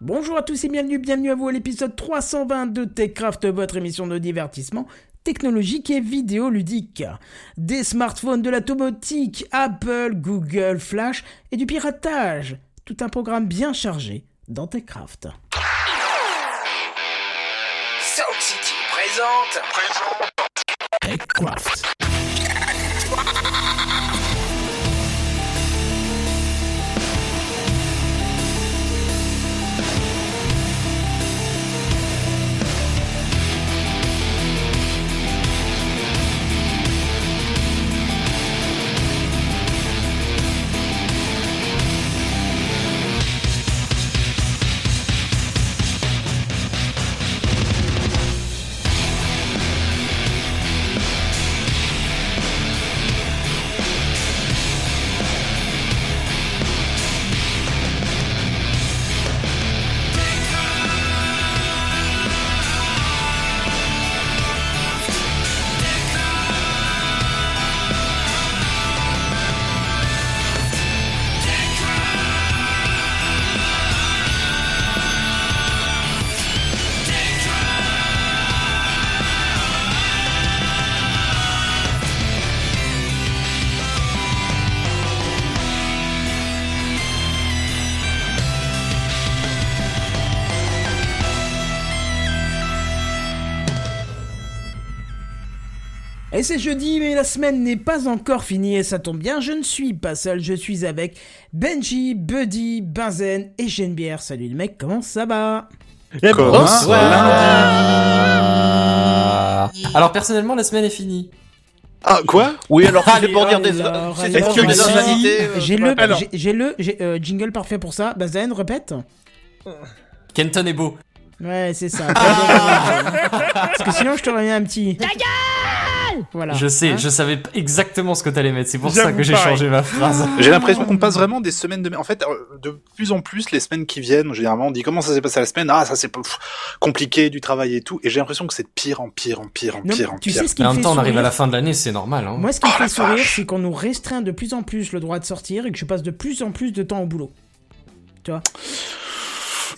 Bonjour à tous et bienvenue, bienvenue à vous à l'épisode 320 de TechCraft, votre émission de divertissement technologique et vidéoludique. Des smartphones, de la domotique, Apple, Google, Flash et du piratage. Tout un programme bien chargé dans TechCraft. Sound City présente. TechCraft. Et c'est jeudi, mais la semaine n'est pas encore finie et ça tombe bien, je ne suis pas seul, je suis avec Benji, Buddy, Benzen et Genebière. Salut les mecs, comment ça va? Bonsoir. Alors personnellement, la semaine est finie. Ah, quoi? Oui, alors c'est pour dire des, si- invalidités, euh, J'ai le, j'ai- le euh, jingle parfait pour ça. Benzen, répète. Kenton est beau. Ouais, c'est ça. Parce que sinon je te reviens un petit. Ta gueule Voilà. Je sais, Hein je savais exactement ce que t'allais mettre. C'est pour ça que j'ai changé ma phrase. J'ai l'impression qu'on passe vraiment des semaines de... En fait, euh, de plus en plus, les semaines qui viennent, généralement, on dit comment ça s'est passé la semaine? Ah, ça c'est compliqué, du travail et tout. Et j'ai l'impression que c'est de pire en pire, en pire, en Non, pire, en tu pire. sais ce qui Mais en me même fait temps, on arrive à sourire la fin de l'année, c'est normal. Hein. Moi, ce qui me Oh, fait sourire, c'est qu'on nous restreint de plus en plus le droit de sortir et que je passe de plus en plus de temps au boulot. Tu vois?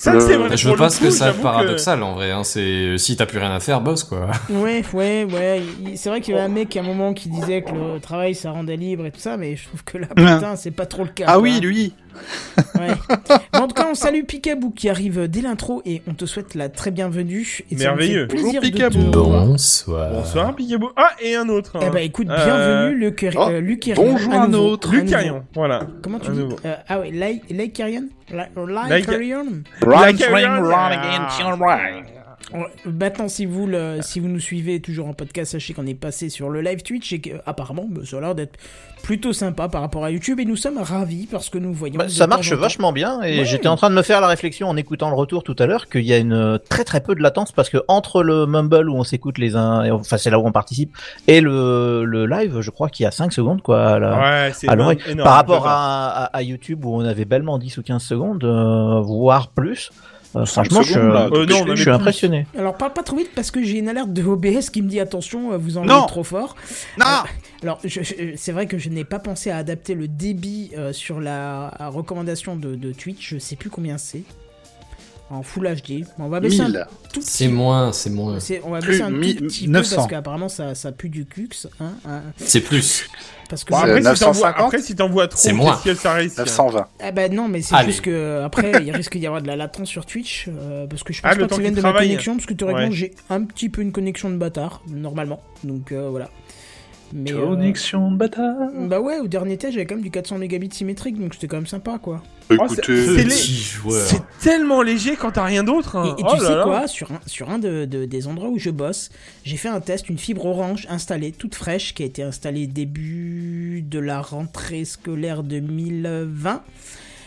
Ça, c'est vrai. je que ça paradoxal en vrai. Hein. C'est si t'as plus rien à faire, boss quoi. Ouais, ouais, ouais. C'est vrai qu'il y avait un mec à un moment qui disait que le travail ça rendait libre et tout ça, mais je trouve que là, putain, c'est pas trop le cas. Ah quoi. oui, lui Ouais. Bon, en tout cas, on salue Picaboo qui arrive dès l'intro et on te souhaite la très bienvenue. Et Merveilleux. plaisir Bonjour, de te Picaboo. revoir. Bonsoir. Bonsoir, Picaboo. Ah, et un autre. hein. Eh ben écoute, Euh, bienvenue, Luc, euh, oh, Luc Herrion, bonjour, un autre. à Luc nouveau. Carrion, voilà. Comment tu dis nouveau. Euh, Ah ouais, Lake Lake Carrion Maintenant, si vous, le, si vous nous suivez toujours en podcast, sachez qu'on est passé sur le live Twitch et qu'apparemment, ça a l'air d'être plutôt sympa par rapport à YouTube et nous sommes ravis parce que nous voyons. bah, ça marche vachement bien et Ouais. j'étais en train de me faire la réflexion en écoutant le retour tout à l'heure qu'il y a une euh, très très peu de latence parce que entre le Mumble où on s'écoute les uns, et- enfin c'est là où on participe, et le, le live, je crois qu'il y a 5 secondes quoi. à la- Ouais, c'est à l'oreille. énorme. Par rapport j'adore. à, à, à YouTube où on avait bellement 10 ou 15 secondes, euh, voire plus, euh, franchement je, là, Euh, non, suis impressionné. Alors, parle pas trop vite parce que j'ai une alerte de OBS qui me dit attention, euh, vous en êtes trop fort. Non Alors, je- je- c'est vrai que je n'ai pas pensé à adapter le débit euh, sur la la recommandation de, de Twitch. Je sais plus combien c'est. En Full HD. On va baisser un 1000. tout petit C'est moins, c'est moins. c'est- on va Plus baisser un tout petit peu 900. parce qu'apparemment ça, ça pue du cux. Hein, hein, C'est plus. parce que Bon, c'est- après, Euh, si t'envoies 950. après, si t'envoies trop, C'est moins. que ça réussit 920. Ah bah non, mais c'est Allez. juste que après il risque d'y avoir de la latence sur Twitch euh, parce que je pense Ah, pas que ça vienne de ma connexion parce que théoriquement Ouais. j'ai un petit peu une connexion de bâtard normalement. Donc euh, voilà. Mais euh, Connexion de bâtard. bah ouais, au dernier test j'avais quand même du 400 mégabits symétrique donc c'était quand même sympa quoi. Oh, Écoutez, c'est- c'est les- Petit joueur. C'est tellement léger quand t'as rien d'autre. hein. Et, et Oh tu là sais là. quoi, sur un, sur un de, de- des endroits où je bosse, j'ai fait un test, une fibre orange installée, toute fraîche, qui a été installée début de la rentrée scolaire 2020.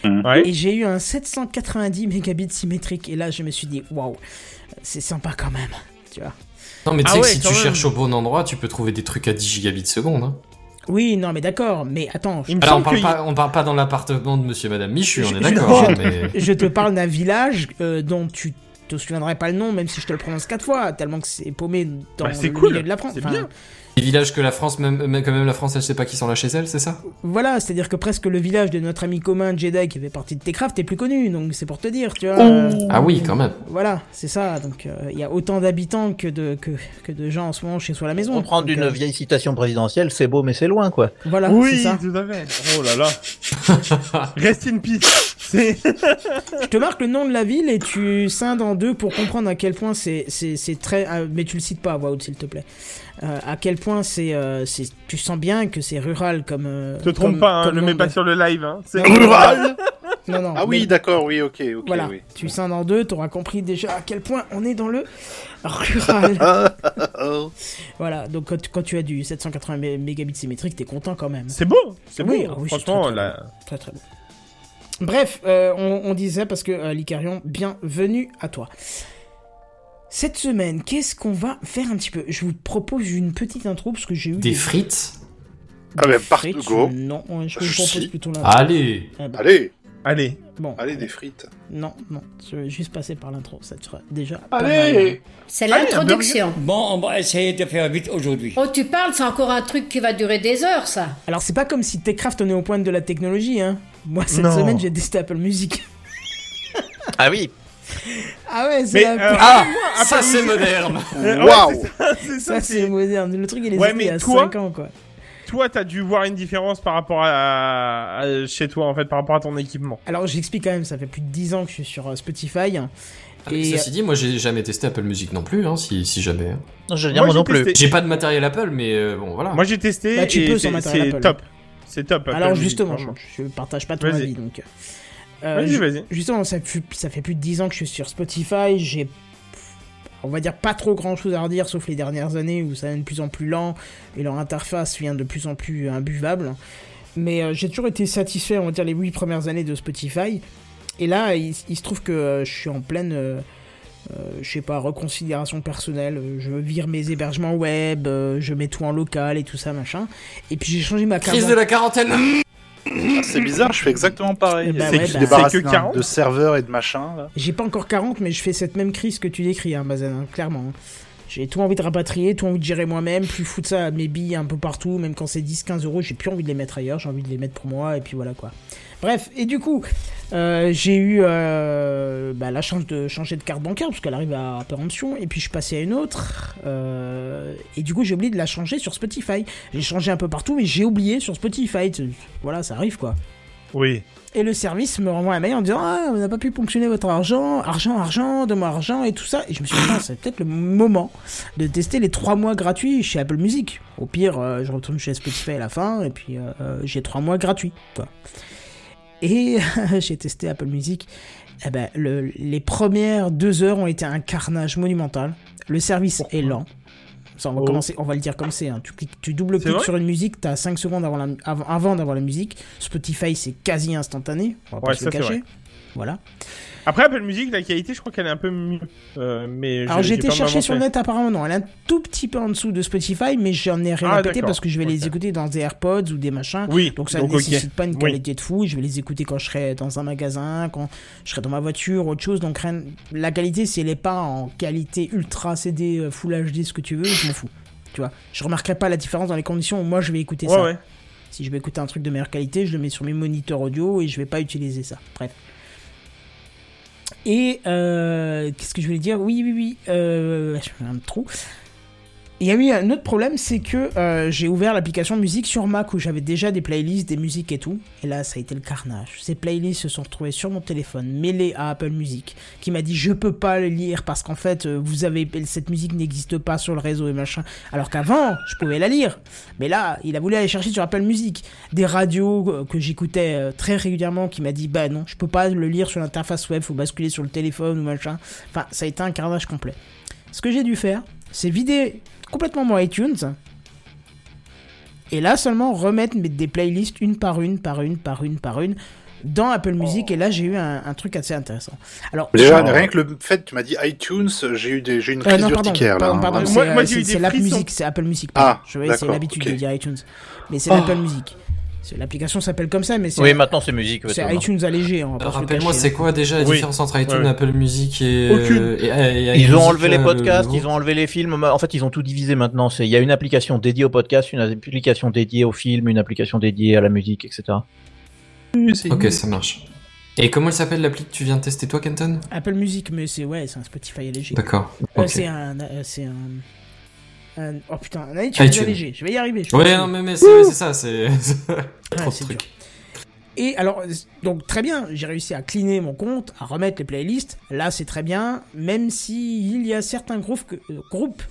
Ouais. Et j'ai eu un 790 mégabits symétrique. Et là, je me suis dit, waouh, c'est sympa quand même. Tu vois. Non mais tu Ah sais que si tu même. cherches au bon endroit, tu peux trouver des trucs à 10 gigabits seconde. Hein. Oui, non, mais d'accord. Mais attends, je, Alors on parle pas, on parle pas dans l'appartement de Monsieur et Madame Michu, on Je- est je- d'accord. je- hein, mais... je te parle d'un village euh, dont tu te souviendrai pas le nom, même si je te le prononce quatre fois, tellement que c'est paumé dans Bah, le cool, milieu de la France. c'est Enfin, bien. Les villages que la France, même, même- quand même la France, elle sait pas qui sont là chez elle, c'est ça? Voilà, c'est-à-dire que presque le village de notre ami commun Jedi qui fait partie de Techcraft est plus connu, donc c'est pour te dire, tu vois. euh, Ah oui, quand même. voilà, c'est ça. Donc euh, il y a autant d'habitants que de que, que de gens en ce moment chez soi à la maison. On prend d'une euh, vieille citation présidentielle, c'est beau mais c'est loin quoi. Voilà, c'est Oui, ça. tout à fait. Oh là là. Rest in peace. C'est. Je te marque le nom de la ville et tu scindes en deux pour comprendre à quel point c'est c'est c'est très. ah, mais tu le cites pas à voix haute s'il te plaît. Euh, à quel point c'est euh, c'est tu sens bien que c'est rural comme. euh, Te trompe comme- pas, hein, comme le nom mets pas sur le live. Hein. C'est Rural Non non. Ah oui, mais- d'accord, oui, ok, ok. Voilà, oui. tu scindes en deux, t'auras compris déjà à quel point on est dans le rural. Voilà, donc quand, quand tu as du 780 mé- mégabits symétrique, t'es content quand même. C'est beau. C'est Oui, beau. ah oui, c'est Franchement, très, très là. Très très bon. Bref, euh, on, on disait parce que euh, Licarion, bienvenue à toi. Cette semaine, qu'est-ce qu'on va faire un petit peu? Je vous propose une petite intro parce que j'ai eu Des frites? Ah ben, frites. partout, go. Non, je vous Si. propose plutôt l'intro. Allez Ah bah, Allez, Allez. bon, allez, des frites. non, non, je vais juste passer par l'intro, ça sera déjà. Allez C'est l'introduction. Bon, on va essayer de faire vite aujourd'hui. Oh, tu parles, c'est encore un truc qui va durer des heures, ça. Alors c'est pas comme si Techcraft on est au point de la technologie, hein. Moi cette Non. semaine j'ai testé Apple Music. Ah oui. Ah ouais, c'est la- euh, Ah Ça, c'est moderne Waouh c'est ça, c'est moderne. Le truc il est Ouais, sorti mais il y a toi- 5 ans quoi. Toi, t'as dû voir une différence par rapport à... à- chez toi, en fait, par rapport à ton équipement. Alors j'explique quand même, ça fait plus de 10 ans que je suis sur euh, Spotify. Ah, Et Ceci dit, moi j'ai jamais testé Apple Music non plus, hein, si, si jamais. hein. Non, je veux dire moi, j'ai non plus. J'ai pas de matériel Apple, mais euh, bon, voilà. Moi, j'ai testé. Bah, tu et peux c'est- sans matériel C'est top. C'est top. Apple alors Music, justement, je, je partage pas ton avis donc. Euh, Vas-y, vas-y. Justement, ça fait, ça fait plus de 10 ans que je suis sur Spotify. J'ai, on va dire, pas trop grand chose à redire, sauf les dernières années où ça devient de plus en plus lent et leur interface devient de plus en plus imbuvable. Mais euh, j'ai toujours été satisfait, on va dire, les 8 premières années de Spotify. Et là, il, il se trouve que euh, je suis en pleine. euh, euh, je sais pas, reconsidération personnelle, je vire mes hébergements web, euh, je mets tout en local et tout ça, machin. Et puis j'ai changé ma carte Crise de la quarantaine Ah, C'est bizarre, je fais exactement pareil. Ben C'est ouais, que bah- débarrasse C'est que d'un- 40. de serveurs et de machins, là? J'ai pas encore 40, mais je fais cette même crise que tu décris, hein, Bazen, hein, clairement. hein. J'ai tout envie de rapatrier, tout envie de gérer moi-même, plus foutre ça à mes billes un peu partout, même quand c'est 10-15 euros, j'ai plus envie de les mettre ailleurs, j'ai envie de les mettre pour moi, et puis voilà quoi. Bref, et du coup, j'ai eu euh, bah, la chance de changer de carte bancaire, parce qu'elle arrive à péremption, et puis je suis passé à une autre, euh, et du coup j'ai oublié de la changer sur Spotify. J'ai changé un peu partout, mais j'ai oublié sur Spotify, voilà, ça arrive quoi. Oui. Et le service me renvoie un mail en disant Ah, on n'a pas pu ponctionner votre argent, argent, argent, donne-moi argent et tout ça. Et je me suis dit, c'est peut-être le moment de tester les trois mois gratuits chez Apple Music. Au pire, euh, je retourne chez Spotify à la fin et puis euh, euh, j'ai trois mois gratuits. Quoi. Et j'ai testé Apple Music. Eh ben, le- les premières deux heures ont été un carnage monumental. Le service est lent. Ça, on va Oh. commencer, on va le dire comme c'est. hein. Tu, cliques- tu double-cliques sur une musique, t'as 5 secondes avant, la- avant, avant d'avoir la musique. Spotify, c'est quasi instantané. On va pas se le cacher. Voilà. Après, Apple Music, la qualité, je crois qu'elle est un peu mieux. Euh, mais Alors j'ai été chercher sur net, apparemment non. Elle est un tout petit peu en dessous de Spotify, mais j'en ai rien Ah, à péter parce que je vais les écouter dans des AirPods ou des machins. Oui, Donc ça ne nécessite pas une Oui. qualité de fou. Je vais les écouter quand je serai dans un magasin, quand je serai dans ma voiture, autre chose. Donc rien... la qualité, si elle est pas en qualité ultra CD, euh, Full HD, ce que tu veux, je m'en fous. Tu vois, je remarquerai pas la différence dans les conditions où moi je vais écouter Ouais, ça. ouais. Si je vais écouter un truc de meilleure qualité, je le mets sur mes moniteurs audio et je vais pas utiliser ça. Bref. Et euh, qu'est-ce que je voulais dire? Oui, oui, oui. Euh, je fais un trou. Il y a eu un autre problème, c'est que euh, j'ai ouvert l'application musique sur Mac où j'avais déjà des playlists, des musiques et tout. Et là, ça a été le carnage. Ces playlists se sont retrouvées sur mon téléphone, mêlées à Apple Music, qui m'a dit je peux pas le lire parce qu'en fait, euh, vous avez cette musique n'existe pas sur le réseau et machin. Alors qu'avant, je pouvais la lire. Mais là, il a voulu aller chercher sur Apple Music des radios euh, que j'écoutais très régulièrement qui m'a dit bah non, je peux pas le lire sur l'interface web, faut basculer sur le téléphone ou machin. Enfin, ça a été un carnage complet. Ce que j'ai dû faire, c'est vider complètement mon iTunes. Et là seulement remettre mes- des playlists une par une, par une, par une, par une dans Apple Music. Et là j'ai eu un, un truc assez intéressant. Alors Déjà, genre- rien que le fait, tu m'as dit iTunes, j'ai eu, des, j'ai une euh, crise non, pardon, urticaire, là. pardon, hein, c'est, Moi- moi, euh, j'ai eu c'est- des c'est l'Apple. Music, c'est Apple Music. Ah, je vais, c'est l'habitude ok. de dire iTunes, mais c'est Oh. l'Apple Music. C'est- L'application s'appelle comme ça, mais c'est Oui, maintenant c'est musique. c'est iTunes allégé. se le Rappelle-moi, c'est hein. quoi déjà la Oui. différence entre iTunes, Ouais. Apple Music et, Aucune. euh, et- et- et Ils ont enlevé les le podcasts, ils ont enlevé les films. En fait, ils ont tout divisé maintenant. C'est, il y a une application dédiée au podcast, une application dédiée au film, une application dédiée à la musique, etc. Ok, ça marche. Et comment elle s'appelle l'appli que tu viens de tester toi, Kenton? Apple Music, mais c'est ouais, c'est un Spotify allégé. D'accord. Euh, c'est un, euh, c'est un, un- oh putain, un iTunes, iTunes. allégé. Je vais y arriver. je Ouais, non, mais, mais c'est ça, c'est Ah, trop de c'est trucs. Et alors, euh, donc très bien, j'ai réussi à cleaner mon compte, à remettre les playlists. Là, c'est très bien, même si il y a certains groupes, que- euh, groupes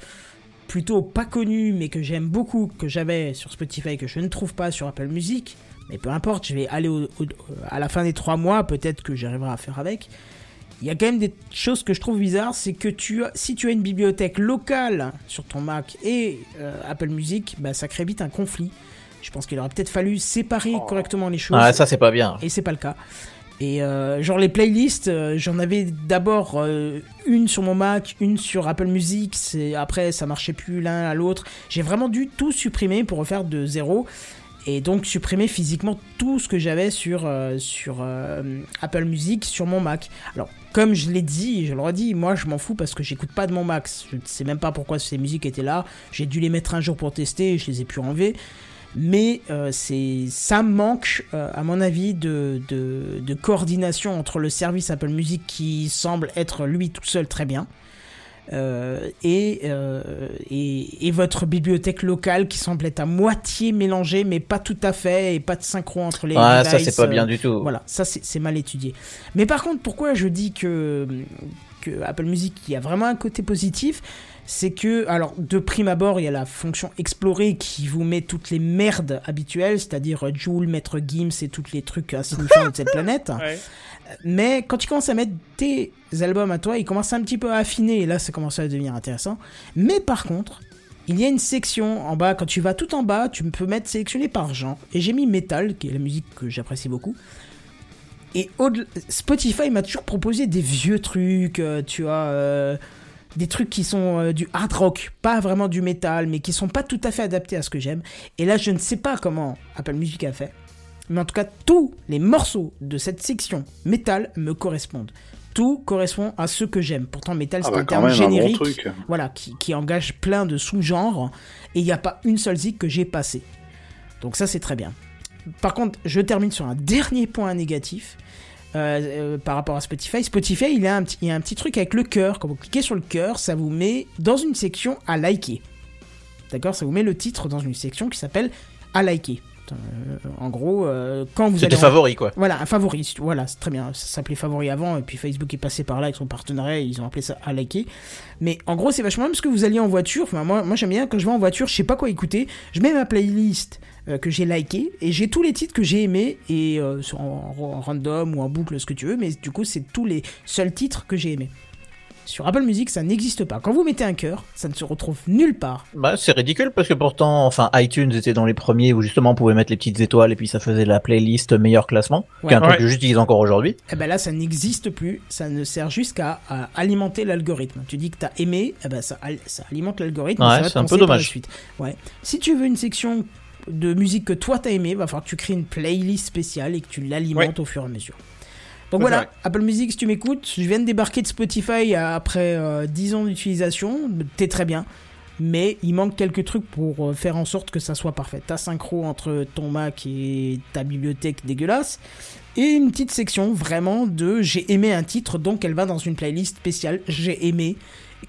plutôt pas connus, mais que j'aime beaucoup, que j'avais sur Spotify, que je ne trouve pas sur Apple Music. Mais peu importe, je vais aller au- au- à la fin des trois mois, peut-être que j'arriverai à faire avec. Il y a quand même des choses que je trouve bizarres, c'est que tu as, si tu as une bibliothèque locale sur ton Mac et euh, Apple Music, bah, ça crée vite un conflit. Je pense qu'il aurait peut-être fallu séparer correctement les choses. Ah, ça c'est pas bien. Et c'est pas le cas. Et euh, genre les playlists, euh, j'en avais d'abord euh, une sur mon Mac, une sur Apple Music. C'est après ça marchait plus l'un à l'autre. J'ai vraiment dû tout supprimer pour refaire de zéro. Et donc supprimer physiquement tout ce que j'avais sur, euh, sur euh, Apple Music sur mon Mac. Alors comme je l'ai dit, je le redis, moi je m'en fous parce que j'écoute pas de mon Mac. Je ne sais même pas pourquoi ces musiques étaient là. J'ai dû les mettre un jour pour tester je les ai pu enlever mais euh, c'est ça manque euh, à mon avis de coordination entre le service Apple Music qui semble être lui tout seul très bien euh, et, euh, et, et votre bibliothèque locale qui semble être à moitié mélangée mais pas tout à fait et pas de synchro entre les Ouais, ça c'est pas euh, bien du tout. voilà, ça c'est c'est mal étudié. Mais par contre, pourquoi je dis que, que Apple Music, il y a vraiment un côté positif, c'est que, alors, de prime abord, il y a la fonction explorer qui vous met toutes les merdes habituelles, c'est-à-dire euh, Joule, Maître Gims et tous les trucs insignifiants de cette planète. Ouais. Mais quand tu commences à mettre tes albums à toi, ils commencent un petit peu à affiner, et là, ça commence à devenir intéressant. Mais par contre, il y a une section en bas, quand tu vas tout en bas, tu peux mettre sélectionné par genre. Et j'ai mis Metal, qui est la musique que j'apprécie beaucoup. Et Spotify m'a toujours proposé des vieux trucs, euh, tu vois, euh, des trucs qui sont euh, du hard rock, pas vraiment du metal, mais qui sont pas tout à fait adaptés à ce que j'aime. Et là, je ne sais pas comment Apple Music a fait. Mais en tout cas, tous les morceaux de cette section métal me correspondent. Tout correspond à ce que j'aime. Pourtant, métal, Ah c'est bah un terme même, un bon générique truc. voilà, qui, qui engage plein de sous-genres, et il n'y a pas une seule zik que j'ai passée. Donc ça, c'est très bien. Par contre, je termine sur un dernier point négatif. Euh, euh, par rapport à Spotify. Spotify, il a, un petit, il y a un petit truc avec le cœur. Quand vous cliquez sur le cœur, ça vous met dans une section à liker. D'accord? Ça vous met le titre dans une section qui s'appelle à liker. Euh, en gros, euh, quand vous allez en- favoris quoi. voilà, un favori. Voilà, c'est très bien. Ça s'appelait favori avant, et puis Facebook est passé par là avec son partenariat, et ils ont appelé ça à liker. Mais en gros, c'est vachement bien parce que vous alliez en voiture. Enfin, moi, moi j'aime bien quand je vais en voiture, je sais pas quoi écouter. Je mets ma playlist euh, que j'ai liké, et j'ai tous les titres que j'ai aimés, et euh, en, en random ou en boucle, ce que tu veux, mais du coup, c'est tous les seuls titres que j'ai aimés. Sur Apple Music, ça n'existe pas. Quand vous mettez un cœur, ça ne se retrouve nulle part. Bah, c'est ridicule parce que pourtant, enfin, iTunes était dans les premiers où justement on pouvait mettre les petites étoiles et puis ça faisait la playlist meilleur classement, qui est un Ouais. truc Ouais. que j'utilise encore aujourd'hui. Eh ben là, ça n'existe plus. Ça ne sert juste qu'à à alimenter l'algorithme. Tu dis que t'as aimé, ben ça, ça alimente l'algorithme. et Ouais, c'est un peu conseiller par la dommage. suite. Ouais. Si tu veux une section de musique que toi t'as aimé, va falloir que tu crées une playlist spéciale et que tu l'alimentes au fur et à mesure. Donc voilà. Apple Music, si tu m'écoutes, je viens de débarquer de Spotify après euh, 10 ans d'utilisation. T'es très bien. Mais il manque quelques trucs pour euh, faire en sorte que ça soit parfait. Ta synchro entre ton Mac et ta bibliothèque dégueulasse. Et une petite section vraiment de j'ai aimé un titre, donc elle va dans une playlist spéciale j'ai aimé,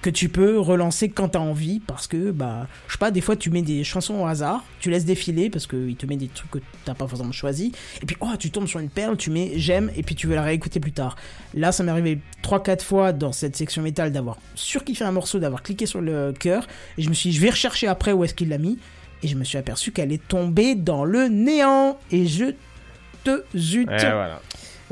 que tu peux relancer quand t'as envie, parce que, bah, je sais pas, des fois tu mets des chansons au hasard, tu laisses défiler, parce qu'il te met des trucs que t'as pas forcément choisi, et puis, oh, tu tombes sur une perle, tu mets j'aime, et puis tu veux la réécouter plus tard. Là, ça m'est arrivé 3-4 fois dans cette section métal d'avoir surkiffé un morceau, d'avoir cliqué sur le cœur, et je me suis dit, je vais rechercher après où est-ce qu'il l'a mis, et je me suis aperçu qu'elle est tombée dans le néant, et je te zut. Ouais, voilà.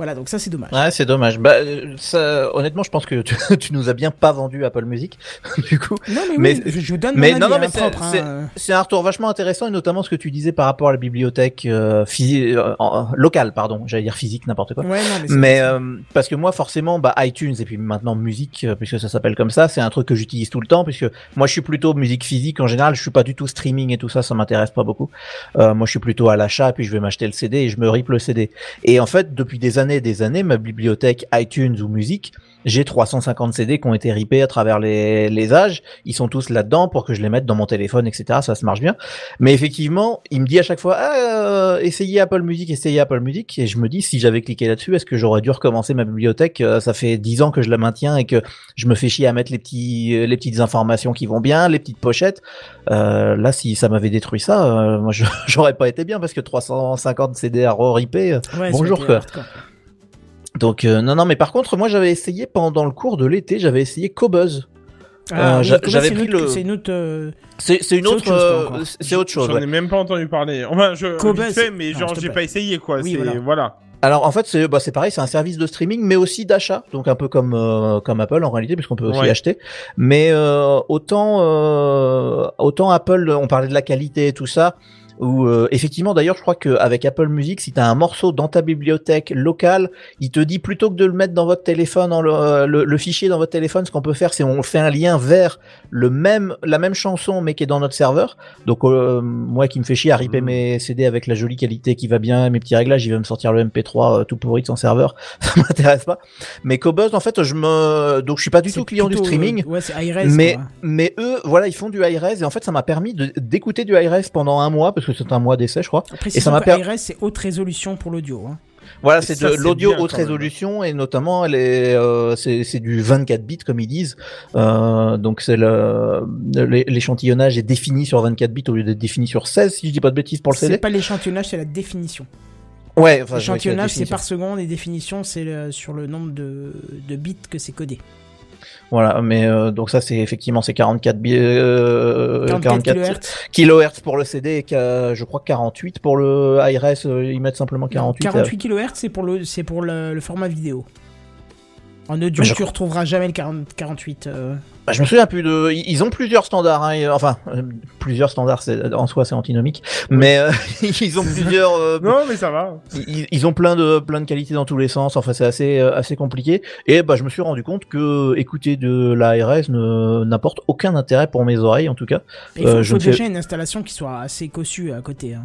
Voilà, donc ça c'est dommage. Ouais, c'est dommage. Bah, euh, ça, honnêtement, je pense que tu, tu nous as bien pas vendu Apple Music, du coup. Non, mais, Mais- oui, je, je vous donne mais mon non, avis non, mais hein, c'est- propre. c'est- hein. C'est un retour vachement intéressant et notamment ce que tu disais par rapport à la bibliothèque euh, physi- euh, en- locale, pardon. J'allais dire physique, n'importe quoi. Ouais, non, mais, c'est- Mais euh, parce que moi forcément bah iTunes et puis maintenant musique euh, puisque ça s'appelle comme ça c'est un truc que j'utilise tout le temps puisque moi je suis plutôt musique physique en général je suis pas du tout streaming et tout ça ça m'intéresse pas beaucoup euh, moi je suis plutôt à l'achat puis je vais m'acheter le CD et je me rip le CD et en fait depuis des années et des années ma bibliothèque iTunes ou musique j'ai 350 CD qui ont été ripés à travers les, les âges. Ils sont tous là-dedans pour que je les mette dans mon téléphone etc ça se marche bien. Mais effectivement il me dit à chaque fois ah, euh, essayez Apple Music essayez Apple Music. Et je me dis si j'avais cliqué là-dessus est-ce que j'aurais dû recommencer ma bibliothèque Euh, ça fait 10 ans que je la maintiens et que je me fais chier à mettre les petits euh, les petites informations qui vont bien les petites pochettes? Euh, là si ça m'avait détruit ça euh, moi j'aurais pas été bien parce que 350 CD à re-ripper ouais, bonjour, quoi. hardcore. Donc euh, non non mais par contre moi j'avais essayé pendant le cours de l'été j'avais essayé Cobuzz Ah, Euh, j'avais c'est une pris autre- le- C'est une autre. euh, c'est une autre euh, c'est autre chose J'en ouais. ai même pas entendu parler. Enfin, je Cobuzz, fait, mais non, genre j'ai pas essayé quoi. Oui, voilà. voilà. Alors en fait c'est bah, c'est pareil, c'est un service de streaming mais aussi d'achat, donc un peu comme euh, comme Apple en réalité puisqu'on peut aussi Ouais. acheter. Mais euh, autant euh, autant Apple, on parlait de la qualité et tout ça. Ou euh, effectivement d'ailleurs je crois qu'avec Apple Music si tu as un morceau dans ta bibliothèque locale il te dit plutôt que de le mettre dans votre téléphone dans le, euh, le, le fichier dans votre téléphone ce qu'on peut faire c'est on fait un lien vers le même la même chanson mais qui est dans notre serveur donc euh, moi qui me fais chier à ripper Mhm. mes CD avec la jolie qualité qui va bien, mes petits réglages, il va me sortir le MP3 euh, tout pourri de son serveur, ça m'intéresse pas. Mais Cobuzz en fait, je me donc je suis pas du tout client du plutôt, streaming. euh, Ouais, c'est iRes. Mais quoi. mais eux voilà ils font du high-res et en fait ça m'a permis d'écouter du high-res pendant un mois parce que c'est un mois d'essai je crois. Après, et ça m'a c'est haute résolution pour l'audio. Hein. Voilà c'est de c'est l'audio haute résolution et notamment elle est euh, c'est c'est du 24 bits comme ils disent. Euh, donc c'est l'échantillonnage est défini sur 24 bits au lieu d'être défini sur 16 si je dis pas de bêtises pour le C'est CD. pas l'échantillonnage, c'est la définition. Ouais, enfin, L'échantillonnage, c'est par seconde et définition, c'est sur le nombre de, de bits que c'est codé. Voilà, mais euh, donc ça c'est effectivement c'est 44 bi- euh, 44 44 kHz. kilohertz pour le CD et je crois 48 pour le IRS, euh, ils mettent simplement 48. 48 kHz, c'est pour le, c'est pour le, le format vidéo. En audio, je tu retrouveras jamais le 40 48. Bah, je me souviens plus de. Ils ont plusieurs standards, hein, et- enfin euh, plusieurs standards, c'est en soi c'est antinomique, mais euh, ils ont plusieurs. euh, Non, mais ça va. ils, ils ont plein de plein de qualités dans tous les sens. Enfin, c'est assez euh, assez compliqué. Et bah, je me suis rendu compte que écouter de l'ARS ne n'apporte aucun intérêt pour mes oreilles, en tout cas. Il faut, Euh, je faut fais- déjà une installation qui soit assez cossue à côté. hein.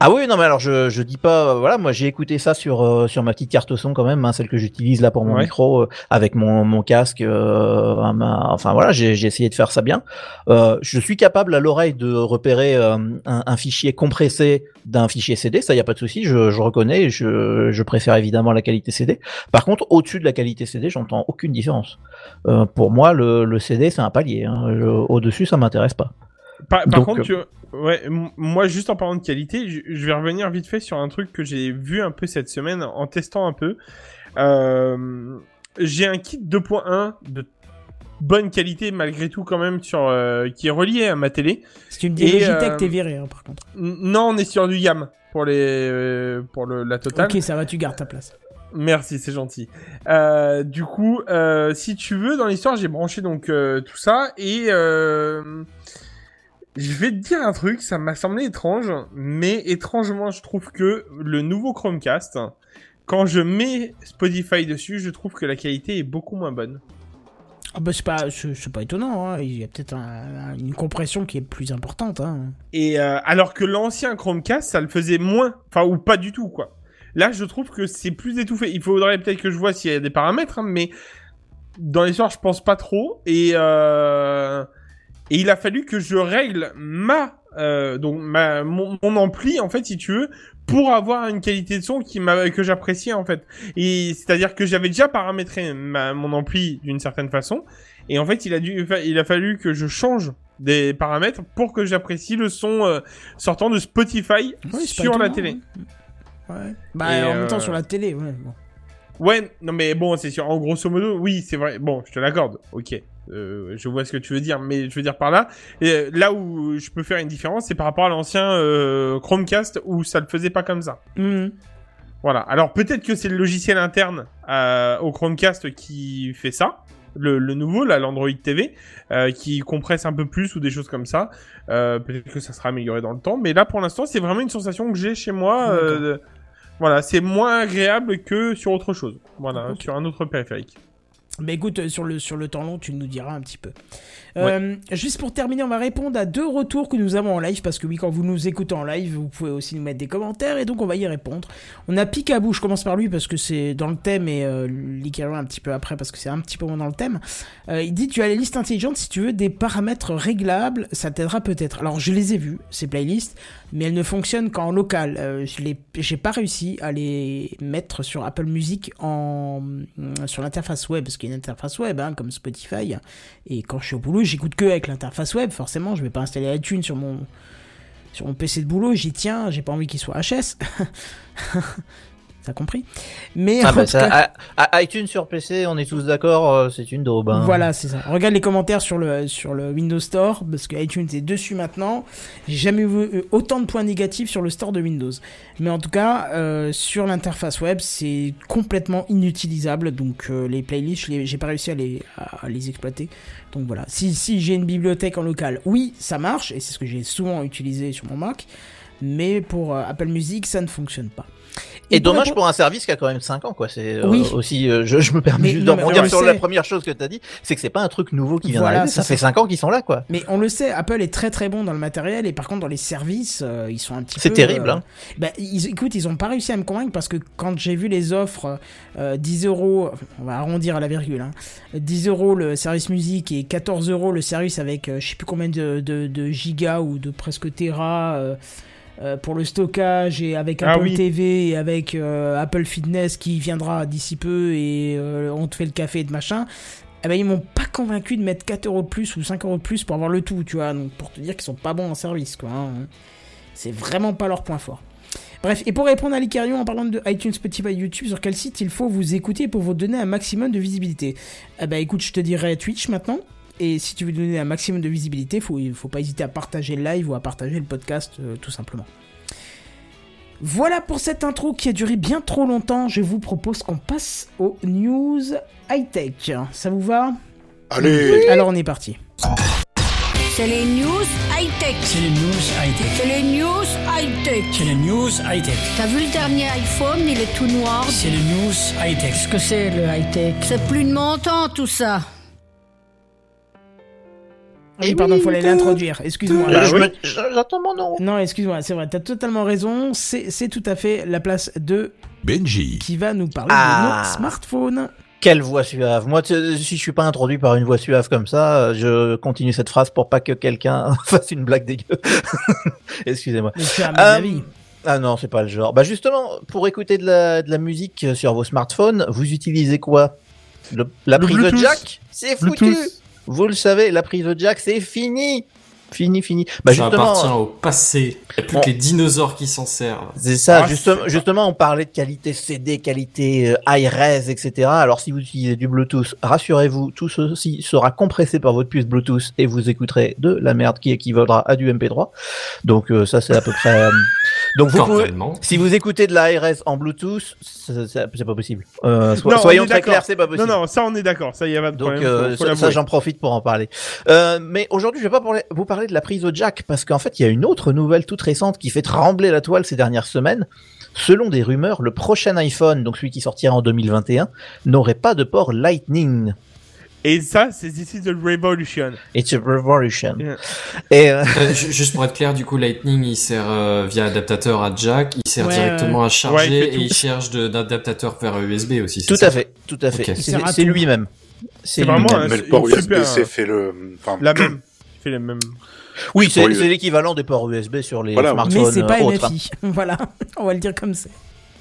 Ah oui, non, mais alors je je dis pas. voilà, moi j'ai écouté ça sur euh, sur ma petite carte son quand même, hein, celle que j'utilise là pour mon Ouais. micro euh, avec mon mon casque. euh, ma- enfin voilà, j'ai essayé de faire ça bien. Euh, je suis capable à l'oreille de repérer euh, un, un fichier compressé d'un fichier CD, ça y a pas de souci, je, je reconnais. Je je préfère évidemment la qualité CD. Par contre, au-dessus de la qualité CD, j'entends aucune différence. Euh, pour moi, le, le CD c'est un palier. Hein. Au-dessus, ça m'intéresse pas. Par, par Donc, contre, tu... ouais, m- moi, juste en parlant de qualité, je, je vais revenir vite fait sur un truc que j'ai vu un peu cette semaine en testant un peu. Euh, j'ai un kit 2.1 de bonne qualité malgré tout quand même sur euh, qui est relié à ma télé. Si tu me dis Et, Logitech, euh, t'es viré, hein, par contre. Non, on est sur du YAM pour les euh, pour le, la totale. Ok, ça va, tu gardes ta place. Merci, c'est gentil. Euh, du coup, euh, si tu veux, dans l'histoire, j'ai branché donc euh, tout ça et euh, je vais te dire un truc, ça m'a semblé étrange, mais étrangement, je trouve que le nouveau Chromecast, quand je mets Spotify dessus, je trouve que la qualité est beaucoup moins bonne. Ah bah c'est pas, c'est pas étonnant, hein. il y a peut-être un- un- une compression qui est plus importante. Hein. Et euh, alors que l'ancien Chromecast, ça le faisait moins, enfin ou pas du tout quoi. Là, je trouve que c'est plus étouffé. Il faudrait peut-être que je vois s'il y a des paramètres, hein, mais dans l'histoire, je pense pas trop. Et euh, et il a fallu que je règle ma euh, donc ma mon, mon ampli en fait, si tu veux, pour avoir une qualité de son qui m'a que j'appréciais en fait. Et c'est-à-dire que j'avais déjà paramétré ma, mon ampli d'une certaine façon. Et en fait, il a dû, il a fallu que je change des paramètres pour que j'apprécie le son euh, sortant de Spotify Ouais, sur la télé. hein. Ouais. Bah Et, en même temps euh, sur la télé, ouais. bon. Ouais, non mais bon, c'est sûr. En grosso modo, oui, c'est vrai. Bon, je te l'accorde. Ok, Euh, je vois ce que tu veux dire, mais je veux dire par là, et là où je peux faire une différence, c'est par rapport à l'ancien euh, Chromecast où ça le faisait pas comme ça. Mhm. Voilà. Alors peut-être que c'est le logiciel interne euh, au Chromecast qui fait ça. Le, le nouveau, là, l'Android TV, euh, qui compresse un peu plus ou des choses comme ça. Euh, peut-être que ça sera amélioré dans le temps. Mais là, pour l'instant, c'est vraiment une sensation que j'ai chez moi. Euh, voilà, c'est moins agréable que sur autre chose. Voilà, sur un autre périphérique. Mais écoute, euh, sur le, sur le temps long, tu nous diras un petit peu. Euh, Juste pour terminer, on va répondre à deux retours que nous avons en live, parce que oui, quand vous nous écoutez en live, vous pouvez aussi nous mettre des commentaires, et donc on va y répondre. On a Picaboo, je commence par lui, parce que c'est dans le thème, et euh, Licaro un petit peu après, parce que c'est un petit peu moins dans le thème. Euh, il dit, tu as les listes intelligentes, si tu veux des paramètres réglables, ça t'aidera peut-être. Alors, je les ai vus, ces playlists, mais elles ne fonctionnent qu'en local. Euh, je j'ai pas réussi à les mettre sur Apple Music en sur l'interface web, parce qu'il interface web, hein, comme Spotify. Et quand je suis au boulot, j'écoute que avec l'interface web. Forcément, je vais pas installer iTunes sur mon sur mon PC de boulot. J'y tiens. J'ai pas envie qu'il soit HS. T'as compris Mais Ah bah ça, cas- à- à iTunes sur PC, on est tous d'accord, euh, c'est une daube. hein. Voilà, c'est ça. Regarde les commentaires sur le, sur le Windows Store, parce que iTunes est dessus maintenant. J'ai jamais vu euh, autant de points négatifs sur le store de Windows. Mais en tout cas, euh, sur l'interface web, c'est complètement inutilisable. Donc euh, les playlists, j'ai pas réussi à les, à, les exploiter. Donc voilà. Si, si j'ai une bibliothèque en local, oui, ça marche, et c'est ce que j'ai souvent utilisé sur mon Mac. Mais pour Apple Music, ça ne fonctionne pas. Et dommage pour un service qui a quand même 5 ans, quoi. C'est euh, aussi, euh, je, je me permets Mais juste de rebondir sur la première chose que t'as dit, c'est que c'est pas un truc nouveau qui vient Voilà, d'arriver. Ça c'est fait ça. 5 ans qu'ils sont là, quoi. Mais on le sait, Apple est très très bon dans le matériel et par contre dans les services, euh, ils sont un petit peu. C'est terrible, hein. bah, ils, écoute, ils ont pas réussi à me convaincre parce que quand j'ai vu les offres, euh, 10 euros, on va arrondir à la virgule, hein, 10 euros le service musique et 14 euros le service avec je sais plus combien de, de, de gigas ou de presque téra. Euh, pour le stockage et avec Ah Apple oui. TV et avec euh, Apple Fitness qui viendra d'ici peu et euh, on te fait le café et de machin eh ben, ils m'ont pas convaincu de mettre 4 euros de plus ou 5 euros de plus pour avoir le tout, tu vois. Donc, pour te dire qu'ils sont pas bons en service, quoi. hein. C'est vraiment pas leur point fort. Bref, et pour répondre à l'Icarion en parlant de iTunes, Spotify, YouTube, sur quel site il faut vous écouter pour vous donner un maximum de visibilité? Eh ben, écoute, je te dirais Twitch maintenant. Et si tu veux donner un maximum de visibilité, faut, il faut pas hésiter à partager le live ou à partager le podcast, euh, tout simplement. Voilà pour cette intro qui a duré bien trop longtemps. Je vous propose qu'on passe aux news high-tech. Ça vous va? Allez Alors on est parti. C'est les news high-tech. C'est les news high-tech. C'est les news high-tech. C'est les news high-tech. T'as vu le dernier iPhone, il est tout noir. C'est les news high-tech. Qu'est-ce que c'est le high-tech? C'est plus de mon temps tout ça. Oui, pardon, faut aller l'introduire. Excuse-moi. Me- J'attends mon nom. Non, excuse-moi, c'est vrai, t'as totalement raison. C'est c'est tout à fait la place de Benji. qui va nous parler Ah. de nos smartphones. Quelle voix suave. Moi, tu- si je suis pas introduit par une voix suave comme ça, euh, je continue cette phrase pour pas que quelqu'un fasse une blague dégueu. Excusez-moi. As mon Euh, avis. Ah non, c'est pas le genre. Bah justement, pour écouter de la, de la musique sur vos smartphones, vous utilisez quoi? Le- La Le prise de jack? C'est foutu Bluetooth. Vous le savez, la prise de jack, c'est fini Fini, fini. Bah ça justement, appartient au passé. Il n'y a plus que les dinosaures qui s'en servent. c'est ça, Ah, justement, on parlait de qualité CD, qualité euh, high res, etc. Alors si vous utilisez du Bluetooth, rassurez-vous, tout ceci sera compressé par votre puce Bluetooth et vous écouterez de la merde qui équivaudra à du MP3. Donc euh, ça c'est à peu près... euh, Donc vous pouvez... Si vous écoutez de la RS en Bluetooth, c'est pas possible. Euh, so- Non, on soyons très d'accord. clairs, c'est pas possible. Non, non, ça on est d'accord. Ça y a pas de Donc problème. euh, ça, ça, j'en profite pour en parler. Euh, mais aujourd'hui je vais pas parler- vous parler de la prise au jack parce qu'en fait il y a une autre nouvelle toute récente qui fait trembler la toile ces dernières semaines. Selon des rumeurs, le prochain iPhone, donc celui qui sortira en 2021, n'aurait pas de port Lightning. Et ça, c'est This is the Revolution. It's a revolution. Yeah. Et euh, Euh, ju- juste pour être clair, du coup, Lightning, il sert euh, via adaptateur à jack, il sert Ouais, directement à Ouais, charger il et il cherche d'adaptateur vers USB aussi. c'est tout à fait, tout à fait. Ok. Il C'est c'est lui-même. C'est vraiment un- Mais le c'est port super- USB-C fait le... Enfin, La même. Fait les mêmes. Oui, c'est Oui, l'équivalent des ports USB sur les Voilà. smartphones Mais c'est pas euh, autres, hein. MFI. voilà, on va le dire comme c'est.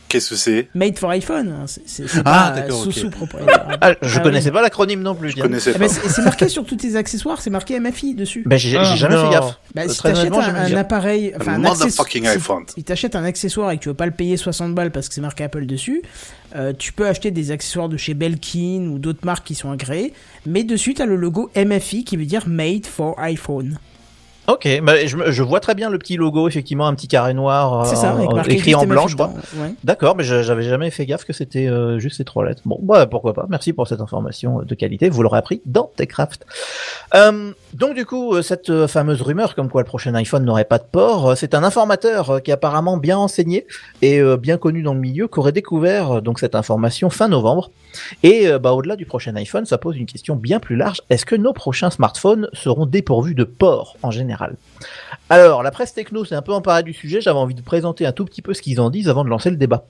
Qu'est-ce que c'est? Made for iPhone. hein. C'est Ah, pas d'accord, sous ok. sous propriétaire. Ah, je Ah connaissais pas l'acronyme non plus. Je connaissais Eh pas. ben, c'est c'est marqué sur tous tes accessoires, c'est marqué MFI dessus. Ben, j'ai Ah, jamais non. fait gaffe. Bah, Euh, si t'achètes un, appareil, enfin un motherfucking accessoire, iPhone. si, si t'achètes un accessoire et que tu veux pas le payer 60 balles parce que c'est marqué Apple dessus, euh, tu peux acheter des accessoires de chez Belkin ou d'autres marques qui sont agréées, mais dessus t'as le logo MFI qui veut dire Made for iPhone. Ok, bah, je, je vois très bien le petit logo, effectivement, un petit carré noir ça, euh, marqué écrit en blanc, je crois. dedans, ouais. D'accord, mais j'avais jamais fait gaffe que c'était euh, juste ces trois lettres. Bon, bah pourquoi pas. Merci pour cette information euh, de qualité. Vous l'aurez appris dans Techcraft. Euh, donc du coup, euh, cette fameuse rumeur comme quoi le prochain iPhone n'aurait pas de port, c'est un informateur qui est apparemment bien enseigné et bien connu dans le milieu qu'aurait découvert donc cette information fin novembre. Et bah au-delà du prochain iPhone, ça pose une question bien plus large. Est-ce que nos prochains smartphones seront dépourvus de port en général? Alors, la presse techno s'est un peu emparée du sujet. J'avais envie de présenter un tout petit peu ce qu'ils en disent avant de lancer le débat.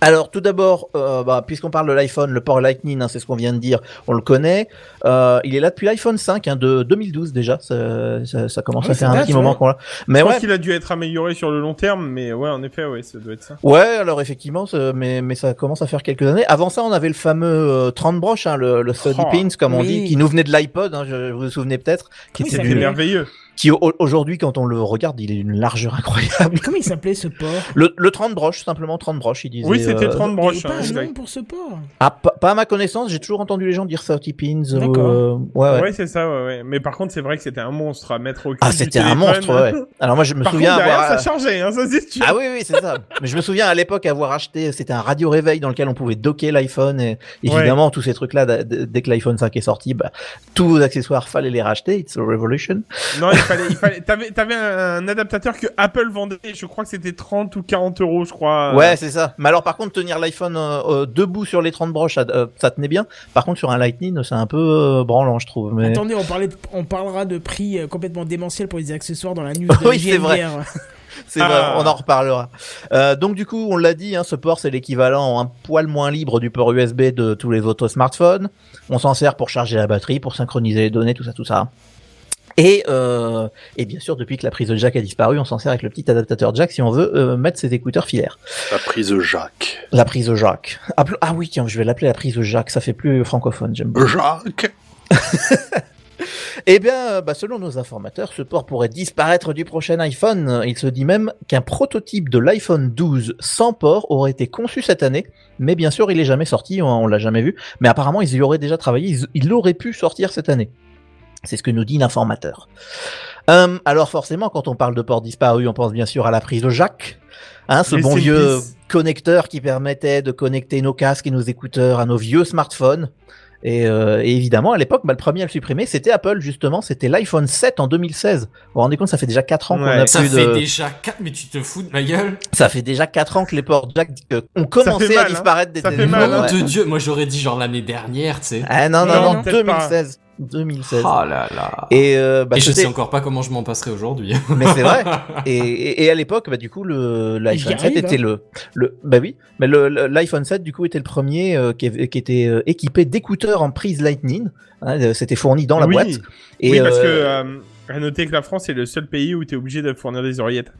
Alors, tout d'abord, euh, bah, puisqu'on parle de l'iPhone, le port Lightning, hein, c'est ce qu'on vient de dire, on le connaît. Euh, il est là depuis l'iPhone 5 hein, de 2012 déjà. Ça, ça, ça commence Ah à faire un petit ouais. moment qu'on l'a. Mais je ouais, pense qu'il a dû être amélioré sur le long terme, mais ouais, en effet, ouais, ça doit être ça. Ouais, alors effectivement, mais, mais ça commence à faire quelques années. Avant ça, on avait le fameux euh, 30 broches, hein, le, le 30 Oh, pins, comme on dit, qui nous venait de l'iPod, je, vous vous souvenez peut-être, qui Oui, était du- merveilleux. Qui au- aujourd'hui, quand on le regarde, il est d'une largeur incroyable. Mais comment il s'appelait ce port Le, le 30 broches, simplement 30 broches, il disait. Oui, c'était euh, 30 Il n'y broches. a pas hein, un exact. nom pour ce port Ah, pas, pas à ma connaissance, j'ai toujours entendu les gens dire 30 pins. ou, D'accord. euh, ouais, ouais. Ouais, c'est ça, ouais, ouais. Mais par contre, c'est vrai que c'était un monstre à mettre au cul Ah, c'était un monstre, ouais. Alors moi, je me Par souviens contre, derrière, avoir. ça chargeait, hein, ça c'est sûr. Ah oui, oui, c'est ça. Mais je me souviens à l'époque avoir acheté, c'était un radio réveil dans lequel on pouvait docker l'iPhone et évidemment tous ces trucs-là, dès que l'iPhone 5 est sorti, bah, tous vos accessoires fallait les racheter. It's a revolution. Non, fallait, il fallait, t'avais, t'avais un adaptateur que Apple vendait, je crois que c'était 30 ou 40 euros, je crois. Ouais, c'est ça. Mais alors par contre, tenir l'iPhone euh, euh, debout sur les 30 broches, ça, euh, ça tenait bien. Par contre, sur un Lightning, c'est un peu euh, branlant, je trouve. Mais... Attendez, on, parlait de- on parlera de prix euh, complètement démentiel pour les accessoires dans la news de Oui, c'est vrai. C'est Ah. vrai, on en reparlera. Euh, donc du coup, on l'a dit, hein, ce port c'est l'équivalent un poil moins libre du port USB de tous les autres smartphones. On s'en sert pour charger la batterie, pour synchroniser les données, tout ça, tout ça. Et, euh, et bien sûr, depuis que la prise de jack a disparu, on s'en sert avec le petit adaptateur jack si on veut euh, mettre ses écouteurs filaires. La prise Jacques. La prise jack. Appel- Ah oui, tiens, je vais l'appeler la prise jack, ça fait plus francophone, j'aime bien. Jacques Eh bien, euh, bah, selon nos informateurs, ce port pourrait disparaître du prochain iPhone. Il se dit même qu'un prototype de l'iPhone 12 sans port aurait été conçu cette année, mais bien sûr, il est jamais sorti, on, on l'a jamais vu. Mais apparemment, ils y auraient déjà travaillé, ils- il aurait pu sortir cette année. C'est ce que nous dit l'informateur. Euh, alors forcément, quand on parle de port disparu, on pense bien sûr à la prise jack. Hein, ce bon vieux connecteur qui permettait de connecter nos casques et nos écouteurs à nos vieux smartphones. Et, euh, et évidemment, à l'époque, bah, le premier à le supprimer, c'était Apple, justement. C'était l'iPhone 7 en 2016. Vous vous rendez compte, ça fait déjà 4 ans qu'on a Ça plus fait de... déjà 4, mais tu te fous de ma gueule. Ça fait déjà 4 ans que les ports jack euh, ont commencé fait mal, à disparaître des Ça fait mal, hein. Ouais. de Dieu, moi j'aurais dit genre l'année dernière, tu sais. Ah non, non, Non, non, peut-être pas. 2016. 2016. Oh là là. Et, euh, bah, Et je sais encore pas comment je m'en passerai aujourd'hui. Mais c'est vrai. Et, et, et à l'époque, bah, du coup, le l'iPhone J'y 7 arrive, était hein. le, le, bah oui, mais le le- l'iPhone 7 du coup était le premier euh, qui, était euh, équipé d'écouteurs en prise Lightning. Hein, euh, C'était fourni dans la oui. boîte. Et oui, parce euh, que, euh, à noter que la France est le seul pays où t'es obligé de fournir des oreillettes.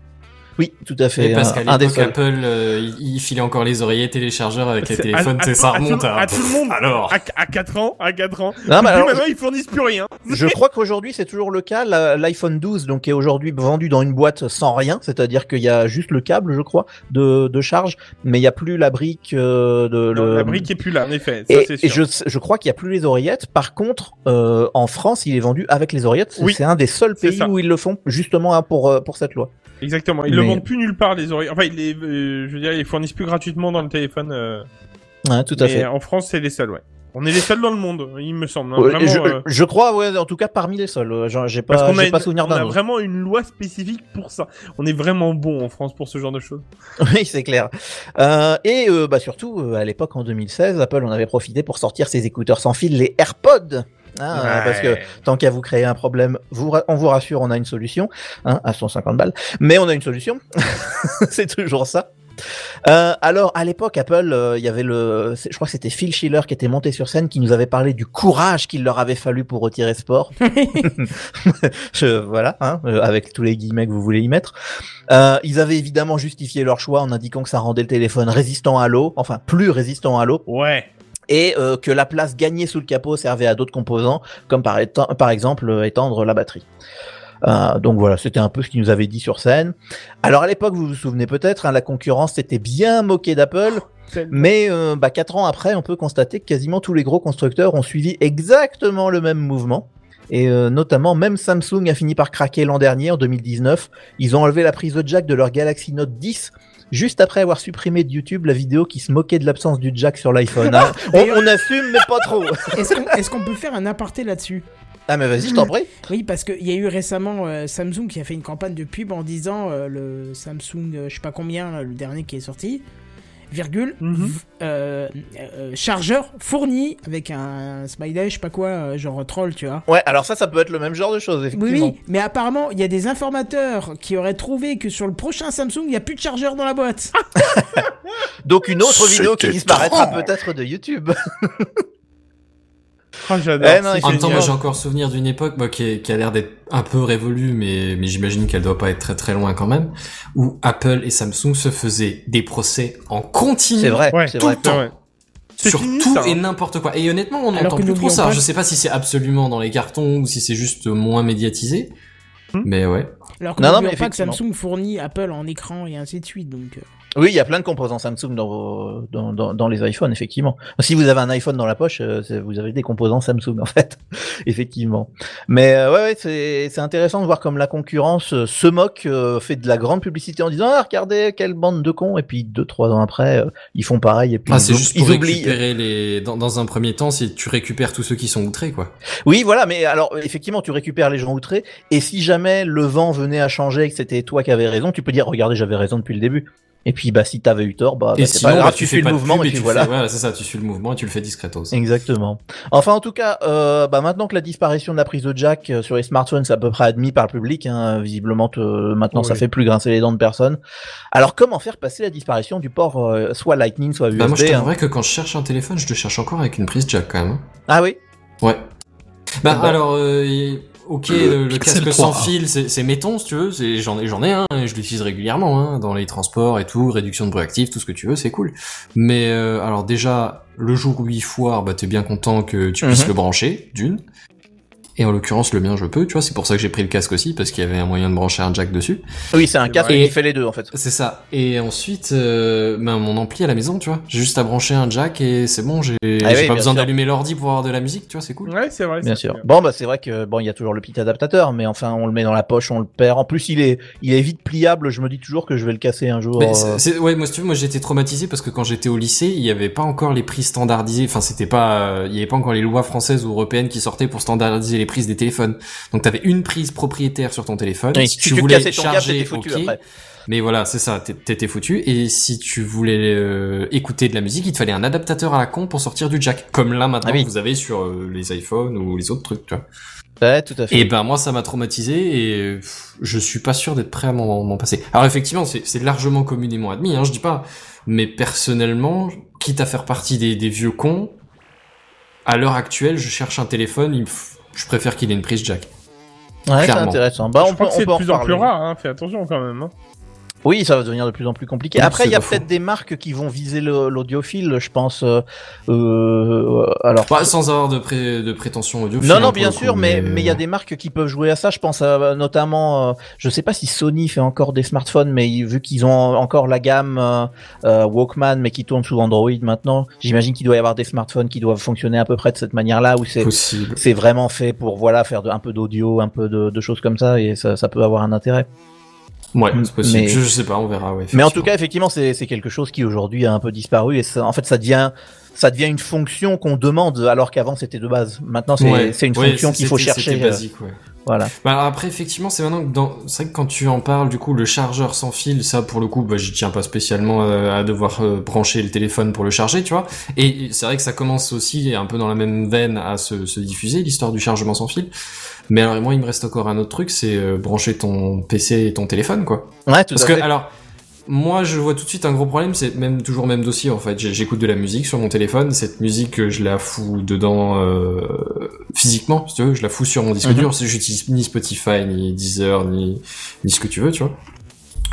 Oui, tout à fait. Et parce qu'à l'époque. Apple, euh, il, il filait encore les oreillettes et les chargeurs avec les C'est- téléphones, à- tu sais, ça à- à tout- remonte. hein. à tout le monde. Alors. À, à 4 ans, à 4 ans. Non, mais alors, maintenant, ils fournissent plus rien. je crois qu'aujourd'hui c'est toujours le cas. L'iPhone 12 donc est aujourd'hui vendu dans une boîte sans rien, c'est-à-dire qu'il y a juste le câble, je crois, de, de charge, mais il n'y a plus la brique euh, de Non, le- La brique est plus là, en effet. Ça, Et, je, je crois qu'il n'y a plus les oreillettes. Par contre, euh, en France, il est vendu avec les oreillettes. C'est Oui, c'est un des seuls pays ça. où ils le font, justement hein, pour, euh, pour cette loi. Exactement. Ils le Mais- vendent plus nulle part, les oreillettes. Enfin, ils les, euh, je veux dire, ils fournissent plus gratuitement dans le téléphone. euh, Ouais, tout à mais fait. en France, c'est les seuls, ouais. On est les seuls dans le monde, il me semble. hein, Ouais, vraiment, je, euh, je crois, ouais, en tout cas parmi les seuls. J'ai parce pas, qu'on a, une- pas souvenir on a d'un. autre. vraiment une loi spécifique pour ça. On est vraiment bon en France pour ce genre de choses. oui, c'est clair. Euh, et euh, bah surtout, à l'époque, en 2016, Apple en avait profité pour sortir ses écouteurs sans fil, les AirPods. Hein, euh, Parce que tant qu'à vous créer un problème, vous, on vous rassure, on a une solution, hein, à 150 balles. Mais on a une solution, c'est toujours ça. Euh, alors à l'époque Apple, euh, il y avait le, c'est- je crois que c'était Phil Schiller qui était monté sur scène, qui nous avait parlé du courage qu'il leur avait fallu pour retirer ce port. Je- voilà, hein, euh, avec tous les guillemets que vous voulez y mettre. Euh, ils avaient évidemment justifié leur choix en indiquant que ça rendait le téléphone résistant à l'eau, enfin plus résistant à l'eau Ouais. Et euh, que la place gagnée sous le capot servait à d'autres composants, comme par, exemple euh, étendre la batterie. Euh, donc voilà, c'était un peu ce qu'ils nous avaient dit sur scène. Alors à l'époque, vous vous souvenez peut-être, hein, la concurrence s'était bien moquée d'Apple, mais euh, bah, quatre ans après, on peut constater que quasiment tous les gros constructeurs ont suivi exactement le même mouvement. Et euh, notamment, même Samsung a fini par craquer l'an dernier, en 2019. Ils ont enlevé la prise de jack de leur Galaxy Note 10 juste après avoir supprimé de YouTube la vidéo qui se moquait de l'absence du jack sur l'iPhone. hein. on, on assume, mais pas trop. Est-ce qu'on peut faire un aparté là-dessus? Ah mais vas-y, je t'en prie. Oui, parce qu'il y a eu récemment euh, Samsung qui a fait une campagne de pub en disant euh, le Samsung, euh, je sais pas combien, là, le dernier qui est sorti, virgule, Mhm. euh, euh, chargeur fourni avec un smiley, je sais pas quoi, euh, genre troll, tu vois. Ouais, alors ça, ça peut être le même genre de choses, Oui, effectivement. oui, mais apparemment, il y a des informateurs qui auraient trouvé que sur le prochain Samsung, il n'y a plus de chargeur dans la boîte. Donc une autre vidéo qui disparaîtra peut-être de YouTube. J'adore. Eh En même temps, moi j'ai encore souvenir d'une époque bah, qui, est- qui a l'air d'être un peu révolue, mais, mais j'imagine qu'elle doit pas être très très loin quand même, où Apple et Samsung se faisaient des procès en continu C'est vrai, Ouais, c'est tout vrai. le temps. Ouais. Sur fini, tout ça, hein. et n'importe quoi. Et honnêtement, on n'entend plus trop ça. pas- Je sais pas si c'est absolument dans les cartons ou si c'est juste moins médiatisé. Hmm. Mais ouais. Alors que Non, non, mais pas que. Samsung fournit Apple en écran et ainsi de suite. Donc, euh, Oui, il y a plein de composants Samsung dans, vos, dans, dans, dans les iPhones, effectivement. Si vous avez un iPhone dans la poche, euh, vous avez des composants Samsung, en fait. effectivement. Mais euh, ouais, ouais c'est intéressant de voir comme la concurrence euh, se moque, euh, fait de la grande publicité en disant ah regardez quelle bande de cons, et puis deux trois ans après, euh, ils font pareil et puis Ah, ils, juste ils pour oublient. récupérer les. Dans, dans un premier temps, si tu récupères tous ceux qui sont outrés, quoi. Oui, voilà, mais alors effectivement, tu récupères les gens outrés, et si jamais le vent venait à changer et que c'était toi qui avais raison, tu peux dire regardez, j'avais raison depuis le début. Et puis bah si t'avais eu tort, bah, bah, c'est pas grave, bah, tu, fais suis le mouvement et tu voilà. fais- voilà, c'est ça, tu suis le mouvement et tu le fais discretos. Exactement. Enfin, en tout cas, euh, bah, maintenant que la disparition de la prise de jack euh, sur les smartphones, c'est à peu près admis par le public. Hein, visiblement, te- maintenant, ça Oui. fait plus grincer les dents de personne. Alors, comment faire passer la disparition du port euh, soit Lightning, soit USB Bah, moi, je hein t'avouerais que quand je cherche un téléphone, je le cherche encore avec une prise jack, quand même. Ah oui? Ouais. Bah, Bah. alors, euh, y- ok, le, casque sans 3. fil, c'est c'est méton, si tu veux. J'en ai, j'en ai un, et je l'utilise régulièrement, hein, dans les transports et tout, réduction de bruit actif, tout ce que tu veux, c'est cool. Mais euh, alors déjà, le jour où il foire, bah t'es bien content que tu puisses Mhm. le brancher, d'une. Et en l'occurrence, le mien, je peux, tu vois, c'est pour ça que j'ai pris le casque aussi, parce qu'il y avait un moyen de brancher un jack dessus. Oui, c'est un casque vrai. qui fait les deux, en fait. C'est ça. Et ensuite, euh, ben, mon ampli à la maison, tu vois. J'ai juste à brancher un jack et c'est bon, j'ai j'ai Ah oui, pas besoin d'allumer l'ordi pour avoir de la musique, tu vois, c'est cool. Ouais, c'est vrai. Bien sûr. bien. Bon, bah, c'est vrai que bon, il y a toujours le petit adaptateur, mais enfin, on le met dans la poche, on le perd. En plus, il est, il est vite pliable. Je me dis toujours que je vais le casser un jour. Mais euh, ouais, moi, si tu veux, moi, j'étais traumatisé parce que quand j'étais au lycée, il y avait pas encore les prix standardisés. Enfin, c'était pas, euh, il y avait pas encore les lois françaises ou européennes qui sortaient pour standardiser les prises des téléphones. Donc, t'avais une prise propriétaire sur ton téléphone. oui, si tu tu voulais ton charger, t'étais foutu ok. après. Mais voilà, c'est ça, t'é- t'étais foutu. Et si tu voulais euh, écouter de la musique, il te fallait un adaptateur à la con pour sortir du jack. Comme là maintenant, Ah oui. vous avez sur euh, les iPhones ou les autres trucs, tu vois. Ouais, tout à fait. Et ben moi ça m'a traumatisé et pff, je suis pas sûr d'être prêt à m'en passer. Alors effectivement c'est c'est largement communément admis, hein, je dis pas, mais personnellement, quitte à faire partie des, des vieux cons, à l'heure actuelle je cherche un téléphone, il me f- je préfère qu'il ait une prise jack. Ouais, c'est clairement. intéressant. Bah, je on crois peut, que on c'est de plus en plus rare, hein. Fais attention quand même. Hein. Oui, ça va devenir de plus en plus compliqué. Oui, Après, il y a peut-être des marques qui vont viser le- l'audiophile, je pense. Euh, euh, alors. Pas sans avoir de, pré, de prétention audio. non, non, bien sûr, mais mais il y a des marques qui peuvent jouer à ça. Je pense à, notamment, euh, je sais pas si Sony fait encore des smartphones, mais vu qu'ils ont encore la gamme euh, euh, Walkman, mais qui tourne sous Android maintenant, j'imagine qu'il doit y avoir des smartphones qui doivent fonctionner à peu près de cette manière-là, où c'est vraiment fait pour voilà faire de- un peu d'audio, un peu de, de choses comme ça, et ça, ça peut avoir un intérêt. Ouais, c'est possible. Mais- Je, je sais pas, on verra. Ouais, Mais en tout cas, effectivement, c'est quelque chose qui aujourd'hui a un peu disparu et ça, en fait, ça devient ça devient une fonction qu'on demande alors qu'avant c'était de base. Maintenant, c'est Ouais, une ouais, fonction qu'il faut chercher. Euh, basique, ouais. voilà. Bah alors après effectivement c'est maintenant que dans c'est vrai que quand tu en parles du coup le chargeur sans fil ça pour le coup bah j'y tiens pas spécialement euh, à devoir euh, brancher le téléphone pour le charger tu vois et c'est vrai que ça commence aussi un peu dans la même veine à se, se diffuser l'histoire du chargement sans fil mais alors moi il me reste encore un autre truc c'est euh, brancher ton PC et ton téléphone quoi Ouais, tout parce à que fait. alors moi je vois tout de suite un gros problème c'est même toujours le même dossier en fait j'écoute de la musique sur mon téléphone cette musique euh, je la fous dedans euh, physiquement si tu veux je la fous sur mon disque Mhm. dur parce que j'utilise ni Spotify ni Deezer ni ni ce que tu veux tu vois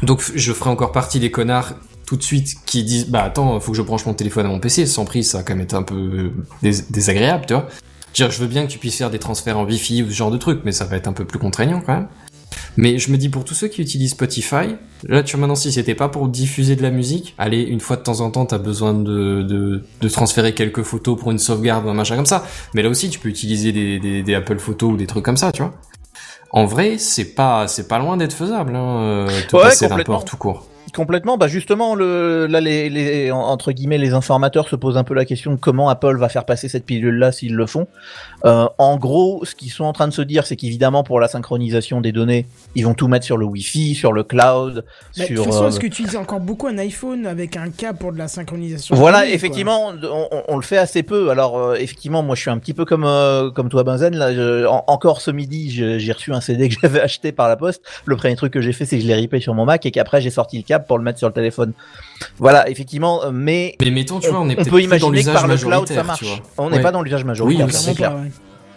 donc je ferai encore partie des connards tout de suite qui disent bah attends faut que je branche mon téléphone à mon PC sans prise ça va quand même être un peu dés- désagréable tu vois Je veux dire, je veux bien que tu puisses faire des transferts en Wi-Fi ou ce genre de truc mais ça va être un peu plus contraignant quand même Mais je me dis pour tous ceux qui utilisent Spotify, là tu vois maintenant si c'était pas pour diffuser de la musique, allez une fois de temps en temps t'as besoin de, de, de transférer quelques photos pour une sauvegarde ou un machin comme ça. Mais là aussi tu peux utiliser des, des, des Apple Photos ou des trucs comme ça, tu vois. En vrai, c'est pas c'est pas loin d'être faisable, hein, euh, de Ouais, passer d'un port tout court. Complètement, bah justement, le, là, les, les, en- entre guillemets, les informateurs se posent un peu la question de comment Apple va faire passer cette pilule-là s'ils le font. Euh, en gros, ce qu'ils sont en train de se dire, c'est qu'évidemment, pour la synchronisation des données, ils vont tout mettre sur le Wi-Fi, sur le cloud, Bah, de sur. toute façon, euh, est-ce que tu utilises encore beaucoup un iPhone avec un câble pour de la synchronisation Voilà, effectivement, on, on- on le fait assez peu. Alors, euh, effectivement, moi, je suis un petit peu comme euh, comme toi, Benzen. Là, je- en- encore ce midi, j'ai reçu un CD que j'avais acheté par la poste. Le premier truc que j'ai fait, c'est que je l'ai ripé sur mon Mac et qu'après, j'ai sorti le câble pour le mettre sur le téléphone. Voilà, effectivement, euh, mais Mais mettons, tu vois, on est on peut-être peut imaginer que l'usage par le cloud, ça marche. On n'est Ouais. pas dans l'usage majoritaire, Oui, c'est clair. Pas, ouais.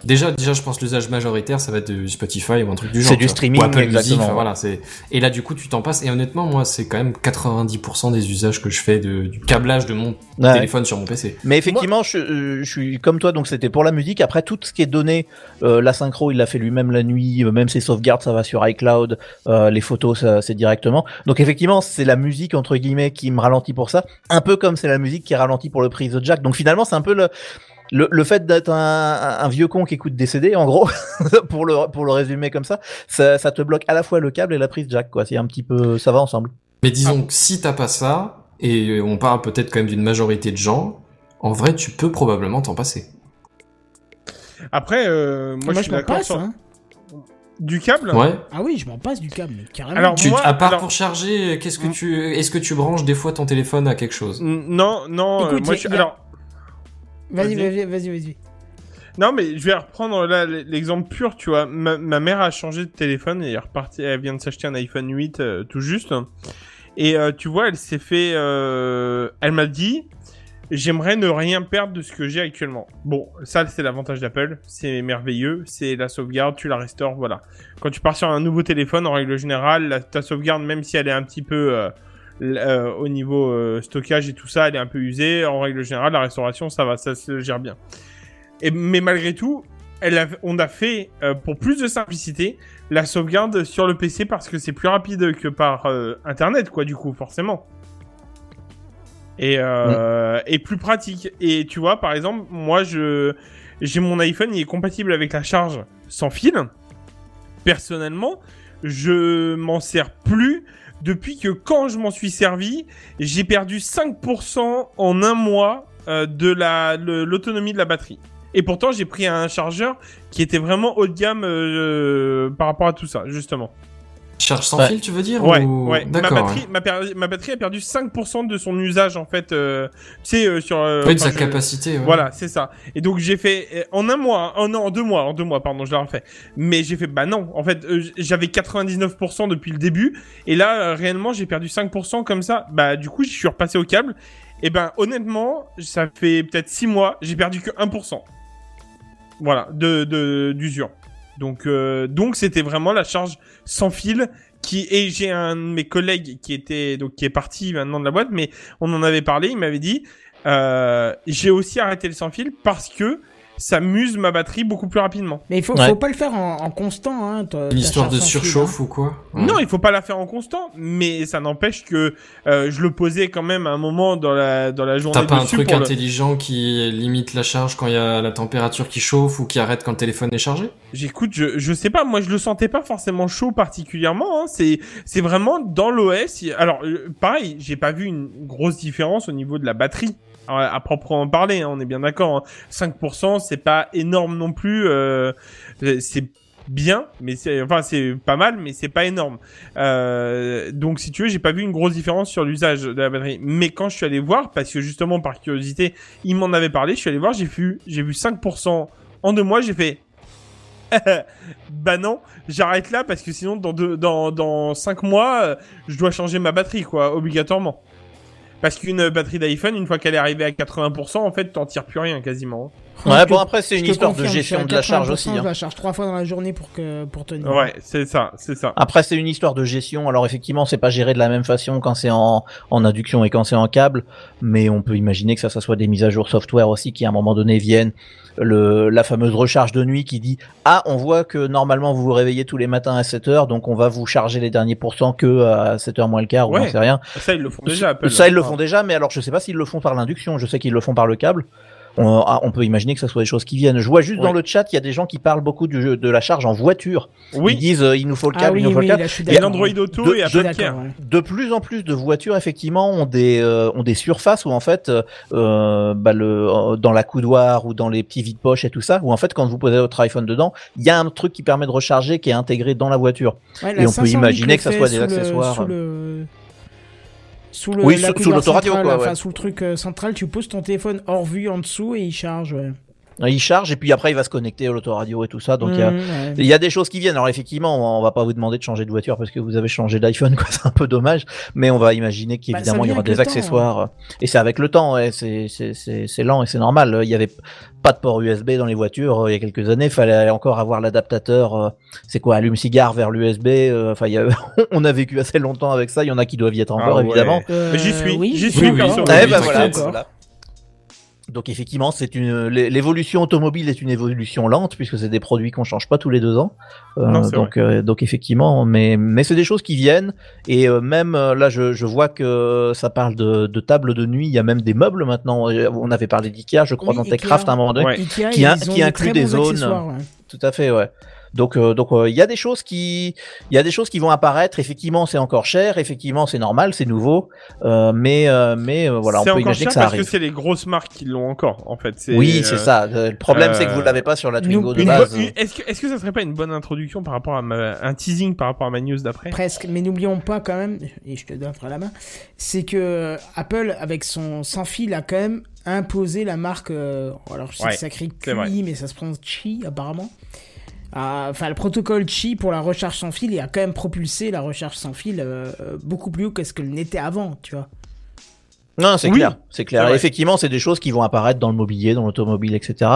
Déjà, déjà, je pense l'usage majoritaire, ça va être du Spotify ou un truc du genre. C'est du streaming, Apple Music, exactement. enfin, voilà, c'est. Et là, du coup, tu t'en passes. Et honnêtement, moi, c'est quand même 90% des usages que je fais de, du câblage de mon Ouais. téléphone sur mon PC. Mais effectivement, je, euh, je suis comme toi, donc c'était pour la musique. Après, tout ce qui est donné, euh, la synchro, il l'a fait lui-même la nuit, euh, même ses sauvegardes, ça va sur iCloud, euh, les photos, ça, c'est directement. Donc effectivement, c'est la musique, entre guillemets, qui me ralentit pour ça. Un peu comme c'est la musique qui ralentit pour le prise de jack. Donc finalement, c'est un peu le... Le, le fait d'être un, vieux con qui écoute des CD, en gros, pour le pour le résumer comme ça, ça, ça te bloque à la fois le câble et la prise jack, quoi. C'est un petit peu, ça va ensemble. Mais disons que si t'as pas ça, et on parle peut-être quand même d'une majorité de gens, en vrai, tu peux probablement t'en passer. Après, euh, moi, Moi, je suis d'accord passe. sur Hein. du câble. Ouais. Ah oui, je m'en passe du câble, carrément. Alors, Tu, Moi, à part alors- pour charger, qu'est-ce que Mm. tu, est-ce que tu branches des fois ton téléphone à quelque chose? N- Non, non. euh, moi, je a- alors. Vas-y, vas-y. vas-y. Non, mais je vais reprendre là l'exemple pur, tu vois. Ma, ma mère a changé de téléphone et elle est repartie, elle vient de s'acheter un iPhone 8 euh, tout juste. Et euh, tu vois, elle s'est fait, euh, elle m'a dit, j'aimerais ne rien perdre de ce que j'ai actuellement. Bon, ça c'est l'avantage d'Apple, c'est merveilleux, c'est la sauvegarde, tu la restaures, voilà. Quand tu pars sur un nouveau téléphone, en règle générale, la- ta sauvegarde, même si elle est un petit peu euh, au niveau euh, stockage et tout ça, elle est un peu usée. En règle générale, la restauration, ça va, ça se gère bien. Et, mais malgré tout, elle a- on a fait, euh, pour plus de simplicité, la sauvegarde sur le PC parce que c'est plus rapide que par euh, Internet, quoi, du coup, forcément. Et, euh, et plus pratique. Et tu vois, par exemple, moi, je j'ai mon iPhone, il est compatible avec la charge sans fil. Personnellement, je m'en sers plus depuis que quand je m'en suis servi, j'ai perdu 5% en un mois euh, de l'autonomie de la batterie. Et pourtant, j'ai pris un chargeur qui était vraiment haut de gamme euh, par rapport à tout ça, justement. Charge sans Ouais. fil, tu veux dire Ouais, ou- ouais. Ma batterie, ma, per- ma batterie a perdu 5% de son usage, en fait. euh, tu sais, euh, sur... euh. Oui, de sa je- capacité. ouais. Voilà, c'est ça. Et donc j'ai fait euh, en un mois, oh non, en deux mois, en deux mois, pardon, je l'ai refait. Mais j'ai fait bah non, en fait euh, j'avais 99% depuis le début et là euh, réellement j'ai perdu 5% comme ça. Bah du coup je suis repassé au câble. Et ben honnêtement, ça fait peut-être six mois, j'ai perdu que 1%. Voilà, de de d'usure. Donc euh, donc c'était vraiment la charge sans fil qui et j'ai un de mes collègues qui était donc qui est parti maintenant de la boîte, mais on en avait parlé, il m'avait dit euh, j'ai aussi arrêté le sans fil parce que ça muse ma batterie beaucoup plus rapidement. Mais il faut, Ouais. faut pas le faire en, en constant, hein. Une histoire de surchauffe hein. ou quoi Ouais. Non, il faut pas la faire en constant, mais ça n'empêche que euh, je le posais quand même à un moment dans la dans la journée T'as pas un truc pour le- intelligent qui limite la charge quand il y a la température qui chauffe ou qui arrête quand le téléphone est chargé? J'écoute, je, je sais pas, moi je le sentais pas forcément chaud particulièrement. Hein. C'est c'est vraiment dans l'OS. Alors euh, pareil, j'ai pas vu une grosse différence au niveau de la batterie. À, proprement parler, hein, on est bien d'accord. hein. 5%, c'est pas énorme non plus. euh, c'est bien, mais c'est enfin c'est pas mal, mais c'est pas énorme. Euh, donc si tu veux, j'ai pas vu une grosse différence sur l'usage de la batterie. Mais quand je suis allé voir, parce que justement par curiosité, il m'en avait parlé, je suis allé voir, j'ai vu j'ai vu 5% en deux mois, j'ai fait bah non, j'arrête là parce que sinon dans deux, dans dans cinq mois, euh, je dois changer ma batterie quoi, obligatoirement. Parce qu'une batterie d'iPhone, une fois qu'elle est arrivée à 80%, en fait, t'en tires plus rien quasiment. hein. Ouais, bon après c'est une histoire de confirme, gestion à de la charge 80%, aussi. Je hein. la charge trois fois dans la journée pour que pour tenir. Ouais, c'est ça, c'est ça. Après, c'est une histoire de gestion. Alors, effectivement, c'est pas géré de la même façon quand c'est en, en induction et quand c'est en câble, mais on peut imaginer que ça, ça soit des mises à jour software aussi qui, à un moment donné, viennent. Le, la fameuse recharge de nuit qui dit Ah, on voit que normalement vous vous réveillez tous les matins à 7 heures, donc on va vous charger les derniers pourcents que à 7 heures moins le quart, ou j'en sais rien. Ça, ils le font déjà, Apple. Ça, ils le font déjà, mais alors je sais pas s'ils le font par l'induction. Je sais qu'ils le font par le câble. On, ah, on peut imaginer que ça soit des choses qui viennent. Je vois juste Ouais. dans le chat, il y a des gens qui parlent beaucoup du jeu, de la charge en voiture. Ils Oui, disent euh, il nous faut le Ah câble, oui, il nous faut oui, le câble. il y a l'Android Auto De- et Apple ouais. De plus en plus de voitures effectivement ont des euh, ont des surfaces où en fait euh, bah, le euh, dans la coudoir ou dans les petits vides poches et tout ça où en fait quand vous posez votre iPhone dedans il y a un truc qui permet de recharger qui est intégré dans la voiture. Ouais, Et la on peut 508 imaginer que ça soit des accessoires. Sous le, sous le, Oui, sous- sous l'autoradio, quoi, ouais. Enfin, sous le truc euh, central, tu poses ton téléphone hors vue en dessous et il charge. Ouais. Il charge et puis après il va se connecter à l'autoradio et tout ça donc il y a Mmh, ouais. Il y a des choses qui viennent. Alors effectivement, on va pas vous demander de changer de voiture parce que vous avez changé d'iPhone, quoi. C'est un peu dommage. Mais on va imaginer Bah, qu'évidemment il y aura des temps, accessoires. euh, Et c'est avec le temps. ouais. C'est c'est c'est c'est lent et c'est normal. Il y avait pas de port USB dans les voitures euh, il y a quelques années. Fallait encore avoir l'adaptateur. euh, C'est quoi, allume-cigare vers l'USB. Enfin, il y a... on a vécu assez longtemps avec ça. Il y en a qui doivent y être encore Ah ouais. évidemment. Euh, Mais j'y suis, oui, j'y suis encore. oui, Eh oui, ben voilà, voilà. Donc effectivement, c'est une l'é- l'évolution automobile est une évolution lente puisque c'est des produits qu'on change pas tous les deux ans. Euh, Non, donc euh, donc effectivement, mais mais c'est des choses qui viennent et euh, même euh, là je, je vois que ça parle de, de table de nuit. Il y a même des meubles maintenant. Euh, On avait parlé d'Ikea, je crois, Oui, dans. TechCraft à un moment donné. Ouais. Ikea, Qui a- qui inclut des zones. ouais. Tout à fait, ouais. Donc euh, donc euh, il y a des choses qui il y a des choses qui vont apparaître. Effectivement, c'est encore cher. Effectivement, c'est normal, c'est nouveau. Euh, mais euh, mais euh, voilà, on peut imaginer cher que ça parce arrive. que c'est les grosses marques qui l'ont encore, en fait. Oui, euh, c'est ça. Le problème, c'est que vous l'avez pas sur la Twingo de base. Est-ce que, est-ce que ça serait pas une bonne introduction par rapport à ma, un teasing par rapport à ma news d'après? Presque, mais n'oublions pas quand même, et je te donne la main, c'est que Apple, avec son sans fil, a quand même imposé la marque. euh, alors je sais Ouais, que ça vrai. QI, mais ça se prononce Chi apparemment. Ah, Enfin, le protocole Chi pour la recharge sans fil, il a quand même propulsé la recharge sans fil euh, euh, beaucoup plus haut que ce que n'était avant, tu vois. Non, c'est Oui, clair, c'est clair. Effectivement, c'est des choses qui vont apparaître dans le mobilier, dans l'automobile, etc.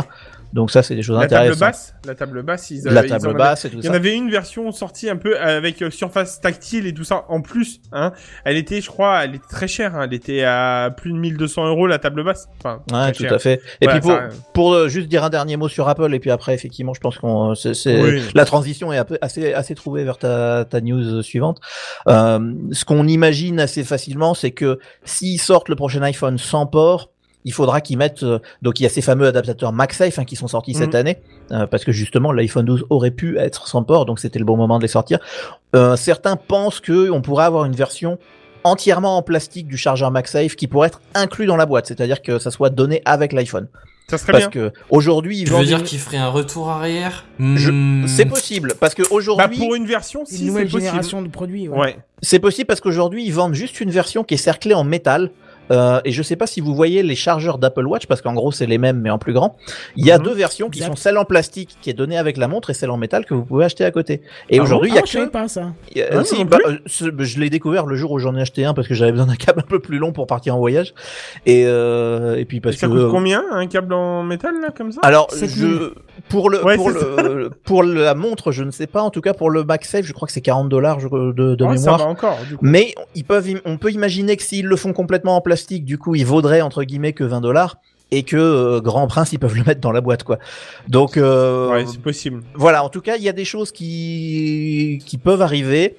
Donc ça, c'est des choses La table intéressantes. basse, la table basse, ils La en table avaient- basse et tout Il y en avait une version sortie un peu avec euh, surface tactile et tout ça en plus. Hein. Elle était, je crois, elle était très chère. Hein. Elle était à plus de 1200 euros la table basse. Enfin, Ouais, tout à fait. Et Voilà, puis pour, ça- pour euh, juste dire un dernier mot sur Apple, et puis après, effectivement, je pense qu'on, Oui. la transition est un peu, assez, assez trouvée vers ta, ta news suivante. Euh, ce qu'on imagine assez facilement, c'est que s'ils sortent le prochain iPhone sans port, il faudra qu'ils mettent, euh, donc il y a ces fameux adaptateurs MagSafe hein, qui sont sortis cette Mhm. année, euh, parce que justement l'iPhone 12 aurait pu être sans port, donc c'était le bon moment de les sortir. Euh, certains pensent que on pourrait avoir une version entièrement en plastique du chargeur MagSafe qui pourrait être inclus dans la boîte, c'est-à-dire que ça soit donné avec l'iPhone. Ça serait Parce bien. que aujourd'hui, ils Tu veux dire une- qu'il ferait un retour arrière Je- Hmm. c'est possible parce que Bah, aujourd'hui, pour une version, Une si c'est nouvelle possible. génération de produits. Ouais. Ouais. c'est possible parce qu'aujourd'hui ils vendent juste une version qui est cerclée en métal. Euh, et je sais pas si vous voyez les chargeurs d'Apple Watch parce qu'en gros c'est les mêmes mais en plus grand. Il y a Mhm. deux versions qui Exact. sont celle en plastique qui est donnée avec la montre et celle en métal que vous pouvez acheter à côté. Et Ah aujourd'hui il y a Ah, je que pas ça. a- Ah, si, non bah, euh, ce- je l'ai découvert le jour où j'en ai acheté un parce que j'avais besoin d'un câble un peu plus long pour partir en voyage. Et euh, et puis parce ça que coûte combien un câble en métal là comme ça? Alors, 7000. je, pour le, Ouais, pour le, pour la montre, je ne sais pas. En tout cas, pour le MagSafe, je crois que c'est 40 dollars de, de Ouais, Ça mémoire. va encore. Du coup. Mais ils peuvent, on peut imaginer que s'ils le font complètement en plastique, du coup, il vaudrait entre guillemets que 20 dollars et que euh, Grand Prince, ils peuvent le mettre dans la boîte, quoi. Donc, euh, Ouais, c'est possible. voilà. En tout cas, il y a des choses qui qui peuvent arriver.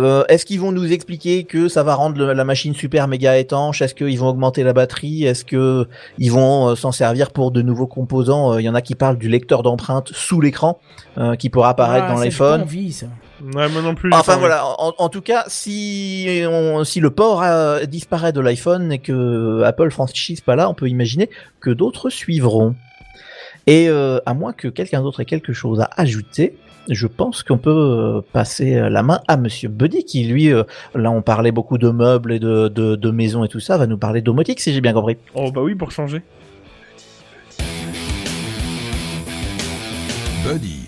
Euh, Est-ce qu'ils vont nous expliquer que ça va rendre le- la machine super méga étanche? Est-ce qu'ils vont augmenter la batterie? Est-ce que ils vont euh, s'en servir pour de nouveaux composants? Euh, Il y en a qui parlent du lecteur d'empreintes sous l'écran euh, qui pourra apparaître Ah, dans ça, j'ai pas l'iPhone. envie, ça. Ouais, moi non plus. Enfin voilà, en, en tout cas, si on, si le port euh, disparaît de l'iPhone et que Apple franchise pas là, on peut imaginer que d'autres suivront. Et euh, à moins que quelqu'un d'autre ait quelque chose à ajouter, je pense qu'on peut euh, passer la main à Monsieur Buddy qui lui, euh, là on parlait beaucoup de meubles et de, de, de maisons et tout ça, va nous parler domotique si j'ai bien compris. Oh bah oui, pour changer. Buddy,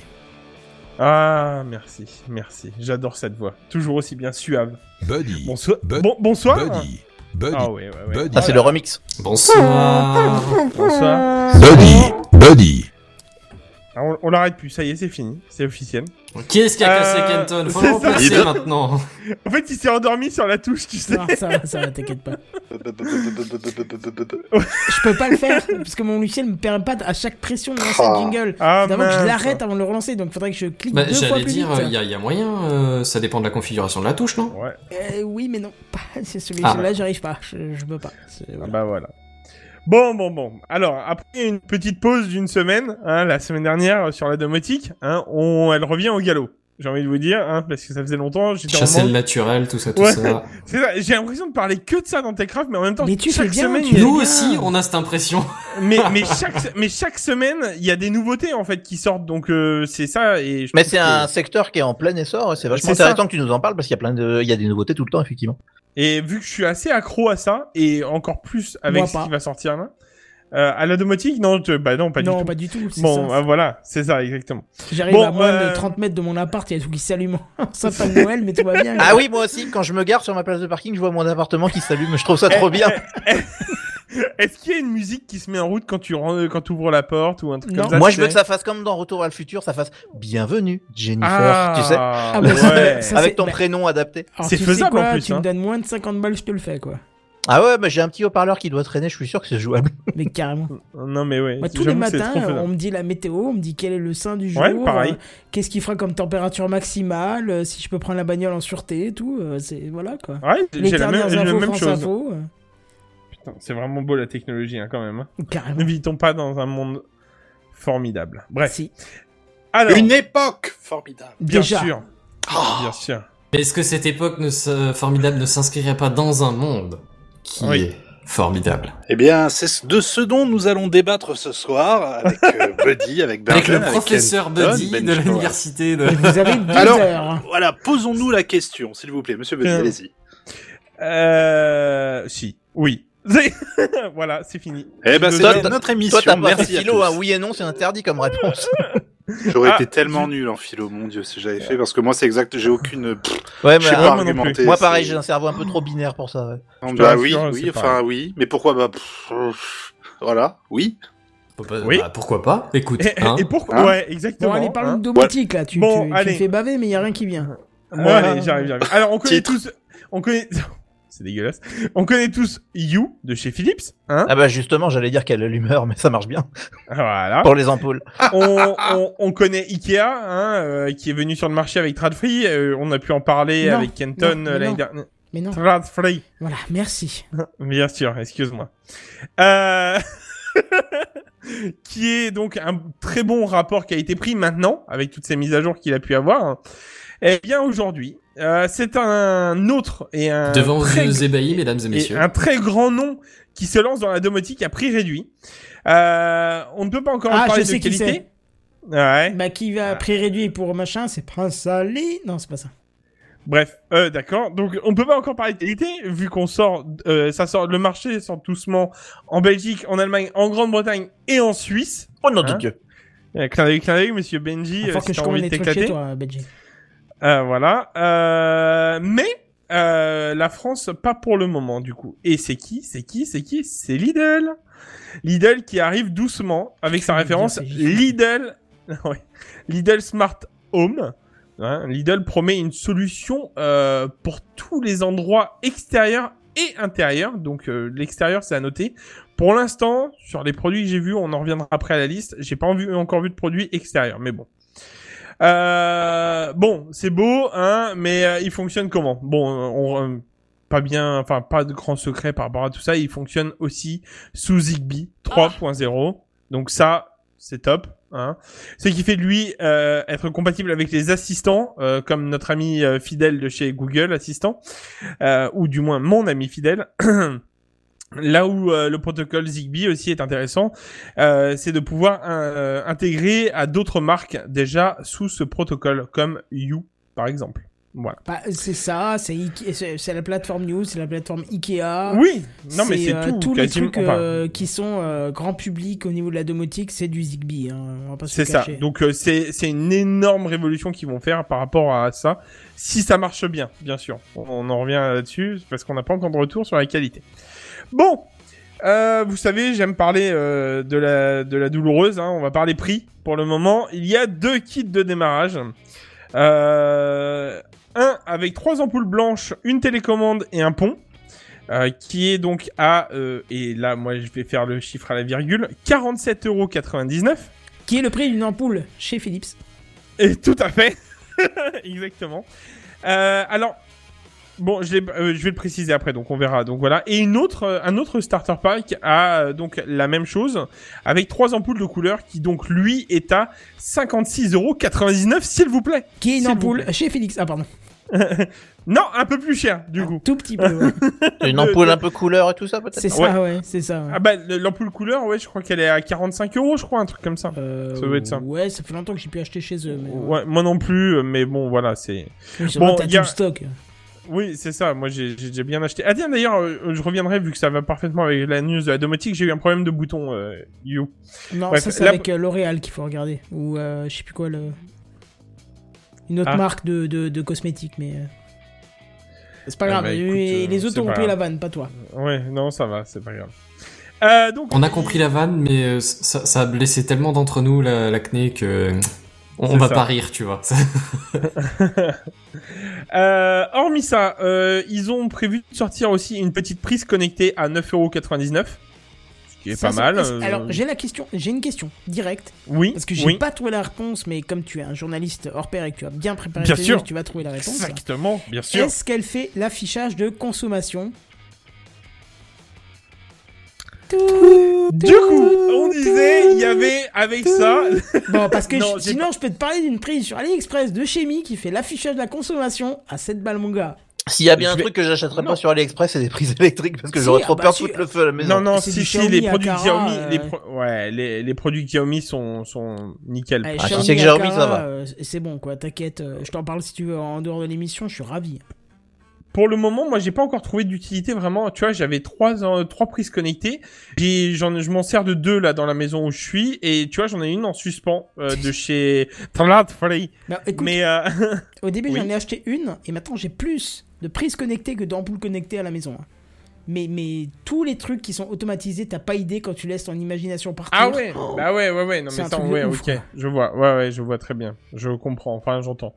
Ah, merci, merci. J'adore cette voix. Toujours aussi bien suave. Buddy, Bonsoir. Bon, bonsoir. Buddy, Buddy, Ah ouais, ouais, ouais. Buddy, Ça c'est le remix. Bonsoir. Bonsoir. Buddy, Buddy. Ah, on on l'arrête plus, ça y est, c'est fini, c'est officiel. Qui est-ce qui a cassé Euh, Kenton Faut le ça. remplacer Il- maintenant. En fait, il s'est endormi sur la touche, tu sais. Non, ça va, ça va, t'inquiète pas. Je peux pas le faire, parce que mon logiciel me permet pas à chaque pression de lancer Ah. le jingle. Ah, d'abord que je l'arrête avant de le relancer, donc faudrait que je clique Bah, deux fois J'allais plus dire, vite. il y, a- y a moyen, euh, ça dépend de la configuration de la touche, non? Ouais, Euh, oui, mais non. C'est celui Ah. là j'arrive pas. Je, je peux pas. Ah bah voilà. Bon, bon, bon. Alors, après une petite pause d'une semaine, hein, la semaine dernière sur la domotique, hein, on, elle revient au galop. J'ai envie de vous dire, hein, parce que ça faisait longtemps, j'étais en Chasser le naturel, tout ça, tout Ouais. ça. C'est ça, j'ai l'impression de parler que de ça dans Techcraft, mais en même temps, Mais tu chaque bien, semaine, tu Nous bien. aussi, on a cette impression. mais, mais chaque, mais chaque semaine, il y a des nouveautés, en fait, qui sortent, donc, euh, c'est ça, et je Mais c'est que- un secteur qui est en plein essor. C'est vachement C'est ça. intéressant que tu nous en parles parce qu'il y a plein de, il y a des nouveautés tout le temps effectivement. Et vu que je suis assez accro à ça, et encore plus avec Moi ce pas. qui va sortir là, euh, à la domotique, non, bah non, pas non, du tout. pas du tout. Bon, ça. bah, voilà, c'est ça, exactement. J'arrive bon, à moins euh, de 30 mètres de mon appart, il y a tout qui s'allume sapin de Noël, mais tout va bien. Ah oui, moi aussi, quand je me gare sur ma place de parking, je vois mon appartement qui s'allume. Je trouve ça trop bien. Est-ce qu'il y a une musique qui se met en route quand tu rentres, quand tu ouvres la porte ou un truc Non. comme ça Moi, je veux que ça fasse comme dans Retour à le futur, ça fasse Bienvenue, Jennifer. ah, Tu sais, Ah, bah, ouais. ça- ça- avec ton bah- prénom adapté. C'est faisable, quoi, en plus, Tu hein. me donnes moins de 50 balles, je te le fais, quoi. Ah ouais, bah j'ai un petit haut-parleur qui doit traîner. Je suis sûr que c'est jouable. Mais carrément. Non mais ouais. Moi, tous les matins, on me dit la météo, on me dit quel est le sein du jour, Ouais, pareil. euh, qu'est-ce qu'il fera comme température maximale, euh, si je peux prendre la bagnole en sûreté et tout. euh, c'est voilà quoi. Ouais, Les j'ai la même, dernières j'ai la infos même France chose. Info, euh, c'est vraiment beau la technologie hein, quand même. hein. carrément. Ne vit-on pas dans un monde formidable? Bref. Si. Alors, Une époque formidable. bien Déjà. sûr. Ah. Bien sûr. Mais Est-ce que cette époque ne se- formidable ne s'inscrirait pas dans un monde qui Oui. est formidable? Eh bien, c'est de ce dont nous allons débattre ce soir avec euh, Buddy, avec Avec Bergen, le professeur Kenton, Buddy de Benji. l'université de... Vous avez deux Alors- heures. Voilà, posons-nous la question, s'il vous plaît, Monsieur Buddy, Euh, allez-y. Euh... Si. Oui. voilà, c'est fini. Eh ben, c'est notre- émission. Toi, t'as pas Merci à philo, hein, oui et non, c'est interdit comme réponse. J'aurais Ah, été tellement nul en philo, mon dieu, si j'avais fait, parce que moi, c'est exact, j'ai aucune. pff, Ouais, je sais mais pas moi non plus. argumenter. moi pareil, j'ai un cerveau un peu trop binaire pour ça. ouais. Non, Bah oui, rassure, oui, enfin pareil. oui, mais pourquoi bah pff, voilà, oui. Oui. Bah, pourquoi pas? Écoute, Et, hein. et pourquoi? Hein? Ouais, Bon, exactement. allez, parlons hein. de domotique là. Tu, Bon, tu- allez. fais baver, mais il y a rien qui vient. Bon, Ah. allez, j'arrive, j'arrive. Alors, on connaît Titre. tous... On connaît... c'est dégueulasse. On connaît tous You de chez Philips, hein Ah bah justement, j'allais dire qu'elle a l'humeur, mais ça marche bien Voilà. pour les ampoules. on, on, on connaît Ikea, hein, euh, qui est venu sur le marché avec Tradfree. Euh, on a pu en parler Non, avec Kenton l'année dernière. Mais non. Tradfree, Voilà, merci. bien sûr, excuse-moi. Euh... qui est donc un très bon rapport qui a été pris maintenant, avec toutes ces mises à jour qu'il a pu avoir. Eh bien, aujourd'hui, euh, c'est un autre et un devant vos très ébahis, mesdames et et messieurs. un très grand nom qui se lance dans la domotique à prix réduit. Euh, on ne peut pas encore Ah, parler je de sais qui qualité. Ouais. Bah, qui va à prix réduit pour machin, c'est Prince Ali. Non, c'est pas ça. Bref, euh, d'accord. Donc on peut pas encore parler de qualité vu qu'on sort, euh, ça sort, le marché sort doucement en Belgique, en Allemagne, en Grande-Bretagne et en Suisse. Oh de Hein Dieu. Euh, clin d'œil, clin d'œil, Monsieur Benji, euh, faut si que je envie de t'éclater. Euh, voilà. Euh, mais euh, la France, pas pour le moment du coup. Et c'est qui C'est qui C'est qui? C'est Lidl. Lidl qui arrive doucement avec sa référence Lidl. Lidl Smart Home. Hein, Lidl promet une solution euh, pour tous les endroits extérieurs et intérieurs. Donc euh, l'extérieur, c'est à noter. Pour l'instant, sur les produits que j'ai vus, on en reviendra après à la liste. J'ai pas encore vu de produits extérieurs, mais bon. Euh, bon, c'est beau, hein, mais euh, il fonctionne comment? Bon, euh, on, euh, pas bien, enfin pas de grand secret par rapport à tout ça. Il fonctionne aussi sous Zigbee 3.0. Donc ça, c'est top. Hein. Ce qui fait de lui euh, être compatible avec les assistants, euh, comme notre ami euh, fidèle de chez Google Assistant, euh, ou du moins mon ami fidèle. Là où euh, le protocole Zigbee aussi est intéressant, euh, c'est de pouvoir euh, intégrer à d'autres marques déjà sous ce protocole, comme You par exemple. Voilà. Bah, c'est ça, c'est c'est la plateforme News, c'est la plateforme Ikea. Oui, non mais c'est euh, tout. tous les trucs enfin, euh, qui sont euh, grand public au niveau de la domotique, c'est du Zigbee. Hein, on va pas se C'est ça. cacher. Donc euh, c'est c'est une énorme révolution qu'ils vont faire par rapport à ça, si ça marche bien, bien sûr. On, on en revient là-dessus parce qu'on n'a pas encore de retour sur la qualité. Bon, euh, vous savez, j'aime parler euh, de la de la douloureuse. Hein. On va parler prix pour le moment. Il y a deux kits de démarrage. Euh, un avec trois ampoules blanches, une télécommande et un pont. qui est donc à et là moi je vais faire le chiffre à la virgule 47,99€. Qui est le prix d'une ampoule chez Philips. Et tout à fait. Exactement. Alors, bon, je, euh, je vais le préciser après, donc on verra. Donc voilà. Et une autre, euh, un autre starter pack a euh, donc la même chose avec trois ampoules de couleur qui donc lui est à 56,99€ s'il vous plaît. Qui est une ampoule chez Philips. Ah, pardon. Non, un peu plus cher du Un coup. tout petit peu. ouais. Une ampoule de- un peu couleur et tout ça peut-être c'est ça, ouais, c'est ça. ouais. Ah bah le- l'ampoule couleur, ouais, je crois qu'elle est à 45 euros, je crois, un truc comme ça. Euh, ça doit être ça. Ouais, ça fait longtemps que j'ai pu acheter chez eux. Mais... Ouais, moi non plus, mais bon, voilà, c'est. Oui, Bon, il y a- tout le stock. Oui, c'est ça. Moi, j'ai déjà bien acheté. Ah tiens, d'ailleurs, euh, je reviendrai vu que ça va parfaitement avec la news de la domotique. J'ai eu un problème de bouton. Euh, you. Non, Bref, ça c'est avec euh, L'Oréal qu'il faut regarder. Ou euh, je sais plus quoi, le... une autre Ah. marque de, de, de cosmétiques, mais. C'est pas Ah grave, bah, écoute, euh, les autres ont pas pris la vanne, pas toi. Ouais, non, ça va, c'est pas grave. Euh, donc. On a compris la vanne, mais ça, ça a blessé tellement d'entre nous la- l'acné que euh, on va ça. pas rire, tu vois. Euh, hormis ça, euh, ils ont prévu de sortir aussi une petite prise connectée à 9,99€. Ce qui est Ça, pas mal. euh, Alors, j'ai la question, j'ai une question directe. Oui, Parce que j'ai oui. pas trouvé la réponse, mais comme tu es un journaliste hors pair et que tu as bien préparé Bien tes sûr. news, tu vas trouver la réponse. Exactement, bien sûr. Est-ce qu'elle fait l'affichage de consommation Du coup, on disait, il y avait avec ça. Bon, parce que Non, je- j'ai sinon, je peux te parler d'une prise sur AliExpress de Chemie qui fait l'affichage de la consommation à 7 balles, mon gars. S'il y a bien Je un vais- truc que j'achèterais pas sur AliExpress, c'est des prises électriques parce que Si, j'aurais ah trop bah peur de si. foutre le feu à la maison. Non, non, C'est si, si, Xiaomi, les produits Akara, Xiaomi, euh, les, pro- ouais, les, les produits Xiaomi sont, sont nickel. Allez, Ah, si c'est que Xiaomi, ça va. euh, c'est bon, quoi, t'inquiète. euh, Je t'en parle si tu veux en dehors de l'émission, je suis ravi. Pour le moment, moi, j'ai pas encore trouvé d'utilité vraiment. Tu vois, j'avais trois, euh, trois prises connectées. J'ai, j'en, je m'en sers de deux là dans la maison où je suis, et tu vois, j'en ai une en suspens euh, de chez. Bah, écoute, Mais euh, au début, oui. j'en ai acheté une, et maintenant, j'ai plus de prises connectées que d'ampoules connectées à la maison. hein. Mais, mais tous les trucs qui sont automatisés, t'as pas idée quand tu laisses ton imagination partir. ah ouais, Oh. bah ouais, ouais, ouais. Non mais de ouais, ouf, ok, quoi. je vois, ouais, ouais, je vois très bien. Je comprends. Enfin, j'entends.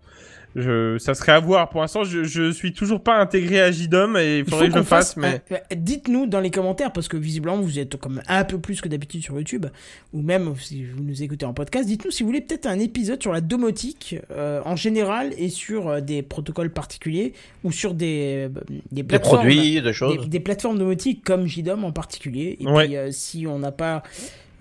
Je, ça serait à voir. Pour l'instant, je, je suis toujours pas intégré à JDOM et il Il faudrait que je le fasse, fasse mais. un- euh, Dites-nous dans les commentaires, parce que visiblement vous êtes comme un peu plus que d'habitude sur YouTube, ou même si vous nous écoutez en podcast, dites-nous si vous voulez peut-être un épisode sur la domotique euh, en général et sur euh, des protocoles particuliers, ou sur des, euh, des Des plateformes. produits, des Des, choses. des plateformes domotiques comme JDOM en particulier. Et Ouais. puis euh, si on n'a pas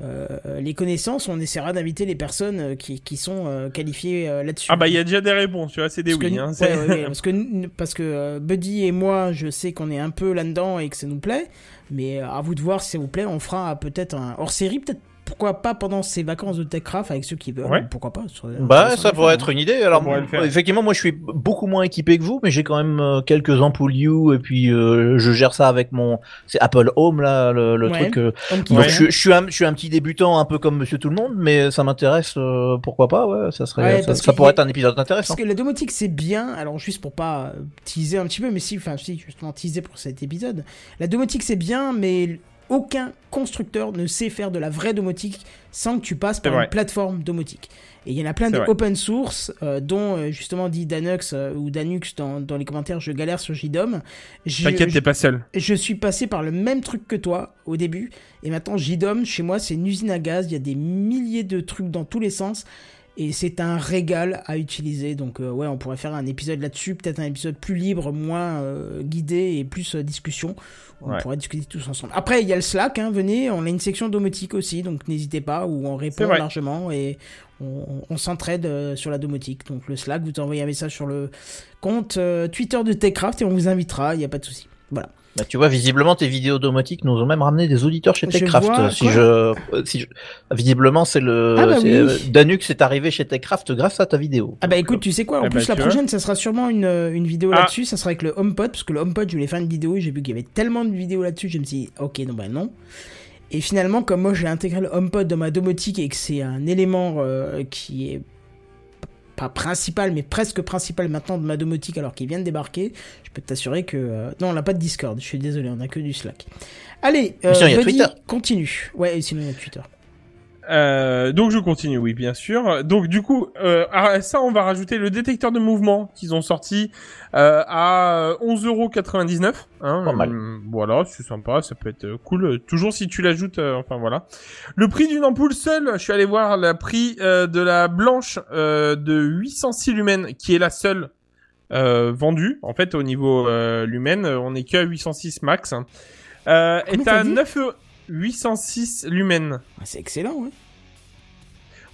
euh, les connaissances, on essaiera d'inviter les personnes euh, qui, qui sont euh, qualifiées euh, là-dessus. Ah bah il y a déjà des réponses, tu vois, c'est des Parce que oui. nous- Hein, ouais, ouais, parce que, parce que Buddy et moi, je sais qu'on est un peu là-dedans et que ça nous plaît. Mais à vous de voir si ça vous plaît. On fera peut-être un hors-série, peut-être pourquoi pas pendant ces vacances de Techcraft avec ceux qui veulent. Ouais. Pourquoi pas ça- Bah, ça pourrait être une idée. Alors, effectivement, moi, je suis beaucoup moins équipé que vous, mais j'ai quand même euh, quelques ampoules You et puis euh, je gère ça avec mon, c'est Apple Home là, le, le Ouais. truc. euh, donc je, je suis un, je suis un petit débutant, un peu comme Monsieur Tout le Monde, mais ça m'intéresse. euh, pourquoi pas Ouais, ça serait, Ouais, ça, parce pourrait a- être un épisode Parce intéressant. que la domotique c'est bien, alors juste pour pas teaser un petit peu, mais si, enfin si, justement teaser pour cet épisode. La domotique c'est bien, mais aucun constructeur ne sait faire de la vraie domotique sans que tu passes par une plateforme domotique. Et il y en a plein de vrai. open source, euh, dont euh, justement dit Danux euh, ou Danux dans, dans les commentaires, je galère sur JDOM. T'inquiète, t'es pas seul. je suis passé par le même truc que toi au début. Et maintenant, JDOM, chez moi, c'est une usine à gaz. Il y a des milliers de trucs dans tous les sens. Et c'est un régal à utiliser. Donc, euh, ouais, on pourrait faire un épisode là-dessus. Peut-être un épisode plus libre, moins euh, guidé et plus euh, discussion. On Ouais. pourrait discuter tous ensemble. Après, il y a le Slack. Hein, venez, on a une section domotique aussi. Donc, n'hésitez pas. Où on répond largement. Et on, on- s'entraide sur la domotique. Donc, le Slack, vous envoyez un message sur le compte Twitter de Techcraft et on vous invitera. Il n'y a pas de souci. Voilà. Bah, tu vois, visiblement, tes vidéos domotiques nous ont même ramené des auditeurs chez Je Techcraft. vois, si quoi je, euh, si je, visiblement, c'est le, Ah bah oui. euh, Danux est arrivé chez Techcraft grâce à ta vidéo. Ah bah écoute, tu sais quoi, en Eh plus bah, la vois. prochaine, ça sera sûrement une, euh, une vidéo Ah. là-dessus, ça sera avec le HomePod, parce que le HomePod, je voulais faire une vidéo et j'ai vu qu'il y avait tellement de vidéos là-dessus, je me suis dit, ok, non bah non. Et finalement, comme moi j'ai intégré le HomePod dans ma domotique et que c'est un élément euh, qui est pas principal, mais presque principal maintenant de ma domotique alors qu'il vient de débarquer, je peux t'assurer que... euh, Non, on n'a pas de Discord, je suis désolé, on a que du Slack. Allez, euh, sinon, Buddy, continue. Ouais, sinon il y a Twitter. Euh, donc je continue, oui, bien sûr. Donc du coup, euh, à ça, on va rajouter le détecteur de mouvement qu'ils ont sorti euh, à 11,99€. Hein, Pas mal. Euh, voilà, c'est sympa, ça peut être euh, cool. Euh, Toujours si tu l'ajoutes, euh, enfin voilà. Le prix d'une ampoule seule, je suis allé voir le prix euh, de la blanche euh, de 806 lumens, qui est la seule euh, vendue. En fait, au niveau euh, lumen, euh, on est que à 806 max. Euh, Combien est à dit? 9 euros- 806 lumens. Ah, c'est excellent, ouais.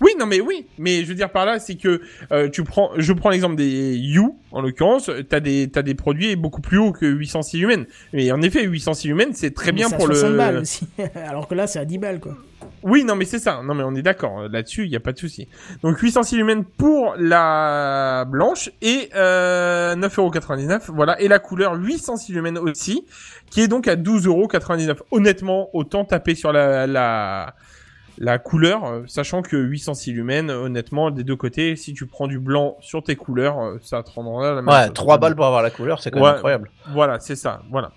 Oui, non, mais oui, mais je veux dire par là, c'est que euh, tu prends, je prends l'exemple des You en l'occurrence, t'as des t'as des produits beaucoup plus hauts que 806 lumens. Mais en effet, 806 lumens, c'est très Mais bien pour 60 le. balles aussi. alors que là, c'est à 10 balles, quoi. Oui, non, mais c'est ça. Non, mais on est d'accord euh, là-dessus, il y a pas de souci. Donc 806 lumens pour la blanche et euh, 9,99€. Voilà, et la couleur 806 lumens aussi, qui est donc à 12,99€. Honnêtement, autant taper sur la la la couleur, euh, sachant que 806 lumens, honnêtement, des deux côtés, si tu prends du blanc sur tes couleurs, euh, ça te rendra la même Ouais, chose. 3 balles pour avoir la couleur, c'est quand même Ouais. incroyable. Voilà, c'est ça, voilà.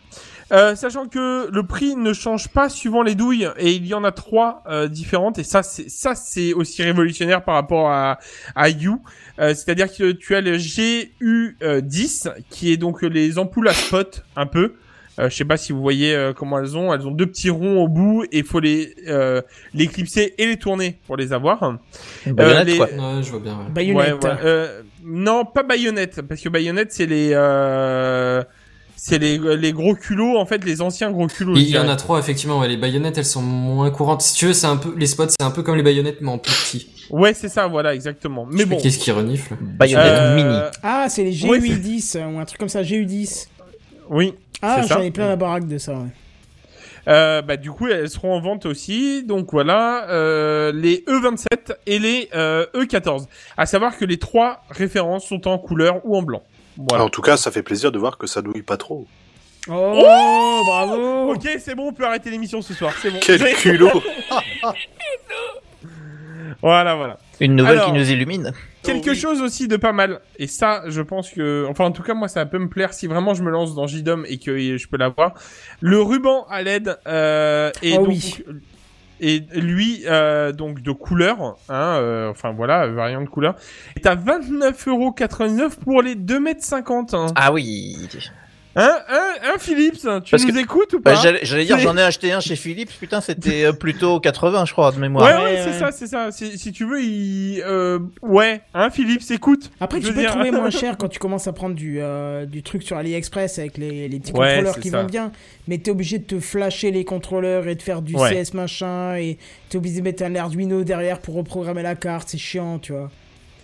Euh, sachant que le prix ne change pas suivant les douilles et il y en a trois euh, différentes et ça c'est ça c'est aussi révolutionnaire par rapport à à You. Euh, C'est-à-dire que tu as le GU10 qui est donc les ampoules à spot un peu. Euh, je sais pas si vous voyez euh, comment elles ont. Elles ont deux petits ronds au bout et il faut les euh, les clipser et les tourner pour les avoir. Une baïonnette, les- quoi. Ouais, je vois bien. ouais. Baïonnette. Ouais, ouais, euh, non, pas baïonnette, parce que baïonnette c'est les euh, c'est les les gros culots en fait, les anciens gros culots. Il y en a trois effectivement. Ouais, les baïonnettes, elles sont moins courantes. Si tu veux, c'est un peu les spots, c'est un peu comme les baïonnettes mais en plus petit. Ouais, c'est ça, voilà, exactement. Mais bon. Qu'est-ce qui renifle? Baïonnette Euh, mini. Ah, c'est les Ouais, GU10 euh, ou un truc comme ça, GU10. Oui. Ah, ai plein la baraque de ça, ouais. Euh, bah du coup, elles seront en vente aussi. Donc voilà, euh, les E27 et les euh, E14. À savoir que les trois références sont en couleur ou en blanc. Voilà. En tout cas, ça fait plaisir de voir que ça douille pas trop. Oh, bravo Ok, c'est bon, on peut arrêter l'émission ce soir. C'est bon. Quel culot Voilà, voilà. Une nouvelle Alors- qui nous illumine. Quelque chose aussi de pas mal. Et ça, je pense que, enfin, en tout cas, moi, ça peut me plaire si vraiment je me lance dans JDOM et que je peux l'avoir. Le ruban à LED, euh, et Oh donc, oui. et lui, euh, donc, de couleur, hein, euh, enfin, voilà, variante de couleur, est à 29,99€ pour les 2m50, hein. Ah oui. Hein, hein, hein, Philips, tu Parce nous que- écoutes ou Bah, pas? J'allais j'allais dire, j'en ai acheté un chez Philips, putain, c'était euh, plutôt 80, je crois, de mémoire. ouais, Ouais, c'est ouais. ça, c'est ça. Si, si tu veux, il, euh, ouais, hein, Philips, écoute. Après, tu peux dire- trouver moins cher quand tu commences à prendre du, euh, du truc sur AliExpress avec les, les petits Ouais, contrôleurs qui ça. vont bien. Mais t'es obligé de te flasher les contrôleurs et de faire du Ouais. CS machin. Et t'es obligé de mettre un Arduino derrière pour reprogrammer la carte. C'est chiant, tu vois.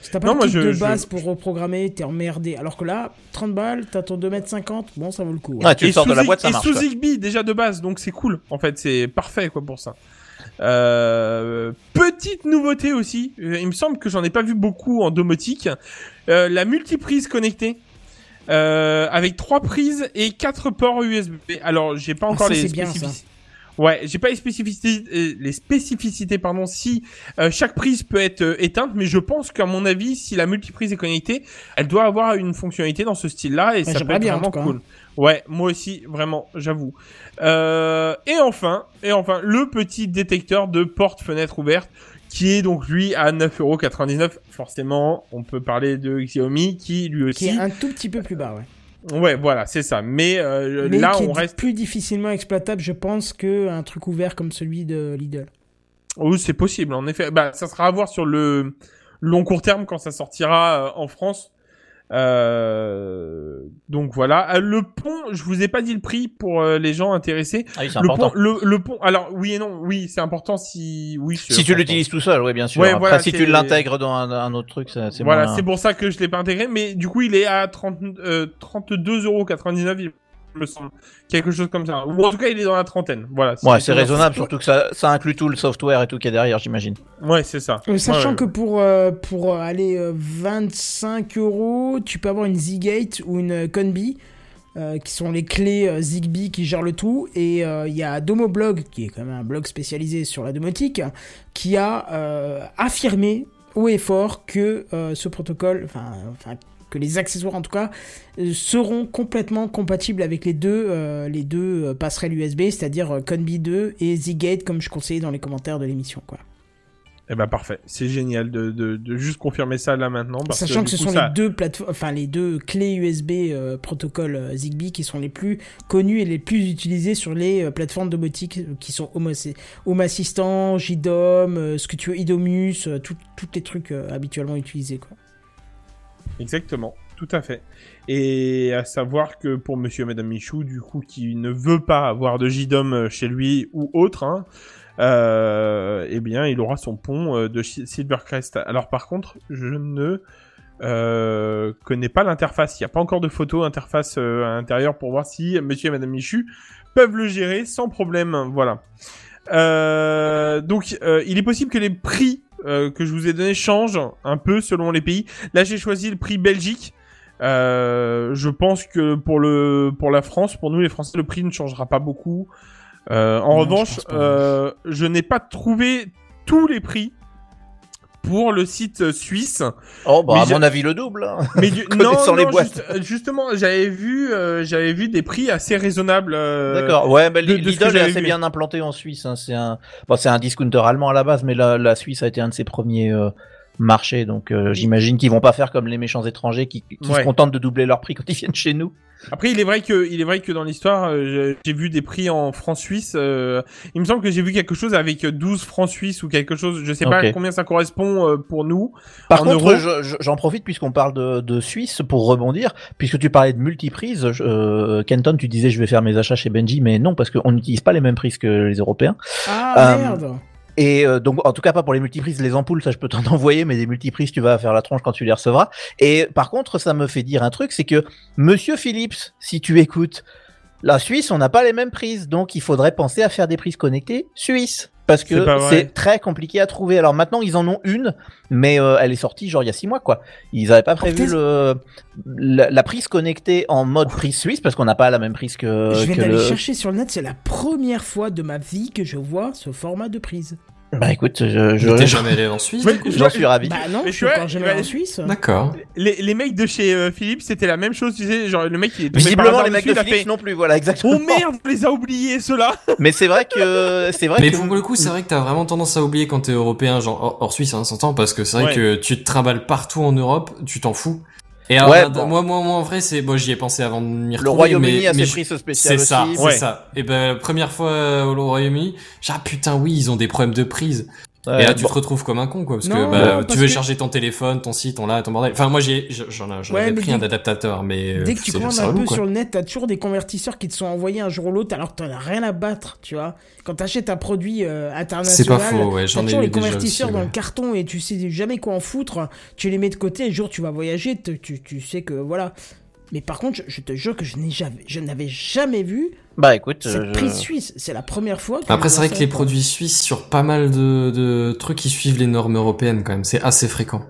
Si t'as pas Non, le moi, je- de je- base pour reprogrammer, t'es emmerdé. Alors que là, 30 balles, t'as ton 2m50, bon, ça vaut le coup. ouais. Ouais, tu le et sors de sous la boîte, ça et marche. sous. Zigbee déjà de base, donc c'est cool. En fait, c'est parfait quoi pour ça. Euh, petite nouveauté aussi, euh, il me semble que j'en ai pas vu beaucoup en domotique. Euh, la multiprise connectée. Euh, avec trois prises et quatre ports USB. Alors, j'ai pas Ah, encore ça, les c'est bien, ça. spécificités. Ouais, j'ai pas les spécificités, euh, les spécificités pardon, si euh, chaque prise peut être euh, éteinte, mais je pense qu'à mon avis, si la multiprise est connectée, elle doit avoir une fonctionnalité dans ce style-là et Ouais, ça peut être bien, vraiment cool. Ouais, moi aussi, vraiment, j'avoue. Euh, et enfin, et enfin, le petit détecteur de porte-fenêtre ouverte qui est donc lui à 9,99€. Forcément, on peut parler de Xiaomi qui lui Qui aussi. est un tout petit peu plus bas, ouais. Ouais, voilà, c'est ça. Mais, euh, Mais là, qui on est reste. plus difficilement exploitable, je pense, que un truc ouvert comme celui de Lidl. Oui, c'est possible, en effet. Bah, ça sera à voir sur le long court terme quand ça sortira euh, en France. Euh, donc voilà. Euh, le pont, je vous ai pas dit le prix pour euh, les gens intéressés. Ah oui, c'est Le important. pont, le, le pont. Alors oui et non, oui, c'est important si, oui. Si tu l'utilises tout seul, oui, bien sûr. Ouais, Après, voilà, si tu l'intègres dans un, un autre truc, c'est Voilà, moins- c'est pour ça que je l'ai pas intégré, mais du coup, il est à 30, euh, 32,99€, il me semble. Quelque chose comme ça. Ou en tout cas, il est dans la trentaine. Voilà. Ouais, c'est raisonnable, surtout que ça, ça inclut tout le software et tout qui est derrière, j'imagine. Ouais, c'est ça. Euh, sachant Ouais, que pour, euh, pour euh, aller euh, 25 euros, tu peux avoir une Z-Gate ou une euh, Conbi, euh, qui sont les clés euh, Zigbee qui gèrent le tout. Et euh, il y a Domoblog, qui est quand même un blog spécialisé sur la domotique, qui a euh, affirmé haut et fort que euh, ce protocole, enfin, enfin, que les accessoires en tout cas, euh, seront complètement compatibles avec les deux, euh, les deux euh, passerelles USB, c'est-à-dire Conbi 2 et Zigate, comme je conseillais dans les commentaires de l'émission, quoi. Eh ben parfait, c'est génial de, de, de juste confirmer ça là maintenant. parce Sachant que, ce coup, sont ça- les deux plateformes, enfin les deux clés USB euh, protocole Zigbee qui sont les plus connues et les plus utilisées sur les euh, plateformes domotiques qui sont Home, Home Assistant, JDOM, euh, ce que tu veux, Idomus, tous les trucs habituellement utilisés quoi. Exactement, tout à fait. Et à savoir que pour Monsieur et Madame Michou, du coup, qui ne veut pas avoir de euh, chez lui ou autre, hein, euh, eh bien, il aura son pont euh, de Silvercrest. Alors par contre, je ne euh, connais pas l'interface. Il n'y a pas encore de photo interface euh, à l'intérieur pour voir si Monsieur et Madame Michu peuvent le gérer sans problème. Voilà. Euh, donc, il est possible que les prix euh, que je vous ai donnés changent un peu selon les pays. Là, j'ai choisi le prix Belgique. Euh, je pense que pour le pour la France, pour nous les Français, le prix ne changera pas beaucoup. Euh, en Non, revanche, euh, je n'ai pas trouvé tous les prix pour le site euh, suisse. Oh, bah, Mais à mon avis, le double. hein. Mais du... non, Connaissant les non, boîtes. juste- euh, justement, j'avais vu, euh, j'avais vu des prix assez raisonnables. euh, D'accord. Ouais, bah, de- Lidl est assez vu. bien implanté en Suisse. Hein. C'est un, bon, c'est un discounter allemand à la base, mais la, la Suisse a été un de ses premiers euh, marchés. Donc, euh, j'imagine qu'ils vont pas faire comme les méchants étrangers qui, qui Ouais. se contentent de doubler leur prix quand ils viennent chez nous. Après, il est vrai que, il est vrai que dans l'histoire, euh, j'ai- vu des prix en francs suisses. euh, il me semble que j'ai vu quelque chose avec 12 francs suisses ou quelque chose. Je sais pas combien ça correspond euh, pour nous. Par En contre, euros je- je- j'en profite puisqu'on parle de, de Suisse pour rebondir, puisque tu parlais de multiprise. Euh, Kenton, tu disais je vais faire mes achats chez Benji, mais non parce qu'on n'utilise pas les mêmes prises que les Européens. Ah Euh, merde Et euh, donc, en tout cas, pas pour les multiprises, les ampoules, ça je peux t'en envoyer, mais des multiprises, tu vas faire la tronche quand tu les recevras. Et par contre, ça me fait dire un truc, c'est que Monsieur Philips, si tu écoutes, la Suisse, on n'a pas les mêmes prises, donc il faudrait penser à faire des prises connectées suisses. Parce C'est que c'est très compliqué à trouver. Alors maintenant, ils en ont une, mais euh, elle est sortie genre il y a six mois, quoi. Ils avaient pas prévu le, la, la prise connectée en mode prise suisse, parce qu'on n'a pas la même prise que, Je viens d'aller le... chercher sur le net, c'est la première fois de ma vie que je vois ce format de prise. Bah écoute, je, Je t'es jamais allé en Suisse du coup j'en suis ravi. Bah non, Mais je suis encore jamais ouais. en Suisse. D'accord. Les, les mecs de chez euh, Philips, c'était la même chose. Tu sais, genre le mec il est Visiblement, les mecs de Philips fait, non plus, voilà, exactement. Oh merde, on les a oubliés ceux-là. Mais c'est vrai que c'est vrai Mais que pour le coup, c'est vrai que t'as vraiment tendance à oublier quand t'es européen, genre hors, hors Suisse, hein, s'entend, parce que c'est vrai Ouais. que tu te trimbales partout en Europe, tu t'en fous. Et alors, Ouais, bon. moi, moi, moi, en vrai, c'est bon, j'y ai pensé avant de m'y le retrouver. Royaume-Uni mais, a mais ses je- prises spéciales C'est ça, c'est Ouais. ça. Et ben, première fois euh, au Royaume-Uni, j'ai dit, ah putain, oui, ils ont des problèmes de prise. Ouais, et là, tu bon. te retrouves comme un con, quoi, parce Non, que bah, non, tu parce veux que- charger ton téléphone, ton site, ton là, ton bordel. Enfin, moi, j'ai, j'en ai- j'en Ouais, avais pris dès- un adaptateur, mais euh, Dès que tu c'est- commandes c'est un peu quoi. sur le net, t'as toujours des convertisseurs qui te sont envoyés un jour ou l'autre alors que t'en as rien à battre, tu vois. Quand t'achètes un produit euh, C'est international, pas faux, ouais, t'as j'en ai toujours les convertisseurs aussi, dans ouais. le carton et tu sais jamais quoi en foutre. Tu les mets de côté et le jour où tu vas voyager, tu, tu sais que voilà. Mais par contre, je, je te jure que je n'ai jamais, je n'avais jamais vu Bah écoute, cette je- prise suisse. C'est la première fois. Que Après, je c'est vrai que les produits suisses sur pas mal de, de trucs qui suivent les normes européennes, quand même, c'est assez fréquent.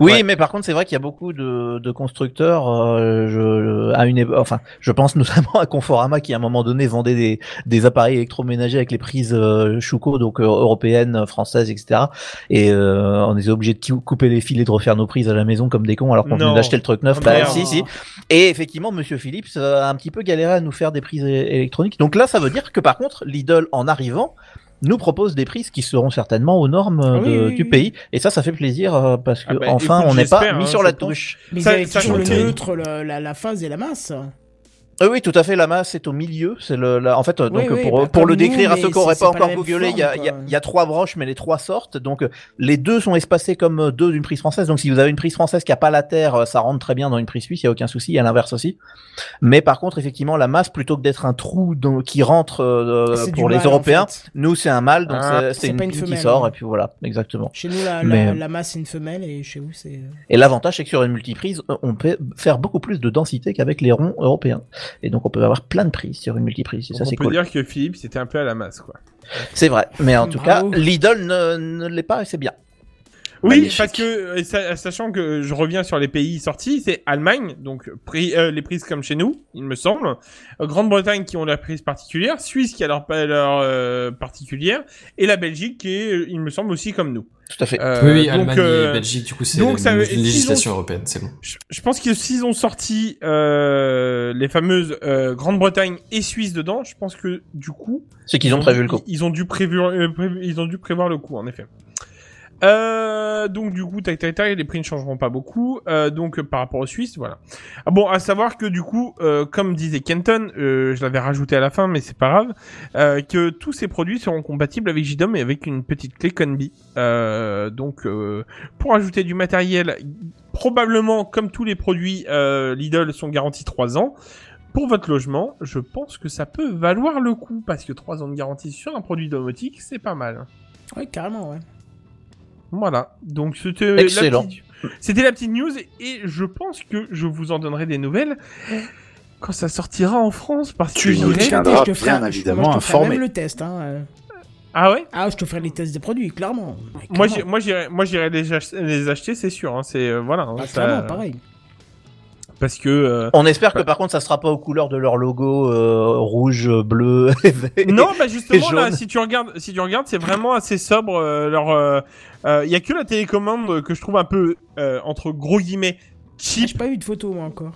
Oui, Ouais. mais par contre, c'est vrai qu'il y a beaucoup de, de constructeurs. euh, je, à une, enfin, je pense notamment à Conforama qui à un moment donné vendait des, des appareils électroménagers avec les prises euh, Schuko, donc euh, européennes, françaises, etc. Et euh, on est obligé de cou- couper les fils et de refaire nos prises à la maison comme des cons alors qu'on venait d'acheter le truc neuf. Ah, Bah, si, si. Et effectivement, Monsieur Philips euh, a un petit peu galéré à nous faire des prises électroniques. Donc là, ça veut dire que par contre, Lidl, en arrivant, nous propose des prises qui seront certainement aux normes euh, oui, de- oui, du oui. pays. Et ça, ça fait plaisir euh, parce que Ah bah, enfin, écoute, on n'est pas mis hein, sur la touche. Mais Ça- ça toujours le neutre, la phase et la masse. Euh, oui, tout à fait. La masse est au milieu. C'est le, la- en fait, euh, donc Oui, oui, pour, bah, pour le nous, décrire à ceux qui n'auraient c'est- pas c'est pas encore googlé, il y, a, forme, il y a- quoi. il y a trois broches, mais les trois sortent. Donc euh, les deux sont espacés comme euh, deux d'une prise française. Donc si vous avez une prise française qui a pas la terre, euh, ça rentre très bien dans une prise suisse. Il y a aucun souci. À l'inverse aussi. Mais par contre, effectivement, la masse plutôt que d'être un trou dans- qui rentre euh, C'est pour les mal, en Européens, fait. nous c'est un mâle. Donc Ah, c'est- c'est c'est une pas une pile qui femelle, sort ouais. et puis voilà, exactement. Chez nous, la, Mais- la, la masse c'est une femelle et chez vous c'est. Et l'avantage, c'est que sur une multiprise, euh, on peut faire beaucoup plus de densité qu'avec les ronds européens. Et donc, on peut avoir plein de prises sur une multiprise. Et ça, on c'est peut cool. dire que Philips c'était un peu à la masse quoi. C'est vrai. Mais en tout Bravo. cas, Lidl ne, ne l'est pas et c'est bien. Oui, Magnifique. parce que euh, sa- sachant que je reviens sur les pays sortis, c'est Allemagne, donc prix, euh, les prises comme chez nous, il me semble. Euh, Grande-Bretagne qui ont leur prise particulière, Suisse qui a leur, leur euh, particulière, et la Belgique qui est, euh, il me semble aussi comme nous. Tout à fait. Euh, oui, oui, donc, Allemagne euh, et Belgique, du coup, c'est une ça ont- législation européenne, c'est bon. Je, je pense que s'ils ont sorti euh, les fameuses euh, Grande-Bretagne et Suisse dedans, je pense que du coup, C'est qu'ils ont prévu le coup. Ils, ils ont dû prévoir, euh, prévu- ils ont dû prévoir le coup, en effet. Euh, donc du coup, tac tac tac, les prix ne changeront pas beaucoup. Euh, donc par rapport aux Suisses, voilà. Ah, bon, à savoir que du coup, euh, comme disait Kenton, euh, je l'avais rajouté à la fin, mais c'est pas grave, euh, que tous ces produits seront compatibles avec JDOM et avec une petite clé Conbi. Donc pour ajouter du matériel, probablement comme tous les produits Lidl sont garantis 3 ans. Pour votre logement, je pense que ça peut valoir le coup parce que 3 ans de garantie sur un produit domotique, c'est pas mal. Ouais, carrément, ouais. Voilà. Donc c'était la Excellent. petite- C'était la petite news et je pense que je vous en donnerai des nouvelles quand ça sortira en France parce Tu que nous tiendras Je te ferai- bien évidemment moi, je te ferai informé. même le test, hein. euh. Ah ouais? Ah, je te ferai les tests des produits, clairement. Moi, clairement. j'ai- moi, j'irai, moi, j'irai les, ach- les acheter, c'est sûr. Hein, c'est euh, voilà. hein, Ah, ça- clairement, pareil. Parce que euh, On espère que par contre ça sera pas aux couleurs de leur logo euh, rouge, bleu. et. Non, bah justement, là, si tu regardes, si tu regardes, c'est vraiment assez sobre. euh, leur, euh, euh, y a que la télécommande que je trouve un peu euh, entre gros guillemets cheap. J'ai pas eu de photo, moi, encore.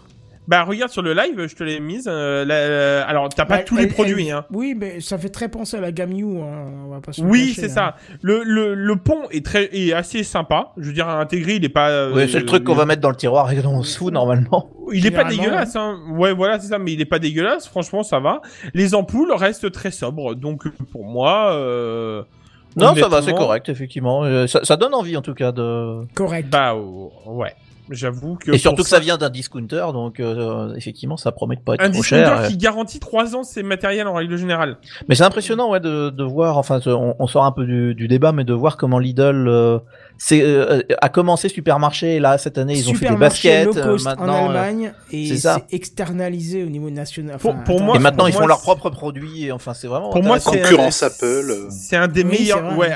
Bah regarde sur le live, je te l'ai mise. euh, la- euh, alors t'as pas Bah, tous les elle- produits, elle- hein. Oui, mais ça fait très penser à la gamme You, hein, on va pas se Oui, c'est hein. ça. Le, le, le pont est très est assez sympa. Je veux dire, à intégrer, il est pas. euh, Ouais, c'est le truc qu'on va mettre dans le tiroir et en dessous normalement. Il est pas dégueulasse, hein. Ouais, voilà, c'est ça, mais il est pas dégueulasse. Franchement, ça va. Les ampoules restent très sobres, donc pour moi. Euh... Non, ça va, c'est correct, effectivement. Ça, ça donne envie en tout cas de. Correct. Bah ouais, j'avoue que. Et surtout que ça vient d'un discounter, donc euh, effectivement, ça promet de pas être Un trop discounter cher. qui garantit 3 ans ses matériels en règle générale. Mais c'est impressionnant, ouais, de, de voir. Enfin, on, on sort un peu du, du débat, mais de voir comment Lidl euh, c'est, euh, a commencé supermarché. Et là, cette année, ils ont fait des baskets. low euh, cost maintenant, en euh, Allemagne et c'est externalisé au niveau national. Pour- Enfin, pour moi, et maintenant, pour ils font leurs propres produits. et Enfin, c'est vraiment. Pour moi, Concurrence un- Apple, euh. C'est un des Oui, meilleurs. Ouais.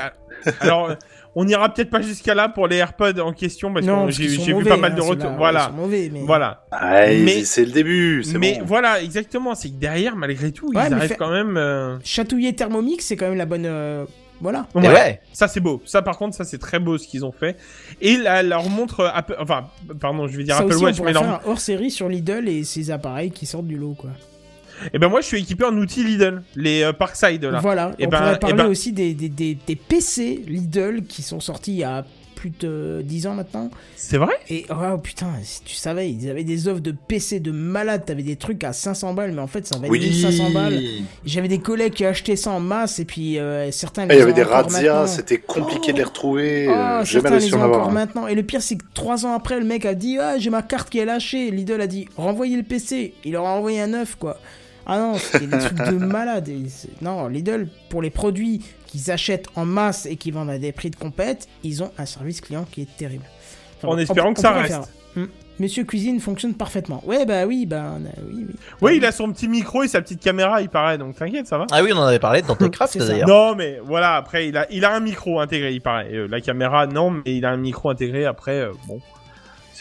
Alors, euh, on ira peut-être pas jusqu'à là pour les AirPods en question parce non, que j'ai vu mauvais, pas mal hein, de ceux-là, retours. Voilà, ils sont mauvais, mais... voilà. Mais- c'est le début, Mais bon. voilà, exactement. C'est que derrière, malgré tout, Ouais, ils arrivent fait- quand même. euh, Chatouiller Thermomix, c'est quand même la bonne. euh, Voilà. Ouais. ouais. Ça c'est beau. Ça par contre, ça c'est très beau ce qu'ils ont fait. Et là, leur montre Apple, enfin, pardon, je vais dire Ça Apple aussi, Watch, on mais leur... faire un hors série sur Lidl et ses appareils qui sortent du lot, quoi. Eh ben moi, je suis équipé en outils Lidl, les euh, Parkside là. Voilà. Eh on ben- pourrait eh parler ben- aussi des, des, des, des PC Lidl qui sont sortis il y a plus de 10 ans maintenant. C'est vrai? Et oh putain, si tu savais, ils avaient des offres de PC de malade. T'avais des trucs à 500 balles, mais en fait, ça valait Oui. 1500 balles. J'avais des collègues qui achetaient ça en masse et puis euh, certains. Ah, Il y avait des razzias, c'était compliqué de les retrouver. Oh, euh, jamais certains réussi les en avoir. encore maintenant. Et le pire, c'est que trois ans après, le mec a dit Ah, j'ai ma carte qui est lâchée. Lidl a dit Renvoyez le PC. Il leur a envoyé un neuf, quoi. Ah non, c'était des trucs de malade. Non, Lidl, pour les produits qu'ils achètent en masse et qui vendent à des prix de compète, ils ont un service client qui est terrible. En bon, espérant on- que on ça reste. faire. Hmm. Monsieur Cuisine fonctionne parfaitement. Ouais, bah oui, bah on a- oui, oui. Oui, il a son petit micro et sa petite caméra, il paraît, donc t'inquiète, ça va. Ah oui, on en avait parlé dans Techcraft d'ailleurs. Non, mais voilà, après, il a, il a un micro intégré, il paraît. Euh, la caméra, non, mais il a un micro intégré. Après, euh, bon,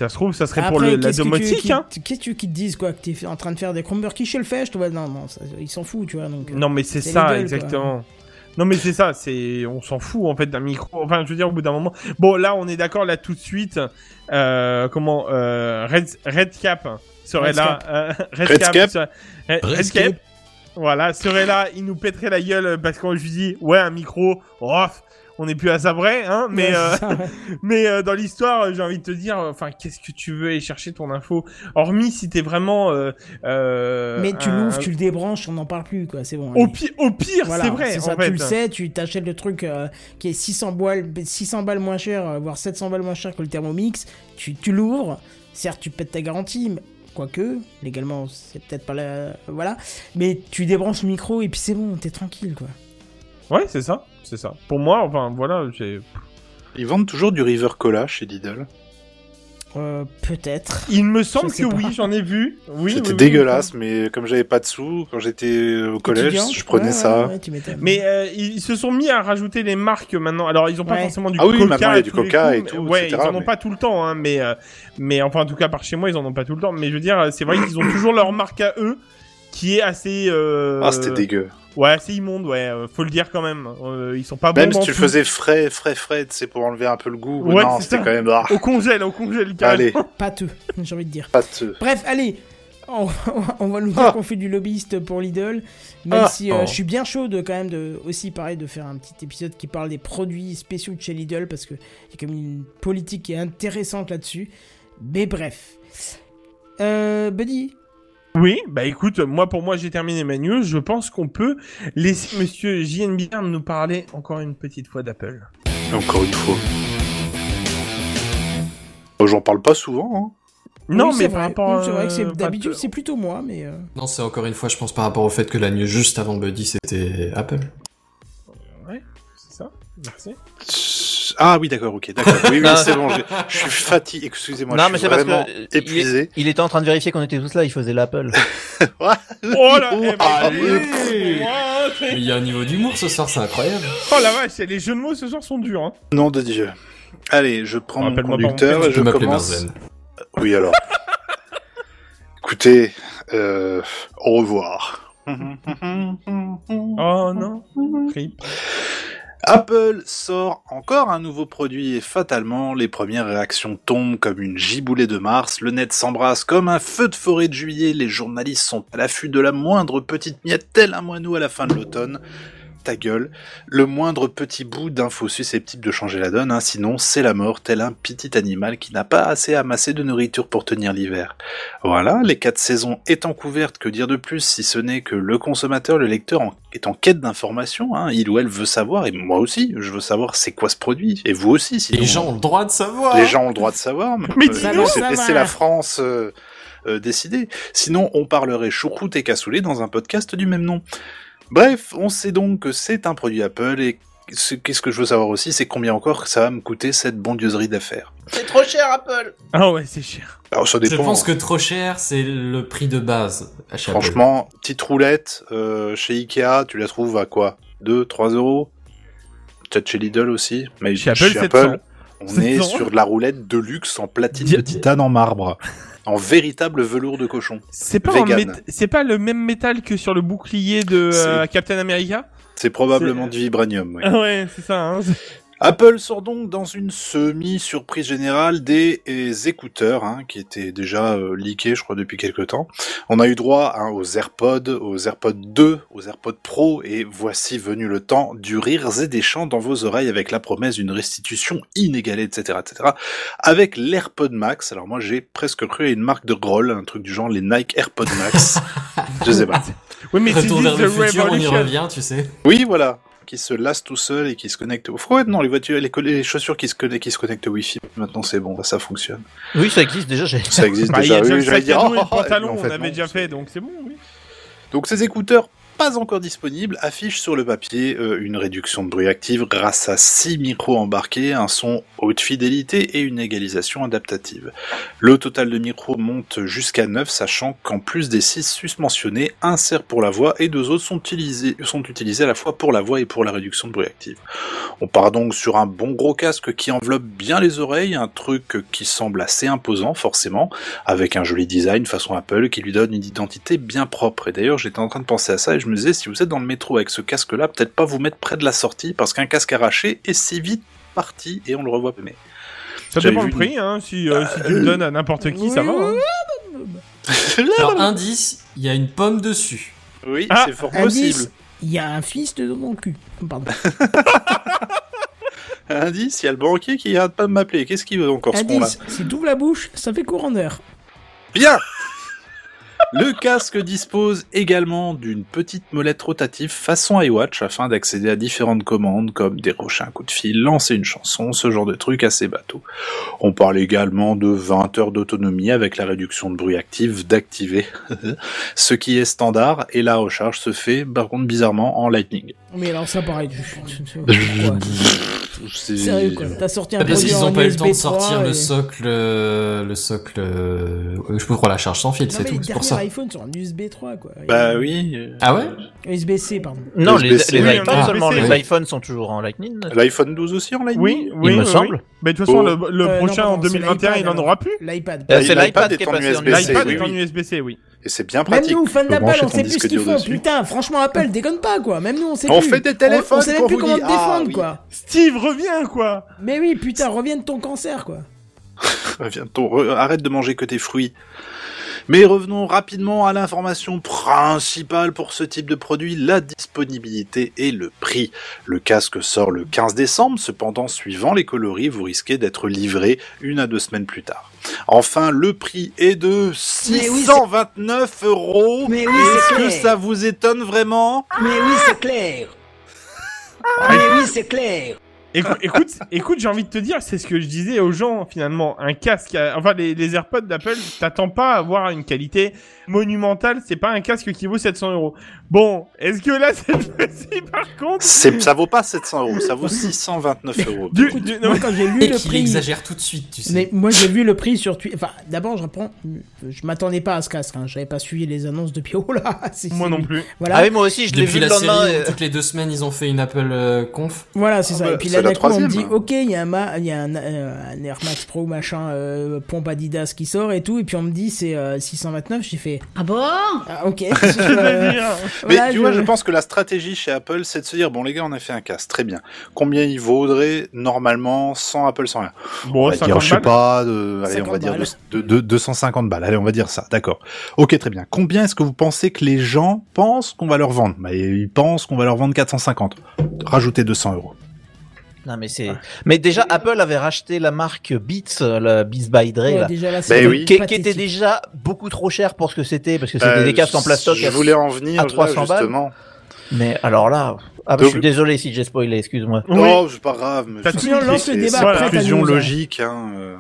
ça se trouve, ça serait pour le, la qu'est-ce que tu veux domotique, hein. Qu'est-ce que tu veux qu'ils te disent, quoi Que t'es en train de faire des Chromebooks qui le fait Je te vois, non, non, ça- ils s'en foutent, tu vois. Donc, Non, mais c'est c'est ça, quoi. exactement. Non, mais c'est ça, c'est, on s'en fout, en fait, d'un micro. Enfin, je veux dire, au bout d'un moment. Bon, là, on est d'accord, là, tout de suite, euh, comment, euh, Red, Redcap serait là. euh, serait- Red- Redscape. Voilà, serait là, il nous pèterait la gueule parce qu'on lui dit, ouais, un micro, oh, on n'est plus à ça vrai, hein, mais, ouais, euh, c'est ça, ouais. mais euh, dans l'histoire, j'ai envie de te dire, enfin, qu'est-ce que tu veux aller chercher ton info? Hormis si t'es vraiment. euh, Mais tu l'ouvres, tu le débranches, on n'en parle plus, quoi. C'est bon. Au au pire, Voilà, c'est vrai. ça, en fait. tu le sais, tu t'achètes le truc qui est 600 balles, 600 balles moins cher, voire 700 balles moins cher que le Thermomix. Tu, tu l'ouvres, certes, tu pètes ta garantie, mais- quoique, légalement, c'est peut-être pas la. Voilà. Mais tu débranches le micro et puis c'est bon, t'es tranquille, quoi. Ouais, c'est ça, c'est ça. Pour moi, enfin, voilà, j'ai. Ils vendent toujours du River Cola chez Lidl. Euh, Peut-être. Il me semble que pas. oui, j'en ai vu. Oui, C'était oui, oui, dégueulasse, mais comme j'avais pas de sous, quand j'étais au collège, Étudiant je prenais Ouais, ça. ouais, ouais. Mais euh, ils se sont mis à rajouter les marques maintenant. Alors ils ont pas forcément du Ah oui, Coca. maintenant, il y a du Coca coups, et tout, Ouais, etc., ils en ont mais- pas tout le temps, hein, mais euh, mais enfin en tout cas par chez moi ils en ont pas tout le temps. Mais je veux dire, c'est vrai qu'ils ont toujours leur marque à eux, qui est assez. Euh... Ah, c'était dégueu. Ouais, assez immonde, ouais. euh, faut le dire quand même. Euh, ils sont pas Même bons. si dans tu le faisais frais, frais, frais, tu sais, pour enlever un peu le goût. Ouais, non, c'est c'était quand même. Ah, Au congèle, au congèle, carrément. allez, Pâteux, j'ai envie de dire. de. Bref, allez, on, on va nous dire Ah. qu'on fait du lobbyiste pour Lidl, même Ah. si euh, Oh. je suis bien chaud de quand même de aussi pareil de faire un petit épisode qui parle des produits spéciaux de chez Lidl parce que il y a quand même une politique qui est intéressante là-dessus. Mais bref, euh, Buddy, Oui, bah écoute, moi pour moi j'ai terminé ma news. Je pense qu'on peut laisser Monsieur JN Billard nous parler encore une petite fois d'Apple. Encore une fois. J'en parle pas souvent, hein. Non, Oui, mais c'est par vrai. rapport Oui, c'est vrai que c'est euh, d'habitude pas- c'est plutôt moi, mais euh, Non, c'est encore une fois, je pense, par rapport au fait que la news juste avant Buddy, c'était Apple. Ouais, c'est ça. Merci. Ah oui, d'accord, ok, d'accord. Oui, oui, c'est bon, je, je suis fatigué, excusez-moi, non, je mais suis c'est parce vraiment que euh, il, épuisé. il était en train de vérifier qu'on était tous là, il faisait l'Apple. Oh là, eh ben, allez. oh, Mais il y a un niveau d'humour ce soir, c'est incroyable. oh la vache, les jeux de mots ce soir sont durs. Hein. Nom de Dieu. Allez, je prends mon conducteur et je commence. Merzen. Oui, alors. Écoutez, euh, au revoir. Oh non. Rip. Apple sort encore un nouveau produit et fatalement, les premières réactions tombent comme une giboulée de mars, le net s'embrasse comme un feu de forêt de juillet, les journalistes sont à l'affût de la moindre petite miette, tel un moineau à la fin de l'automne. Ta gueule, le moindre petit bout d'info susceptible de changer la donne, hein, sinon c'est la mort, tel un petit animal qui n'a pas assez amassé de nourriture pour tenir l'hiver. Voilà, les quatre saisons étant couvertes, que dire de plus si ce n'est que le consommateur, le lecteur en- est en quête d'informations, hein, il ou elle veut savoir, et moi aussi, je veux savoir c'est quoi ce produit, et vous aussi, sinon. Les gens ont le droit de savoir. Les gens ont le droit de savoir, mais, Mais euh, laissez la France euh, euh, décider. Sinon, on parlerait choucroute et cassoulet dans un podcast du même nom. Bref, on sait donc que c'est un produit Apple et ce- qu'est-ce que je veux savoir aussi, c'est combien encore ça va me coûter cette bondioserie d'affaires. C'est trop cher, Apple Ah ouais, c'est cher. Alors ça Je dépend. pense que trop cher, c'est le prix de base à chez Apple. Franchement, petite roulette euh, chez Ikea, tu la trouves à quoi? 2, 3 euros? Peut-être chez Lidl aussi. Mais Chez Apple, 700. on est 700. sur de la roulette de luxe en platine Di- de titane en marbre. En véritable velours de cochon. C'est pas, c'est pas le même métal que sur le bouclier de euh, Captain America? C'est probablement du vibranium. oui. Ah ouais, c'est ça. Hein. Apple sort donc dans une semi-surprise générale des euh, écouteurs, hein, qui étaient déjà euh, leakés, je crois, depuis quelques temps. On a eu droit hein, aux AirPods, aux AirPods 2, aux AirPods Pro, et voici venu le temps du rire et des chants dans vos oreilles avec la promesse d'une restitution inégalée, etc., etc. Avec l'AirPod Max. Alors moi, j'ai presque cru à une marque de roll, un truc du genre les Nike AirPod Max. je sais pas. Oui, mais Retour vers le futur, on y revient, tu sais. Oui, voilà. Qui se lasse tout seul et qui se connecte au. Ouais, non, les voitures, les, chaussures qui se, conne- qui se connectent au Wi-Fi. Maintenant, c'est bon, ça fonctionne. Oui, ça existe déjà. j'ai- Ça existe Bah, il y a déjà. déjà Oui, le j'allais dire. oh, le pantalon, on avait non, déjà fait, donc c'est bon, oui. Donc ces écouteurs pas encore disponibles affichent sur le papier euh, une réduction de bruit active grâce à 6 micros embarqués, un son haute fidélité et une égalisation adaptative. Le total de micros monte jusqu'à 9, sachant qu'en plus des 6 susmentionnés, un sert pour la voix et deux autres sont utilisés, sont utilisés à la fois pour la voix et pour la réduction de bruit active. On part donc sur un bon gros casque qui enveloppe bien les oreilles, un truc qui semble assez imposant forcément, avec un joli design façon Apple qui lui donne une identité bien propre. Et d'ailleurs, j'étais en train de penser à ça et je me disais, si vous êtes dans le métro avec ce casque-là, peut-être pas vous mettre près de la sortie parce qu'un casque arraché est si vite parti et on le revoit mais Ça dépend le prix, hein. Si, euh, si tu le donnes à n'importe qui, ça va. hein. Alors, indice, il y a une pomme dessus. oui, Ah, c'est fort possible. il y a un fils de dans mon cul. Pardon. Indice, il y a le banquier qui arrête pas de m'appeler. Qu'est-ce qu'il veut encore ce con-là Indice, si t'ouvres la bouche, ça fait courant d'heure. Bien Le casque dispose également d'une petite molette rotative façon iWatch afin d'accéder à différentes commandes comme dérocher un coup de fil, lancer une chanson, ce genre de truc assez bateau. On parle également de 20 heures d'autonomie avec la réduction de bruit active d'activer, ce qui est standard et la recharge se fait par contre bizarrement en Lightning. Mais alors ça pareil. Sérieux quoi. T'as sorti un Ah, Parce qu'ils ont pas eu le temps de USB 3 sortir le socle, euh, le socle, euh, je peux croire la charge sans fil, Non, c'est mais tout, les c'est pour ça. iPhones sont en USB 3 quoi. Bah oui. euh, Ah ouais USB-C pardon. Non, les, USB-C. les Oui, iPads on a seulement, les iPhones sont toujours en Lightning. L'iPhone 12 aussi en Lightning Oui, oui, Il me oui, semble. Mais de toute façon, Oh. le, Euh, prochain en pardon, c'est 2021, il l'iPad, en aura plus. L'iPad. C'est l'iPad l'iPad est qui est en passé en USB-C, L'iPad est en. USB-C, oui. Et c'est bien Même pratique. nous, fans d'Apple, on ton sait plus ce qu'ils font. dessus. Putain, franchement, Apple déconne pas quoi. Même nous, on sait On plus. fait des téléphones On, on sait même plus comment dit. te Ah, défendre oui. quoi. Steve, reviens, quoi Mais oui, putain, reviens de ton cancer quoi. Viens, ton- re- arrête de manger que tes fruits. Mais revenons rapidement à l'information principale pour ce type de produit, la disponibilité et le prix. Le casque sort le 15 décembre, cependant, suivant les coloris, vous risquez d'être livré une à deux semaines plus tard. Enfin, le prix est de Mais oui, 629 euros. Mais oui, Est-ce que ça vous étonne vraiment? Mais oui, c'est clair. Mais oui, c'est clair. Écoute, écoute, j'ai envie de te dire, c'est ce que je disais aux gens finalement. Un casque, euh, enfin les, les AirPods d'Apple, t'attends pas à avoir une qualité monumentale. C'est pas un casque qui vaut 700 euros. Bon, est-ce que là cette fois-ci, par contre, C'est, ça vaut pas 700 euros, ça vaut 629 euros. du, du- non, quand j'ai lu Et le prix. exagère tout de suite, tu sais. Mais moi j'ai vu le prix sur Twitter. Enfin, d'abord je reprends. Je m'attendais pas à ce casque. Hein. J'avais pas suivi les annonces depuis. Oh là. c'est- moi c'est- non plus. Voilà. Ah oui, moi aussi, je l'ai Depuis vu le la lendemain. série, où euh, toutes les deux semaines, ils ont fait une Apple euh, Conf. Voilà, c'est Ah ça. bah, et puis c'est là, la d'un coup, on me dit, ok, il y a un, ma- il y a un, euh, un Air Max Pro machin, euh, pompe Adidas qui sort et tout, et puis on me dit c'est euh, 629. J'ai fait, Ah bon? Ah, ok. Mais voilà, tu vois, je pense que la stratégie chez Apple, c'est de se dire, bon les gars, on a fait un casque, très bien. Combien il vaudrait normalement sans Apple, sans rien On Bon, va dire, 50 je sais pas, de, allez, on 50 va dire balles. de, de- de- 250 balles. Allez, on va dire ça, d'accord. Ok, très bien. Combien est-ce que vous pensez que les gens pensent qu'on va leur vendre? Bah, Ils pensent qu'on va leur vendre 450. Rajoutez 200 euros. Non, mais c'est. Mais déjà, Apple avait racheté la marque Beats, la Beats by Dre, ouais, là. déjà là, c'est oui. Qui, qui était déjà beaucoup trop cher pour ce que c'était, parce que c'était Euh, des casques en plastoc. Je voulais en venir à là, 300 balles. justement. Mais alors là, ah, bah, je suis désolé si j'ai spoilé, excuse-moi. Oui. Non, c'est pas grave. mais T'as c'est- tout dit. Lance le débat après conclusion logique. Hein, euh,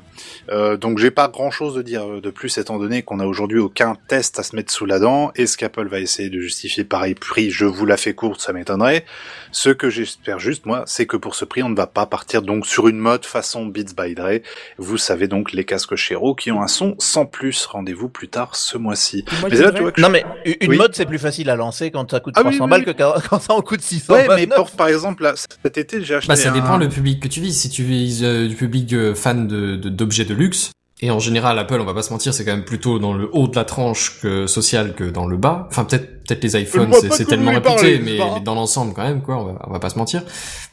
euh, donc j'ai pas grand chose de dire de plus étant donné qu'on a aujourd'hui aucun test à se mettre sous la dent. Est-ce qu'Apple va essayer de justifier pareil prix Je vous la fais courte, ça m'étonnerait. Ce que j'espère juste moi, c'est que pour ce prix, on ne va pas partir donc sur une mode façon Beats by Dre. Vous savez donc les casques Shero qui ont un son sans plus. Rendez-vous plus tard ce mois-ci. Moi, Mais je là, tu vois que Non, mais une Oui. mode, c'est plus facile à lancer quand ça coûte Ah oui, 300 oui, balles oui. que quand quand ça en coûte 600 Ouais, mais pour, par exemple, là, cet été, j'ai acheté Bah, ça un- dépend le public que tu vises. Si tu vises euh, du public euh, fan de de- d'objets de, luxe, et en général, Apple, on va pas se mentir, c'est quand même plutôt dans le haut de la tranche que sociale que dans le bas. Enfin, peut-être peut-être les iPhones, c'est tellement réputé, mais, dans l'ensemble quand même, quoi, on va, on va pas se mentir.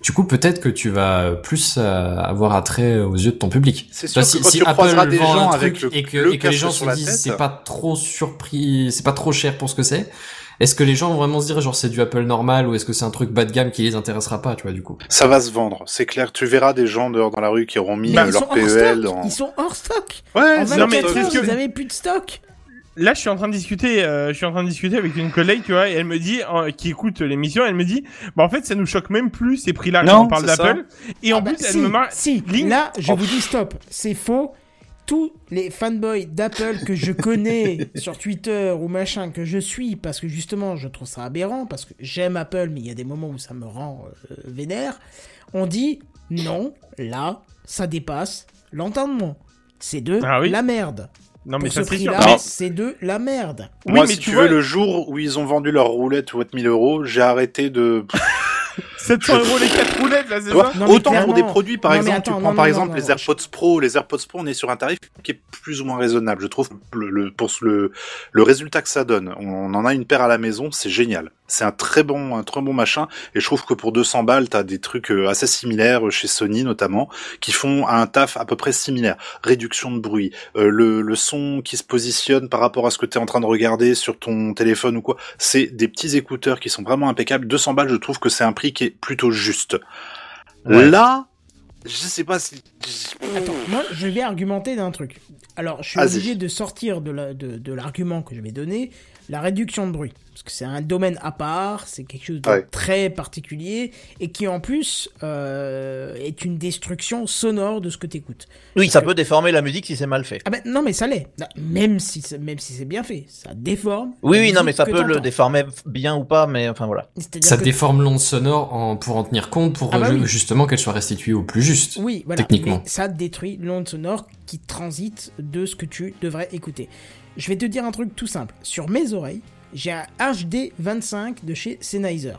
Du coup, peut-être que tu vas plus euh, avoir attrait aux yeux de ton public. C'est vois, sûr que quand tu croiseras des gens truc avec le- et que, le et que les gens se disent c'est pas trop surpris, c'est pas trop cher pour ce que c'est. Est-ce que les gens vont vraiment se dire genre c'est du Apple normal ou est-ce que c'est un truc bas de gamme qui les intéressera pas, tu vois, du coup? Ça va se vendre, c'est clair. Tu verras des gens dehors dans la rue qui auront mis Mais euh, ils sont leur hors PEL stock. dans. Ils sont hors stock. Ouais, En c'est non, mais 24 c'est heures, que- vous avez plus de stock. Là, je suis en train de discuter, euh, je suis en train de discuter avec une collègue, tu vois, et elle me dit, euh, qui écoute l'émission, elle me dit, bah en fait, ça nous choque même plus ces prix-là Non, quand on parle d'Apple. Et en Ah bah, plus, elle si, me marque. Si, Link- là, je Oh. vous dis stop. C'est faux. Tous les fanboys d'Apple que je connais sur Twitter ou machin que je suis, parce que justement, je trouve ça aberrant, parce que j'aime Apple, mais il y a des moments où ça me rend euh, vénère, on dit non, là, ça dépasse l'entendement. C'est de Ah oui. la merde. Non, mais Pour ça, ce prix-là, Non. c'est de la merde. Oui, Moi, mais si tu tu vois- veux, le jour où ils ont vendu leur roulette ou 1000 euros, j'ai arrêté de. 700 euros les 4 roulettes, là, c'est ça Non, Autant pour des produits, par Non, exemple, attends, tu prends non, par non, exemple non, les. AirPods Pro. Les AirPods Pro, on est sur un tarif qui est plus ou moins raisonnable, je trouve. Le, le- pour le, le résultat que ça donne, on en a une paire à la maison, c'est génial. C'est un très bon, un très bon machin. Et je trouve que pour 200 balles, t'as des trucs euh, assez similaires euh, chez Sony notamment, qui font un taf à peu près similaire. Réduction de bruit, euh, le, le son qui se positionne par rapport à ce que t'es en train de regarder sur ton téléphone ou quoi. C'est des petits écouteurs qui sont vraiment impeccables. 200 balles, je trouve que c'est un prix qui est plutôt juste. Ouais. Là, je sais pas si. Attends, moi je vais argumenter d'un truc. Alors, je suis obligé de sortir de la- de de l'argument que je vais donner, la réduction de bruit. Parce que c'est un domaine à part, c'est quelque chose de Ouais. très particulier, et qui en plus euh, est une destruction sonore de ce que tu écoutes. Oui, ça peut déformer la musique si c'est mal fait. Ah ben non, mais ça l'est. Même si, c'est- même si c'est bien fait, ça déforme. Oui, oui, non, mais ça peut le déformer bien ou pas, mais enfin voilà. Ça déforme l'onde sonore en, pour en tenir compte, pour Ah bah euh, oui. justement qu'elle soit restituée au plus juste. Oui, voilà. Techniquement. Mais ça détruit l'onde sonore qui transite de ce que tu devrais écouter. Je vais te dire un truc tout simple. Sur mes oreilles, j'ai un HD 25 de chez Sennheiser.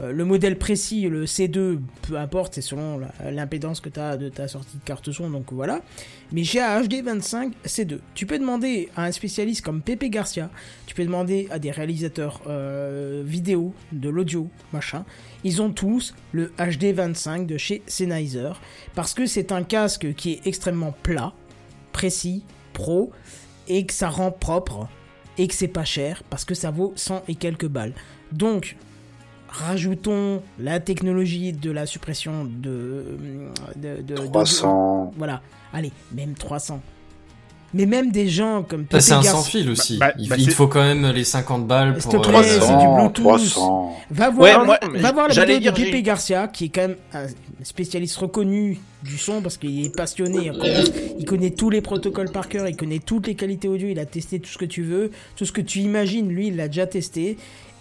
Euh, le modèle précis, le C2, peu importe, c'est selon l'impédance que tu as de ta sortie de carte son, donc voilà. Mais j'ai un HD 25 C2. Tu peux demander à un spécialiste comme Pepe Garcia, tu peux demander à des réalisateurs euh, vidéo, de l'audio, machin. Ils ont tous le HD 25 de chez Sennheiser parce que c'est un casque qui est extrêmement plat, précis, pro et que ça rend propre et que c'est pas cher parce que ça vaut 100 et quelques balles. Donc rajoutons la technologie de la suppression de de, de- de- 300. voilà, allez, même 300. Mais même des gens comme c'est un sans fil aussi. bah, il bah, il te c'est- faut quand même les 50 balles pour. te plaît, c'est du 300, Bluetooth. 300. Va voir, Ouais, moi, va voir la vidéo de j'ai- Garcia, qui est quand même un spécialiste reconnu du son parce qu'il est passionné. Il connaît tous les protocoles par cœur, il connaît toutes les qualités audio, il a testé tout ce que tu veux, tout ce que tu imagines, lui, il l'a déjà testé.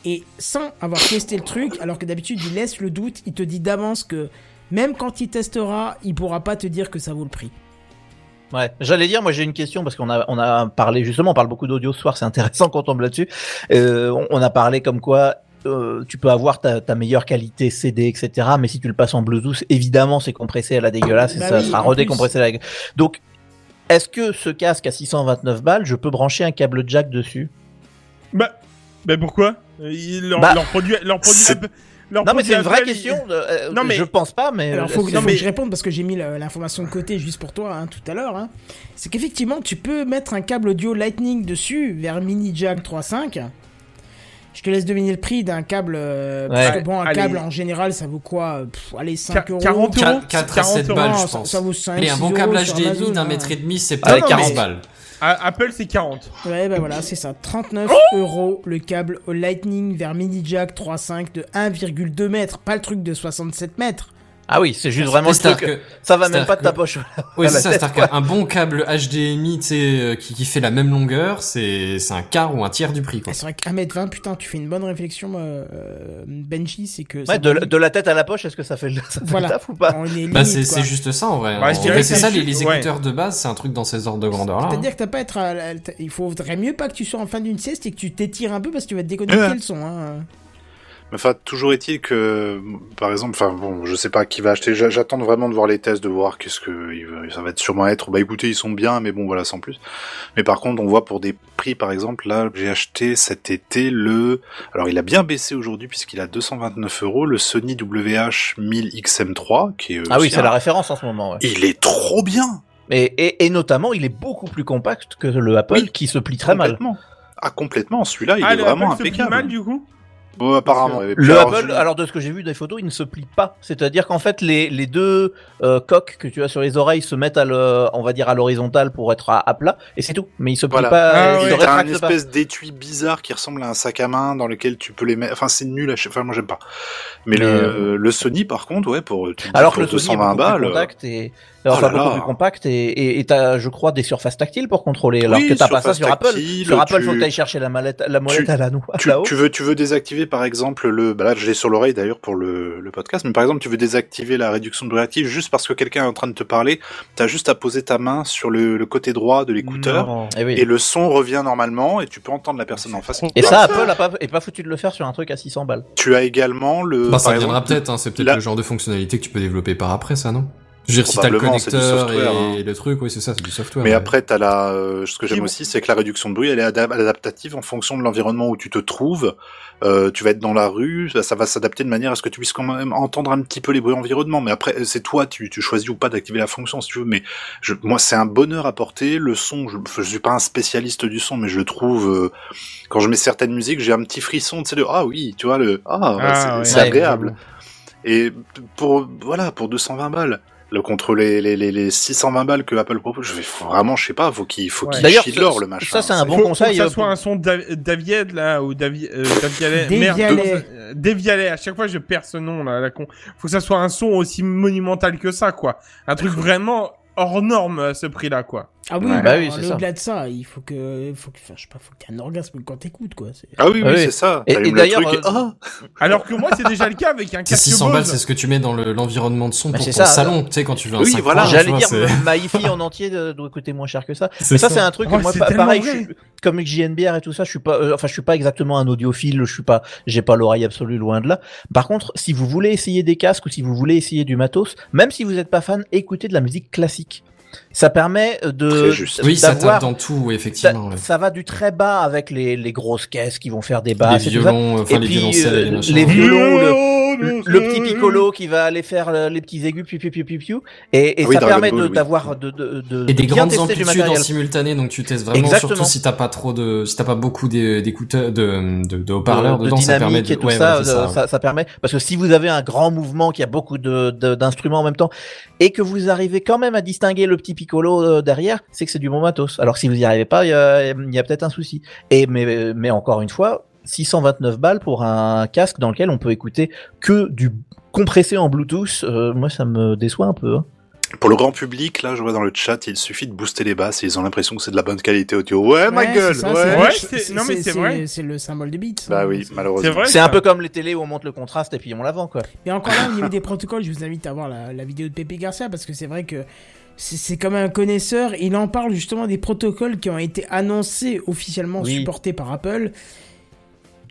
Et sans avoir testé le truc, alors que d'habitude il laisse le doute, il te dit d'avance que même quand il testera, il pourra pas te dire que ça vaut le prix. Ouais, j'allais dire, moi j'ai une question parce qu'on a on a parlé justement, on parle beaucoup d'audio ce soir, c'est intéressant qu'on tombe là-dessus. Euh, on, on a parlé comme quoi euh, tu peux avoir ta, ta meilleure qualité CD, etc. Mais si tu le passes en Bluetooth, évidemment c'est compressé à la dégueulasse et Bah ça oui, sera redécompressé à la Donc, est-ce que ce casque à 629 balles, je peux brancher un câble jack dessus? Bah, bah pourquoi? Euh, ils- leur, Bah, leur produit, leur produit, leur Non, mais c'est une vraie question. euh, Non, mais- je pense pas, mais Alors, faut, non, faut mais- que je réponde parce que j'ai mis l'information de côté juste pour toi hein, tout à l'heure. hein. C'est qu'effectivement, tu peux mettre un câble audio Lightning dessus vers mini jack 3.5. Je te laisse deviner le prix d'un câble. euh, parce Ouais. que bon, un Allez. câble en général, ça vaut quoi pff, Allez, 5 Qua- euros. 40 euros 4 à 7 40 balles, Non, je pense. ça vaut 5, Allez, un 6 bon euros câble Amazon, d'un hein. mètre et demi, c'est peut-être 40 40 balles. Apple, c'est 40. Ouais, bah voilà, c'est ça. 39 Oh euros le câble au Lightning vers mini jack 3.5 de 1,2 mètres. Pas le truc de 67 mètres. Ah oui, c'est juste vraiment le truc. C'est-à-dire que- Ça va même pas de ta poche. Oui, c'est ça, c'est-à-dire qu'un bon câble HDMI, tu sais, euh, qui, qui fait la même longueur, c'est c'est un quart ou un tiers du prix, quoi. Ah, c'est vrai qu'à mètre 20, putain, tu fais une bonne réflexion, euh, euh, Benji, c'est que. Ouais, de, la- de la tête à la poche, est-ce que ça fait le, ça fait Voilà. le taf ou pas Bah, c'est juste ça, en vrai. Ouais, c'est ça, les, les ouais. écouteurs de base, c'est un truc dans ces ordres de grandeur-là. hein. C'est-à-dire que t'as pas à être. à Il faudrait mieux pas que tu sois en fin d'une sieste et que tu t'étires un peu parce que tu vas te déconnecter le son. Hein. Enfin, toujours est-il que, par exemple, enfin bon, je sais pas qui va acheter. j'a- J'attends vraiment de voir les tests, de voir qu'est-ce que ça va être sûrement être. Bah écoutez, ils sont bien, mais bon voilà, sans plus. Mais par contre, on voit pour des prix, par exemple, là, j'ai acheté cet été le. Alors, il a bien baissé aujourd'hui puisqu'il a 229 euros le Sony WH 1000 XM3, qui est. Ah oui, c'est un- la référence en ce moment. Ouais. Il est trop bien. Et, et, et notamment, il est beaucoup plus compact que le Apple Oui, qui se plie très mal. Ah complètement. Celui-là, il ah, est le vraiment Apple se plie impeccable. mal, du coup? Bon, apparemment. Et Le alors, Apple, je- alors de ce que j'ai vu des photos, il ne se plie pas. C'est-à-dire qu'en fait, les, les deux euh, coques que tu as sur les oreilles se mettent à le, on va dire à l'horizontale pour être à, à plat, et c'est tout. Mais il se plie Voilà. pas, Ah il ouais. se un espèce d'étui bizarre qui ressemble à un sac à main dans lequel tu peux les mettre. Enfin, c'est nul. À... Enfin, moi, j'aime pas. Mais, Mais, le, euh, le Sony, par contre, ouais, pour, tu Alors que le Sony est 220 beaucoup plus balles. euh, compact et Oh là beaucoup là. plus compact et t'as, je crois, des surfaces tactiles pour contrôler. Alors Oui, que t'as pas ça surface sur Apple. tactile, Sur Apple, tu- faut que t'ailles chercher la mallette, la molette tu- à la noix tu, là-haut. tu veux, tu veux désactiver par exemple le, bah là je l'ai sur l'oreille d'ailleurs pour le, le podcast, mais par exemple tu veux désactiver la réduction de bruit active juste parce que quelqu'un est en train de te parler, t'as juste à poser ta main sur le, le côté droit de l'écouteur. Et, Eh oui. et le son revient normalement et tu peux entendre la personne en face. Et ça, Apple a pas, est pas foutu de le faire sur un truc à 600 balles. Tu as également le. Bah, ça par viendra exemple, peut-être, hein, c'est peut-être la- le genre de fonctionnalité que tu peux développer par après, ça, non? Je veux dire, si t'as le Probablement, c'est du connecteur software, et hein. le truc, oui, c'est ça, c'est du software. Mais ouais. après, t'as la, euh, ce que j'aime aussi, c'est que la réduction de bruit, elle est adap- adaptative en fonction de l'environnement où tu te trouves. Euh, tu vas être dans la rue, ça, ça va s'adapter de manière à ce que tu puisses quand même entendre un petit peu les bruits environnement. Mais après, c'est toi, tu, tu choisis ou pas d'activer la fonction si tu veux. Mais je, moi, c'est un bonheur à porter. Le son, je, je suis pas un spécialiste du son, mais je le trouve. euh, quand je mets certaines musiques, j'ai un petit frisson, tu sais, de ah oui, tu vois le ah, Ah, c'est ouais. c'est Ouais, agréable. Et pour voilà, pour 220 balles. Le contre les, les, les, les 620 balles que Apple propose, je vais faut vraiment, je sais pas, faut qu'il faut Ouais. qu'il chie de l'or le machin. ça, c'est un C'est- bon faut, faut conseil, que ça euh, soit un son d'Av- Davied là ou Davi, euh, Davialet. Dévialet. Euh, Dévialet. À chaque fois je perds ce nom là, la con. Faut que ça soit un son aussi monumental que ça quoi. Un truc vraiment hors norme à ce prix là quoi. Ah oui, Ouais. Bah bah oui, c'est ça. au-delà de ça, il faut que, faut que, enfin, je sais pas, faut que t'aies un orgasme quand t'écoutes, quoi. c'est- Ah oui, oui, Ah oui. c'est ça. Et- d'ailleurs, euh, Ah Alors que moi c'est déjà le cas avec un casque 600 balles, c'est ce que tu mets dans le- l'environnement de son Bah, pour c'est ton ça. salon, tu sais, quand tu veux un Oui, 5 voilà. J'allais vois, dire, ma hi-fi en entier doit coûter moins cher que ça. C'est Mais ça, ça. c'est un truc Oh, moi, pareil, je suis, comme avec JNBR et tout ça, je suis pas, euh, enfin, je suis pas exactement un audiophile, je suis pas, j'ai pas l'oreille absolue loin de là. Par contre, si vous voulez essayer des casques ou si vous voulez essayer du matos, même si vous n'êtes pas fan, écoutez de la musique classique. Ça permet de, juste. Oui, ça d'avoir- tape dans tout, ça, effectivement. ouais. ça va du très bas avec les, les grosses caisses qui vont faire des Les basses ça. violons, enfin Et les puis, violoncelles euh, les les violons, le, le, le petit piccolo qui va aller faire euh, les petits aigus, piu piu piu piu piu, et, et Ah oui, ça permet Ball, de- oui. d'avoir de, de, de, Et des bien grandes amplitudes en simultané, donc tu testes vraiment, Exactement. surtout si t'as pas trop de, si t'as pas beaucoup d'é- d'écouteurs, de, de, de haut-parleurs de, de dedans, ça permet dynamique de, et tout ouais, ça, voilà, c'est euh, ça, ça permet parce que si vous avez un grand mouvement qui a beaucoup de de- d'instruments en même temps et que vous arrivez quand même à distinguer le petit piccolo euh, derrière, c'est que c'est du bon matos. Alors si vous y arrivez pas, il y a, peut-être un souci. Et mais mais encore une fois, 629 balles pour un casque dans lequel on peut écouter que du compressé en Bluetooth, euh, moi ça me déçoit un peu. hein. Pour le grand public, là, je vois dans le chat, il suffit de booster les basses et ils ont l'impression que c'est de la bonne qualité audio. Ouais, ma Ouais, gueule, c'est ça, ouais. Ouais, c'est- non, mais c'est vrai. C'est le symbole de beat. Bah hein, oui, c'est- malheureusement. C'est vrai. C'est un peu comme les télés où on monte le contraste et puis on la vend quoi. Mais encore là, au niveau des protocoles, je vous invite à voir la, la vidéo de Pepe Garcia parce que c'est vrai que c'est comme un connaisseur. Il en parle justement des protocoles qui ont été annoncés officiellement Oui. supportés par Apple.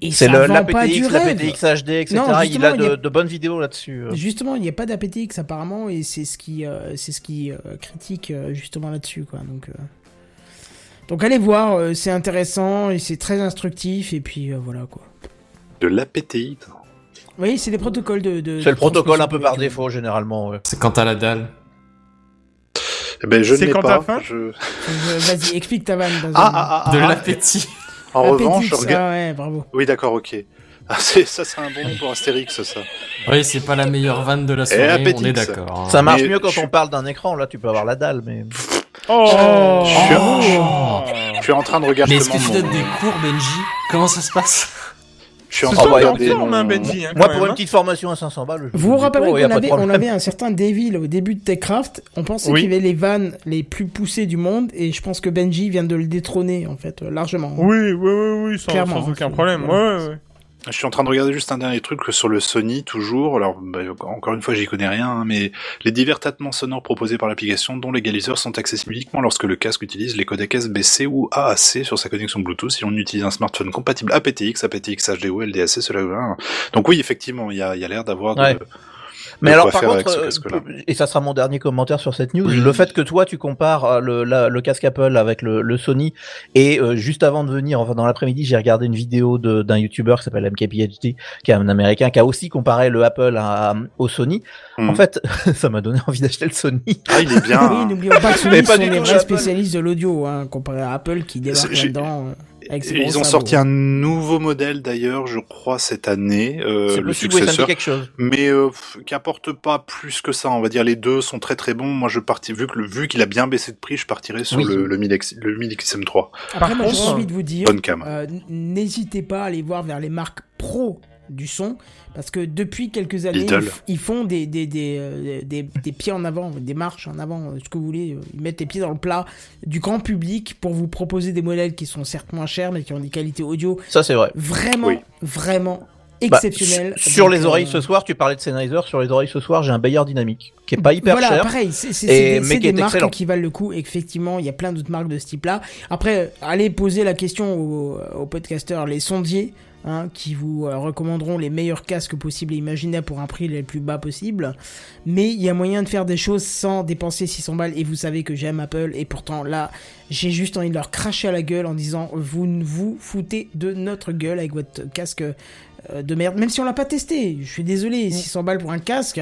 Et C'est ça le vend pas du l'APTX, l'APTX HD, etc. Non, il justement, a il y a- de, de bonnes vidéos là-dessus. euh. Justement, il n'y a pas d'APTX apparemment et c'est ce qui, euh, c'est ce qui euh, critique justement là-dessus quoi. Donc, euh, donc allez voir, euh, c'est intéressant et c'est très instructif et puis euh, voilà quoi. De l'APTI. Oui, c'est des protocoles de. de C'est le protocole un peu par défaut généralement. ouais. C'est quand t'as la dalle. Eh ben, je ne C'est l'ai quand pas. t'as faim je... Vas-y, explique ta vanne. Ah, ah, ah, De ah, l'appétit. En revanche, je regarde. ah ouais, bravo. Oui, d'accord, ok. Ah, ça, c'est un bon nom pour Astérix, ça. Oui, c'est pas la meilleure vanne de la soirée, on est ça. d'accord. hein. Ça marche Mais mieux quand je- on parle d'un écran. Là, tu peux avoir la dalle, mais Oh, Je suis, je suis en train de regarder Mais est-ce que tu donnes des cours, Benji Comment ça se passe? Je suis en train de forme, hein, Benji, hein, moi, pour même, une hein. petite formation à 500 balles, je Vous vous rappelez oh, qu'on de avait, on avait un certain Devil au début de Techcraft. On pensait Oui. qu'il y avait les vannes les plus poussées du monde et je pense que Benji vient de le détrôner en fait euh, largement. Oui, oui, oui, oui, sans, Clairement, sans aucun problème. voilà. Ouais, ouais, ouais. Je suis en train de regarder juste un dernier truc sur le Sony, toujours. Alors, bah, encore une fois, j'y connais rien, hein, mais les divers traitements sonores proposés par l'application, dont l'égaliseur, sont accessibles uniquement lorsque le casque utilise les codecs SBC ou AAC sur sa connexion Bluetooth. Si on utilise un smartphone compatible aptX, aptX HD ou LDAC, cela va. Donc oui, effectivement, il y a, y a l'air d'avoir Ouais. Mais alors, par contre, avec ce euh, et ça sera mon dernier commentaire sur cette news, Oui. le fait que toi tu compares euh, le, la- le casque Apple avec le, le Sony, et euh, juste avant de venir, enfin dans l'après-midi, j'ai regardé une vidéo de- d'un YouTuber qui s'appelle MKBHD, qui est un américain, qui a aussi comparé le Apple à- au Sony. Hmm. En fait, ça m'a donné envie d'acheter le Sony. Ah, il est bien. Oui, n'oublions pas que Sony Mais pas sont les vrais spécialistes de l'audio, hein, comparé à Apple qui débarque là-dedans. Avec Ils ont sorti un nouveau modèle d'ailleurs, je crois, cette année, euh, C'est le possible, successeur. quelque chose. mais euh, qui apporte pas plus que ça. On va dire les deux sont très très bons. Moi, je partis vu que le, vu qu'il a bien baissé de prix, je partirais sur Oui. le le 1000X le 1000 XM3. Après, Par moi, j'ai envie de vous dire, Bonne cam. euh, n'hésitez pas à aller voir vers les marques pro du son, parce que depuis quelques années, ils, font des, des, des, euh, des, des pieds en avant, des marches en avant, euh, ce que vous voulez. euh, Ils mettent les pieds dans le plat du grand public pour vous proposer des modèles qui sont certes moins chers, mais qui ont des qualités audio Ça c'est vrai. vraiment, Oui. vraiment Bah, exceptionnelles. sur Donc, les oreilles euh, ce soir, tu parlais de Sennheiser, sur les oreilles ce soir, j'ai un Bayer dynamique qui est pas hyper voilà, cher. pareil, c'est des, mais qui est des marques excellent. qui valent le coup. Effectivement, il y a plein d'autres marques de ce type-là. Après, allez poser la question aux, aux podcasteurs, les sondiers, hein, qui vous euh, recommanderont les meilleurs casques possibles et imaginables pour un prix le plus bas possible. Mais il y a moyen de faire des choses sans dépenser 600 balles. Et vous savez que j'aime Apple. Et pourtant, là, j'ai juste envie de leur cracher à la gueule en disant Vous ne vous foutez de notre gueule avec votre casque de merde. Même si on l'a pas testé. Je suis désolé, 600 balles pour un casque.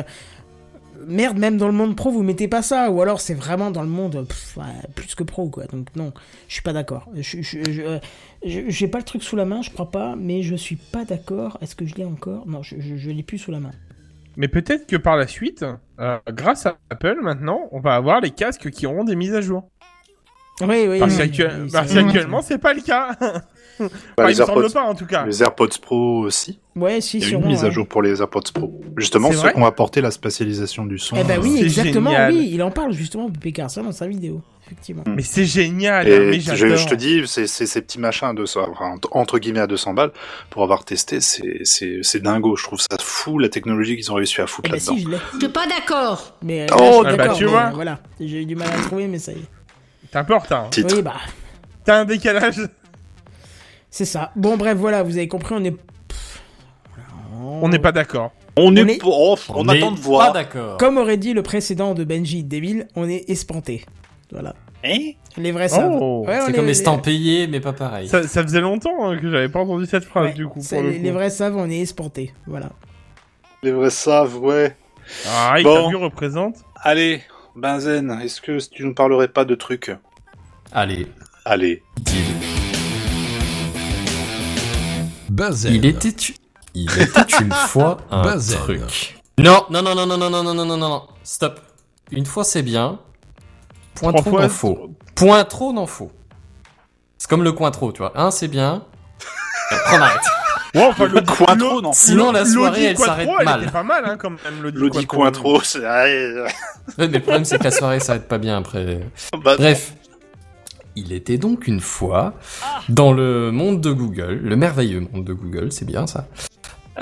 Merde, même dans le monde pro, vous mettez pas ça. Ou alors c'est vraiment dans le monde pff, plus que pro, quoi. Donc non, je suis pas d'accord. Je, je, je, euh, je- j'ai pas le truc sous la main, je crois pas. Mais je suis pas d'accord. Est-ce que je l'ai encore? Non, je, je, je l'ai plus sous la main. Mais peut-être que par la suite, euh, grâce à Apple, maintenant, on va avoir les casques qui auront des mises à jour. Oui, oui. Parce oui, qu'actu- oui, parce qu'actuellement, c'est pas le cas. Bah, Enfin, les il me semble AirPods- pas, en tout cas. Les AirPods Pro aussi. Ouais, si, Il y a sûrement. une mise à ouais. jour pour les AirPods Pro. Justement, ceux qui ont apporté la spatialisation du son. Eh ben oui, C'est exactement, génial. oui. Il en parle justement, Pépé Carson, dans sa vidéo. Effectivement. Mais c'est génial, Et mais je, te dis, c'est ces petits machins à 200, enfin, entre- guillemets à 200 balles, pour avoir testé, c'est c'est- c'est dingo. Je trouve ça fou la technologie qu'ils ont réussi à Eh foutre ben là-dedans. si, je. Je suis pas d'accord. Mais euh, Oh, là, je suis bah, tu mais, vois. euh, Voilà, j'ai eu du mal à trouver, mais ça y est. T'es un peu en retard. hein. Titre. Oui, bah, T'as un décalage. C'est ça. Bon, bref, voilà, vous avez compris, on est. Pff, On n'est pas d'accord. On, On est, est- pour- oh, on, est attend de Pas voir. d'accord. Comme aurait dit le précédent de Benji Devil, on est espanté. Voilà. Hein Les vrais savent. Oh. Ouais, on C'est est- comme les- estampillé, mais pas pareil. Ça, ça faisait longtemps hein, que j'avais pas entendu cette phrase, ouais, du coup. c'est- Pour le les, coup. les vrais savent, on est espanté. Voilà. Les vrais savent, ouais. Ah, il Bon. représente. Allez, Benzen, est-ce que tu nous parlerais pas de trucs? Allez, Allez. deal. Bazel. Il était, tu- il était une fois un Bazel. truc. Non, non, non, non, non, non, non, non, non, non, non, stop. Une fois c'est bien. Point Trois trop fois- n'en faut. Point trop n'en faut. C'est comme le coin trop, tu vois. Un c'est bien. On arrête. Ouais, enfin, Le Cointreau, non. Sinon la soirée elle s'arrête mal. pas mal, hein, quand même, Quattro. Cointreau, c'est... Ouais, mais le problème c'est que la soirée s'arrête pas bien après. bah, Bref. Il était donc une fois dans le monde de Google, le merveilleux monde de Google, c'est bien ça.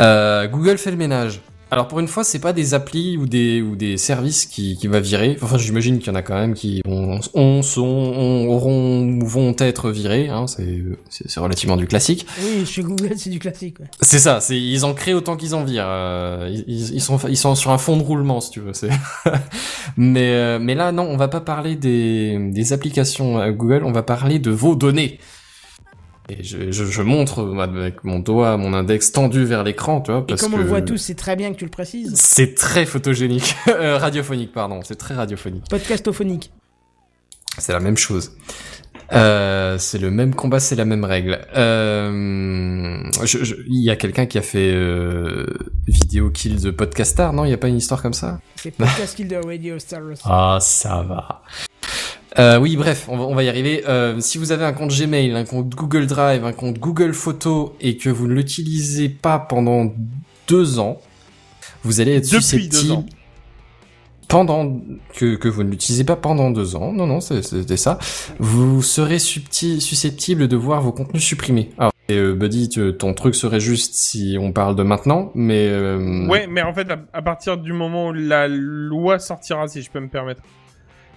Euh, Google fait le ménage. Alors pour une fois, c'est pas des applis ou des ou des services qui, qui va virer. Enfin, j'imagine qu'il y en a quand même qui ont, ont, sont, ont- auront ou vont être virés. Hein, c'est relativement du classique. Oui, chez Google, c'est du classique. Ouais. C'est ça. C'est ils en créent autant qu'ils en virent. Euh, ils, ils- sont ils sont sur un fond de roulement si tu veux. C'est mais euh, mais là non, on va pas parler des des applications à Google. On va parler de vos données. Et je, je, je montre avec mon doigt, mon index tendu vers l'écran, tu vois, Et comme on que le voit tous, c'est très bien que tu le précises. c'est très photogénique, Euh, radiophonique pardon, c'est très radiophonique. Podcastophonique. C'est la même chose. Euh, c'est le même combat, c'est la même règle. Euh, Il y a quelqu'un qui a fait euh, vidéo kill the podcastar, non? Il y a pas une histoire comme ça? C'est Podcast Kill the Radio Star. Ah, ça va. Euh, oui, bref, on va, on va y arriver. Euh, si vous avez un compte Gmail, un compte Google Drive, un compte Google Photos et que vous ne l'utilisez pas pendant deux ans, vous allez être Depuis susceptible. deux ans. Pendant que, que vous ne l'utilisez pas pendant deux ans, non non c'était ça, vous serez susceptible de voir vos contenus supprimés. Alors, et, euh, Buddy, tu- ton truc serait juste si on parle de maintenant, mais euh, Ouais, mais en fait, à, à partir du moment où la loi sortira, si je peux me permettre.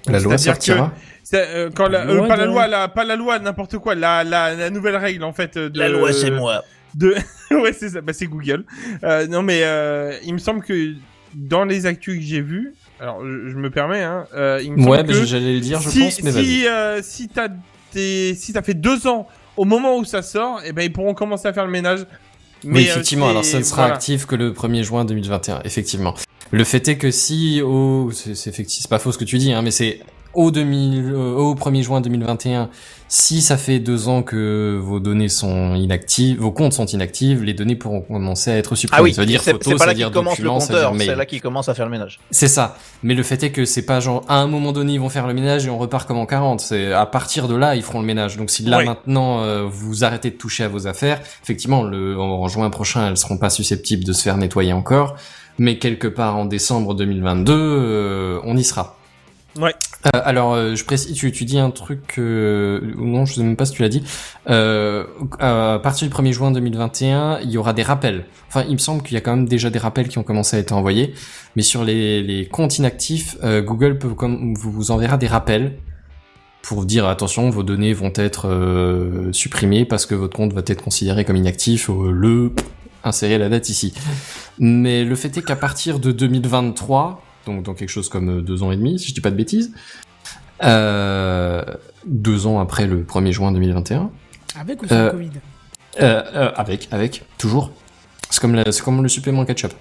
La loi sortira. C'est, euh, quand la, La euh, loi pas la loi, la, pas la loi, n'importe quoi, la, la, la nouvelle règle en fait. De, La loi, c'est moi. De, ouais, c'est ça, bah c'est Google. Euh, non, mais euh, il me semble que dans les actus que j'ai vus, alors je, je me permets, hein, euh, il me semble Ouais, que bah, j'allais le dire, je si, pense, mais si, euh, si t'as si t'as fait deux ans au moment où ça sort, eh ben ils pourront commencer à faire le ménage. Mais, oui, effectivement, alors ça ne sera voilà. actif que le 1er juin 2021, effectivement. Le fait est que si au, c'est c'est effecti- c'est pas faux ce que tu dis, hein, mais c'est au 2000, euh, au 1er juin 2021, si ça fait deux ans que vos données sont inactives, vos comptes sont inactifs, les données pourront commencer à être supprimées. Ah oui, ça veut dire c'est photos, ça là veut dire qu'il commence le documents, ça veut dire compteur, mail. c'est là qu'il commence à faire le ménage. C'est ça. Mais le fait est que c'est pas genre à un moment donné ils vont faire le ménage et on repart comme en 40. C'est à partir de là ils feront le ménage. Donc si là maintenant euh, vous arrêtez de toucher à vos affaires, effectivement le en, en juin prochain elles seront pas susceptibles de se faire nettoyer encore. Mais quelque part en décembre 2022 euh, on y sera. Ouais. Euh, alors euh, je précise, tu, tu dis un truc euh, ou non je sais même pas si tu l'as dit. Euh, à partir du 1er juin 2021 il y aura des rappels. Enfin il me semble qu'il y a quand même déjà des rappels qui ont commencé à être envoyés. Mais sur les, les comptes inactifs, euh, Google peut comme vous, vous enverra des rappels pour vous dire attention, vos données vont être euh, supprimées parce que votre compte va être considéré comme inactif. euh, le insérer la date ici. Mais le fait est qu'à partir de 2023, donc dans quelque chose comme euh, deux ans et demi, si je dis pas de bêtises, euh, deux ans après le 1er juin 2021, Avec ou sans Euh, Covid euh, avec, avec, toujours. C'est comme, la- c'est comme le supplément ketchup.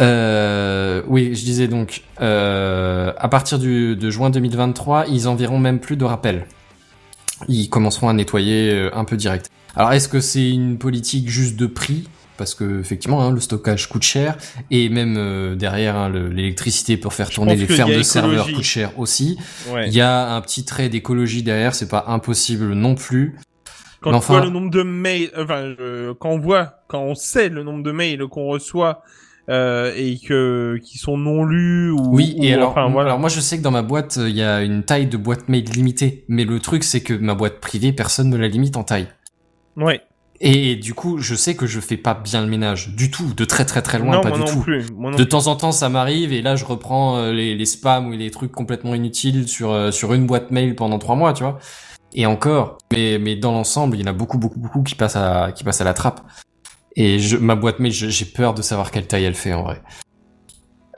Euh, oui, je disais donc, euh, à partir du, de juin 2023, ils enverront même plus de rappels. Ils commenceront à nettoyer un peu direct. Alors, est-ce que c'est une politique juste de prix? Parce que effectivement hein, le stockage coûte cher et même euh, derrière hein, le- l'électricité pour faire tourner les fermes de serveurs coûte cher aussi. Ouais. Il y a un petit trait d'écologie derrière, c'est pas impossible non plus. Quand Mais vois enfin- le nombre de mails, enfin, euh, quand on voit, quand on sait le nombre de mails qu'on reçoit euh, et que qui sont non lus ou Oui, ou- et alors, enfin, voilà. alors moi je sais que dans ma boîte euh, il y a une taille de boîte mail limitée, mais le truc c'est que ma boîte privée personne ne la limite en taille. ouais. Et du coup je sais que je fais pas bien le ménage du tout, de très très très loin, non, pas moi du non tout. plus. Moi non De temps en temps, ça m'arrive et là, je reprends euh, les, les spams ou les trucs complètement inutiles sur euh, sur une boîte mail pendant trois mois, tu vois. Et encore, mais mais dans l'ensemble, il y en a beaucoup beaucoup beaucoup qui passent à qui passent à la trappe. Et je, ma boîte mail, j'ai peur de savoir quelle taille elle fait en vrai.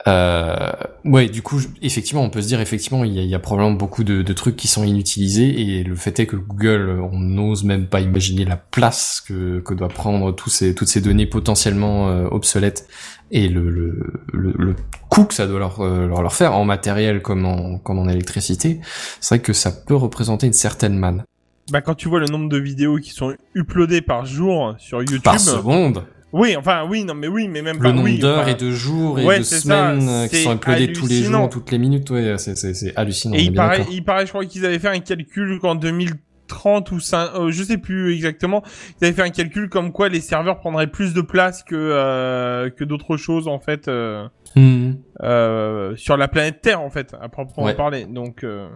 Euh, ouais, du coup, effectivement, on peut se dire effectivement, il y a, il y a probablement beaucoup de, de trucs qui sont inutilisés et le fait est que Google, on n'ose même pas imaginer la place que, que doit prendre tous ces, toutes ces données potentiellement euh, obsolètes et le, le, le, le coût que ça doit leur, euh, leur, leur faire en matériel comme en, comme en électricité. C'est vrai que ça peut représenter une certaine manne Bah quand tu vois le nombre de vidéos qui sont uploadées par jour sur YouTube. par seconde. Oui, enfin oui, non mais oui, mais même Le pas nombre oui, d'heures enfin, et de jours et Ouais, de c'est ça, semaines euh, qui sont uploadés tous les jours, toutes les minutes, ouais, c'est, hallucinant. Et il paraît, d'accord. il paraît, je crois qu'ils avaient fait un calcul qu'en 2030 ou 5, euh, je sais plus exactement, ils avaient fait un calcul comme quoi les serveurs prendraient plus de place que euh, que d'autres choses en fait euh, Hmm. euh, sur la planète Terre en fait, à proprement Ouais. parler. Donc euh,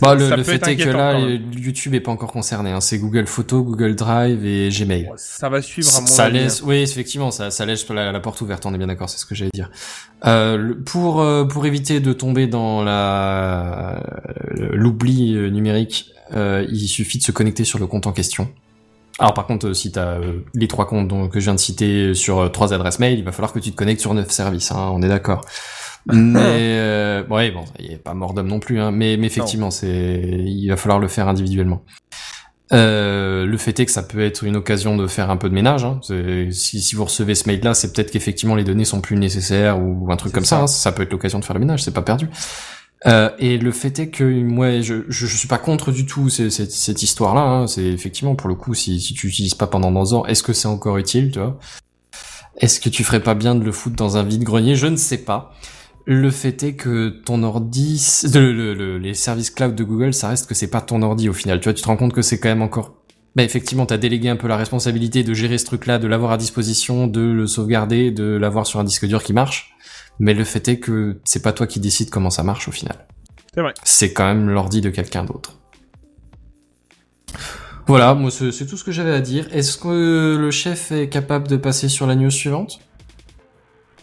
Bah, le, le fait est que là, même. YouTube est pas encore concerné. Hein. C'est Google Photos, Google Drive et Gmail. ça va suivre à mon ça avis. laisse, oui, effectivement, ça, ça laisse la, la porte ouverte. On est bien d'accord, c'est ce que j'allais dire. Euh, pour euh, pour éviter de tomber dans la l'oubli euh, numérique, euh, il suffit de se connecter sur le compte en question. Alors par contre, euh, si tu as les trois comptes que je viens de citer sur euh, trois adresses mail, il va falloir que tu te connectes sur neuf services. Hein, on est d'accord. Mais euh, ouais, bon, il est pas mort d'homme non plus, hein, mais, mais effectivement, c'est il va falloir le faire individuellement. Euh, le fait est que ça peut être une occasion de faire un peu de ménage. Hein. Si, si vous recevez ce mail-là, c'est peut-être qu'effectivement les données sont plus nécessaires ou un truc comme ça. ça. hein. Ça peut être l'occasion de faire le ménage, c'est pas perdu. Euh, et le fait est que moi, je, je, je suis pas contre du tout ces- cette, cette histoire-là. Hein. C'est effectivement pour le coup, si, si tu l'utilises pas pendant 11 ans, est-ce que c'est encore utile, tu vois? Est-ce que tu ferais pas bien de le foutre dans un vide-grenier? Je ne sais pas. Le fait est que ton ordi, c'est- le- le- le- les services cloud de Google, ça reste que c'est pas ton ordi au final. Tu vois, tu te rends compte que c'est quand même encore. Bah effectivement, t'as délégué un peu la responsabilité de gérer ce truc-là, de l'avoir à disposition, de le sauvegarder, de l'avoir sur un disque dur qui marche. Mais le fait est que c'est pas toi qui décide comment ça marche au final. C'est vrai. C'est quand même l'ordi de quelqu'un d'autre. Voilà, moi c'est c'est tout ce que j'avais à dire. Est-ce que le chef est capable de passer sur la news suivante?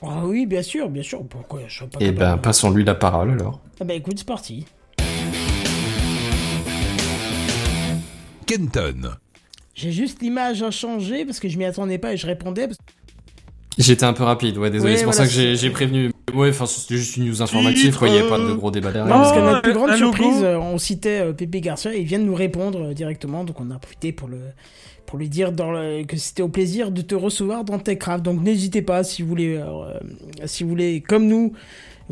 Ah oui, bien sûr, bien sûr. Pourquoi je serais pas Eh ben, passons-lui la parole alors. Ah bah écoute, c'est parti. Kenton. J'ai juste l'image à changer parce que je m'y attendais pas et je répondais. parce- J'étais un peu rapide, ouais, désolé, c'est pour voilà, ça que j'ai prévenu. Ouais, enfin, c'était juste une news informative, quoi, il n'y a pas de gros débat derrière. Non, parce que notre plus grande surprise, euh, on citait euh, Pépé Garcia, il vient de nous répondre euh, directement, donc on a profité pour le pour lui dire dans le- que c'était au plaisir de te recevoir dans Techcraft. Donc n'hésitez pas si vous voulez, euh, si vous voulez, comme nous,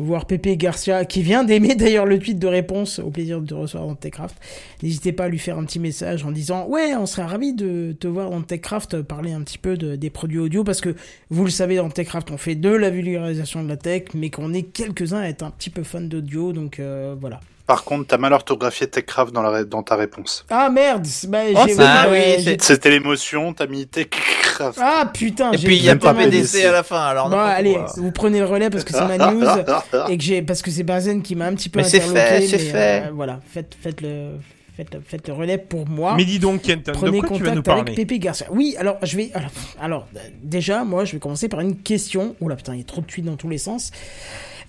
voir Pépé Garcia, qui vient d'aimer d'ailleurs le tweet de réponse, au plaisir de te recevoir dans Techcraft. N'hésitez pas à lui faire un petit message en disant ouais, on serait ravi de te voir dans Techcraft parler un petit peu de- des produits audio parce que vous le savez dans Techcraft on fait de la vulgarisation de la tech, mais qu'on est quelques-uns à être un petit peu fans d'audio, donc euh, voilà. Par contre, t'as mal orthographié Techcraft dans, la dans ta réponse. Ah merde, bah, Oh, ça, oui, C'était l'émotion, t'as mis Techcraft. Ah putain, Et j'ai puis il y a pas mal- PDC à la fin, alors Bon, allez, quoi. vous prenez le relais parce que c'est ma news et que j'ai parce que c'est Benzen qui m'a un petit peu Mais c'est interloqué. fait, c'est fait. euh, voilà, faites, faites le faites, faites le relais pour moi. Mais dis donc, Kenton, de Prenez quoi tu vas nous contact avec parler Pépé Garcia. Oui, alors je vais. Alors, alors, déjà, moi, je vais commencer par une question. Oula, putain, il y a trop de tweets dans tous les sens.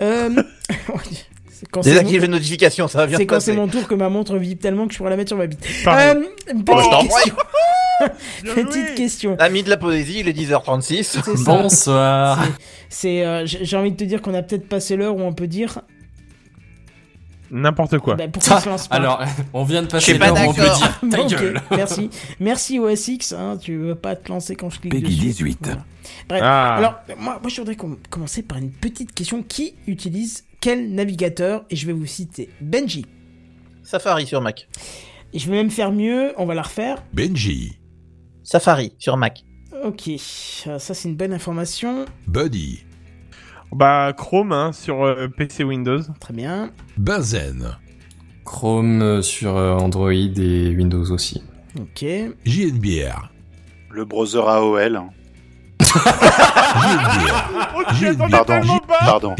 Euh, c'est quand c'est Désactive mon- les notifications, ça va bien C'est quand c'est mon tour que ma montre vibre tellement que je pourrais la mettre sur ma bite. Euh, Oh, je t'en petite prie. question. Petite question. Ami de la poésie, il est 10h36. C'est ça. Bonsoir. C'est, euh, j'ai envie de te dire qu'on a peut-être passé l'heure où on peut dire. N'importe quoi. Bah, pourquoi se lance pas Alors, on vient de passer pas l'heure où on peut dire ta gueule. merci. Merci OSX, hein, tu veux pas te lancer quand je clique Peggy dessus. 18. Voilà. Bref, Ah. alors moi, moi je voudrais com- commencer par une petite question. Qui utilise quel navigateur Et je vais vous citer Benji. Safari sur Mac. Et je vais même faire mieux, on va la refaire. Benji. Safari sur Mac. Ok, euh, ça c'est une bonne information. Buddy. Bah, Chrome, hein, sur euh, PC Windows. Très bien. Benzen. Chrome euh, sur euh, Android et Windows aussi. Ok. JNBR. Le browser AOL. JNBR. Oh, Pardon, pardon.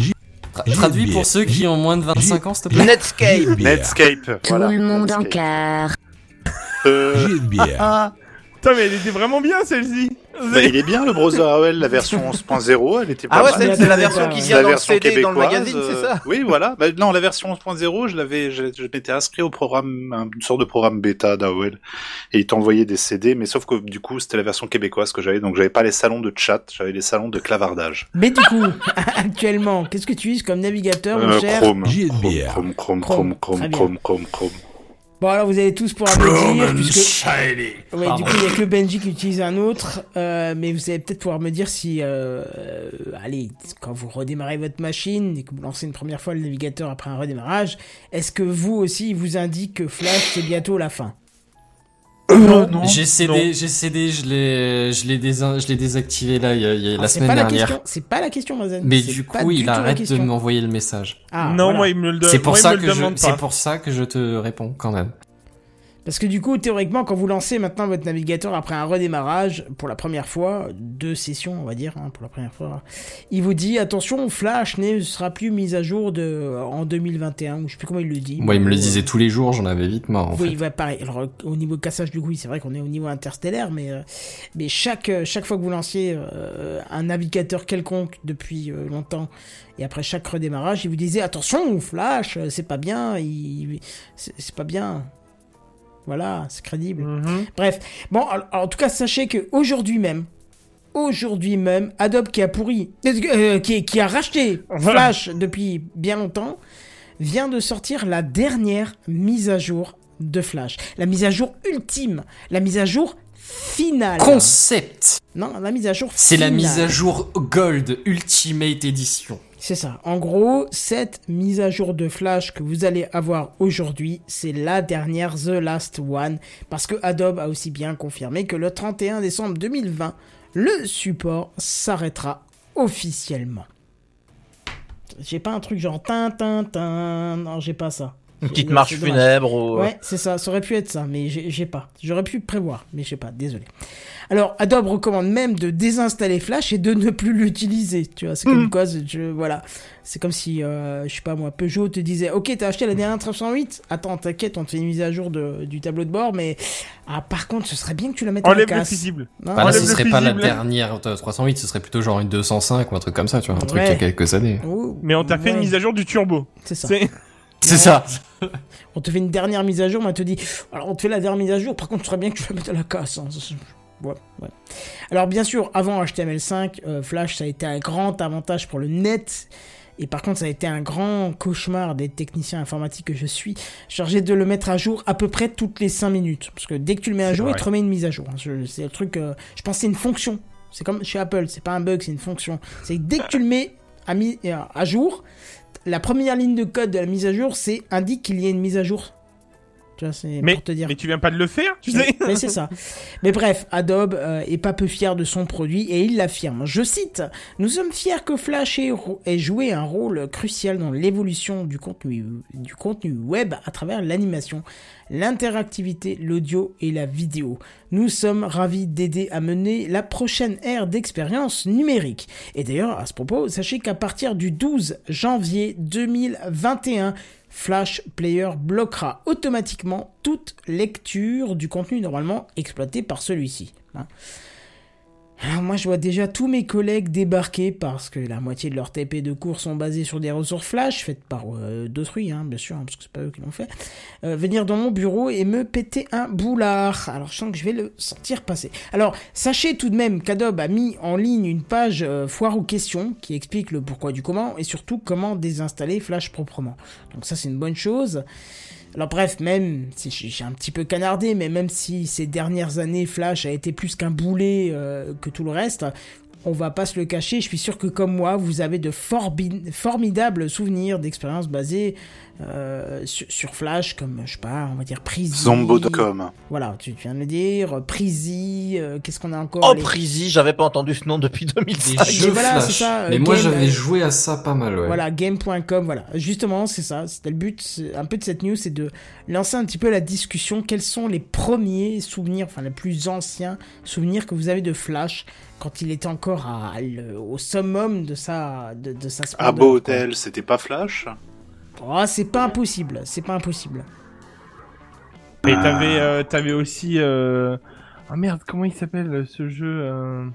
Tra- JNBR. traduis pour ceux qui ont moins de 25 ans, s'il te plaît. Netscape. Netscape. Tout voilà, le monde en clair. Euh, JNBR. Putain, mais elle était vraiment bien celle-ci. Bah, il est bien le browser AOL, la version 11.0, elle était pas Ah ouais, c'est c'est la version qui C'est vient la dans le version CD dans le québécoise, magazine, c'est euh, ça Oui, voilà. Bah, non, la version 11.0, je l'avais, je, je m'étais inscrit au programme, un- une sorte de programme bêta d'AOL, et il t'envoyait des CD, mais sauf que du coup, c'était la version québécoise que j'avais, donc j'avais pas les salons de chat, j'avais les salons de clavardage. Mais du coup, actuellement, qu'est-ce que tu utilises comme navigateur, mon Euh, cher Chrome. Chrome, Chrome, Chrome, Chrome, Chrome. Chrome, Chrome, Bon, alors vous allez tous pouvoir me dire, puisque... Ouais, du coup, il y a que Benji qui utilise un autre, euh, mais vous allez peut-être pouvoir me dire si, euh, euh, allez, quand vous redémarrez votre machine et que vous lancez une première fois le navigateur après un redémarrage, est-ce que vous aussi, il vous indique que Flash, c'est bientôt la fin? Non. J'ai cédé, j'ai cédé, je l'ai, je l'ai désin- je l'ai désactivé là, il y a, il y a Alors, la c'est semaine pas la dernière. question, c'est pas la question, Mazen. Mais du coup, il arrête de m'envoyer le message. Ah, non, voilà. moi, il me le donne. C'est pour moi, il ça que je, demande c'est pour ça que je te réponds quand même. Parce que du coup, théoriquement, quand vous lancez maintenant votre navigateur après un redémarrage, pour la première fois, deux sessions, on va dire, hein, pour la première fois, il vous dit attention, Flash ne sera plus mise à jour de, en 2021, ou je sais plus comment il le dit. Moi, il me le disait tous les jours, j'en avais vite marre. En Oui, fait. ouais, pareil. Alors, euh, au niveau cassage du coup, c'est vrai qu'on est au niveau interstellaire, mais, euh, mais chaque, euh, chaque fois que vous lanciez euh, un navigateur quelconque depuis euh, longtemps, et après chaque redémarrage, il vous disait attention, Flash, euh, c'est pas bien, il... c'est pas bien. Voilà, c'est crédible. Mhm. Bref, bon, en tout cas, sachez que aujourd'hui même, aujourd'hui même, Adobe qui a pourri, euh, qui, qui a racheté Flash depuis bien longtemps, vient de sortir la dernière mise à jour de Flash. La mise à jour ultime, la mise à jour finale. Concept. non, la mise à jour C'est la mise à jour Gold Ultimate Edition. C'est ça. En gros, cette mise à jour de Flash que vous allez avoir aujourd'hui, c'est la dernière The Last One, parce que Adobe a aussi bien confirmé que le 31 décembre 2020, le support s'arrêtera officiellement. J'ai pas un truc genre tin tin tin, non j'ai pas ça. Une petite marche funèbre ou... Ouais, c'est ça, ça aurait pu être ça, mais j'ai j'ai pas. J'aurais pu prévoir, mais j'ai pas, désolé. Alors, Adobe recommande même de désinstaller Flash et de ne plus l'utiliser, tu vois, c'est comme quoi, c'est- je, voilà. C'est comme si, euh, je sais pas moi, Peugeot te disait, ok, t'as acheté la dernière 308, attends, t'inquiète, on te fait une mise à jour de, du tableau de bord, mais, ah, par contre, ce serait bien que tu la mettes en Enlève le casse. fusible. Non, Bah là, ce serait pas la dernière euh, 308, ce serait plutôt genre une 205 ou un truc comme ça, tu vois, un truc il y a quelques années. Oh, Mais on t'a fait une mise à jour du turbo. C'est ça. C'est- ça. On te fait une dernière mise à jour, mais on te dit, alors on te fait la dernière mise à jour, par contre, ce serait bien que tu la mettes à la casse. hein. Ouais, ouais. Alors bien sûr, avant HTML5, euh, Flash, ça a été un grand avantage pour le net. Et par contre, ça a été un grand cauchemar des techniciens informatiques que je suis, chargé de le mettre à jour à peu près toutes les 5 minutes. Parce que dès que tu le mets à jour, il te remet une mise à jour. hein. C'est le truc, euh, je pense que c'est une fonction. C'est comme chez Apple, c'est pas un bug, c'est une fonction. C'est que dès que tu le mets à, mi- euh, à jour, la première ligne de code de la mise à jour, c'est indique qu'il y a une mise à jour. Tu vois, c'est Mais, pour te dire. mais tu viens pas de le faire, tu sais Mais c'est ça. Mais bref, Adobe euh, est pas peu fier de son produit et il l'affirme. Je cite Nous sommes fiers que Flash ait joué un rôle crucial dans l'évolution du contenu, du contenu web à travers l'animation, l'interactivité, l'audio et la vidéo. Nous sommes ravis d'aider à mener la prochaine ère d'expérience numérique. Et d'ailleurs, à ce propos, sachez qu'à partir du 12 janvier 2021, Flash Player bloquera automatiquement toute lecture du contenu normalement exploité par celui-ci. Alors moi je vois déjà tous mes collègues débarquer parce que la moitié de leurs TP de cours sont basés sur des ressources Flash faites par euh, d'autrui, hein, bien sûr, hein, parce que c'est pas eux qui l'ont fait, euh, venir dans mon bureau et me péter un boulard. Alors je sens que je vais le sentir passer. Alors sachez tout de même qu'Adobe a mis en ligne une page euh, foire aux questions qui explique le pourquoi du comment et surtout comment désinstaller Flash proprement. Donc ça c'est une bonne chose. Alors bref, même si j'ai un petit peu canardé, mais même si ces dernières années Flash a été plus qu'un boulet euh, que tout le reste, on va pas se le cacher, je suis sûr que comme moi, vous avez de formidables souvenirs d'expériences basées euh, sur, sur Flash, comme, je sais pas, on va dire Prezi. Zombo.com. Voilà, tu, viens de le dire, Prezi, euh, qu'est-ce qu'on a encore Oh, les- Prezi, j'avais pas entendu ce nom depuis Des 2005. jeux voilà, Flash. c'est ça, euh, Mais moi, j'avais euh, joué à ça pas mal, ouais. Voilà, game.com, voilà. Justement, c'est ça. C'était le but un peu de cette news, c'est de lancer un petit peu la discussion. Quels sont les premiers souvenirs, enfin les plus anciens souvenirs que vous avez de Flash quand il était encore à, le- au summum de sa, de, de sa splendeur, Abo. Hotel, c'était pas Flash? Oh, c'est pas impossible, c'est pas impossible. Et Ah. t'avais, euh, t'avais aussi. Euh... Ah merde, comment il s'appelle euh, ce jeu euh...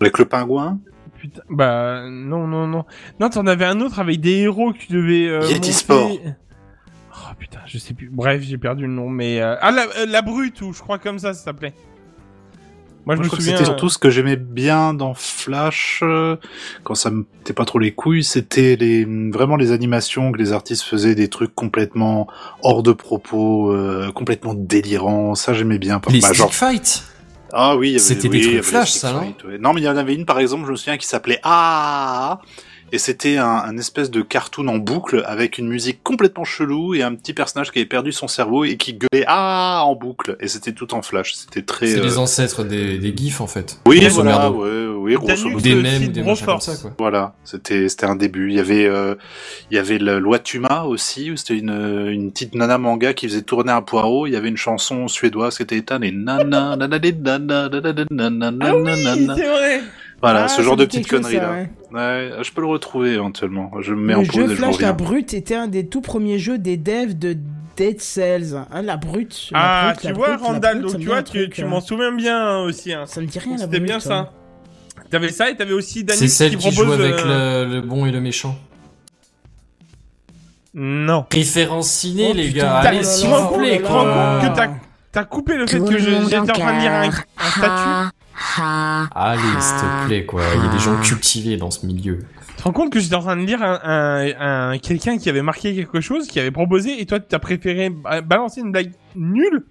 Avec le pingouin Putain, bah non, non, non. Non, t'en avais un autre avec des héros que tu devais. Euh, Yeti. Sport. Oh putain, je sais plus. Bref, j'ai perdu le nom, mais. euh, Ah, la, euh, la brute, ou je crois comme ça, ça s'appelait. Moi, je Moi, me je souviens. c'était surtout ce que j'aimais bien dans Flash, euh, quand ça me mettait pas trop les couilles, c'était les vraiment les animations que les artistes faisaient, des trucs complètement hors de propos, euh, complètement délirants. Ça, j'aimais bien. Les Bah, genre- Fight Ah oui, C'était oui, des trucs Flash, ça, non ouais. Non, mais il y en avait une, par exemple, je me souviens, qui s'appelait Ah et c'était un, un espèce de cartoon en boucle avec une musique complètement chelou et un petit personnage qui avait perdu son cerveau et qui gueulait Ah en boucle. Et c'était tout en flash. C'était très. C'est euh, les ancêtres des, des GIFs, en fait. Oui, Grosso voilà, merdo. ouais, oui, grosso Danube, modo. Des site des machins comme ça, quoi. Voilà, c'était c'était un début. Il y avait euh, il y avait la loi Tuma aussi où c'était une une petite nana manga qui faisait tourner un poireau. Il y avait une chanson suédoise qui était éteinte et nana nana des nana nana des nana Ah oui, nana nana. c'est vrai. Voilà, Ah, ce genre de conneries ça, là. ouais. Ouais, je peux le retrouver éventuellement. Je me mets Le en pause jeu je Flash La. Brute était un des tout premiers jeux des devs de Dead Cells. Hein, la Brute. la Ah, Brute, la tu vois, Brute, Randall, Brute, donc tu vois, tu, tu hein. m'en souviens bien hein, aussi. Hein. Ça me dit rien, la C'était bien ça. T'avais ça et t'avais aussi Danube C'est celle qui qui propose. joue avec euh, le, le bon et le méchant. Non. Référence ciné, Oh, les gars. t'as- Allez, s'il vous plaît, là Tu te rends quoi. compte que t'as t'as coupé le fait que j'étais en train de lire un, statut Ha, Allez, s'il te plaît, quoi. Il y a des gens cultivés dans ce milieu. Tu te rends compte que j'étais en train de lire un, un, un- quelqu'un qui avait marqué quelque chose, qui avait proposé, et toi tu as préféré ba- balancer une blague nulle?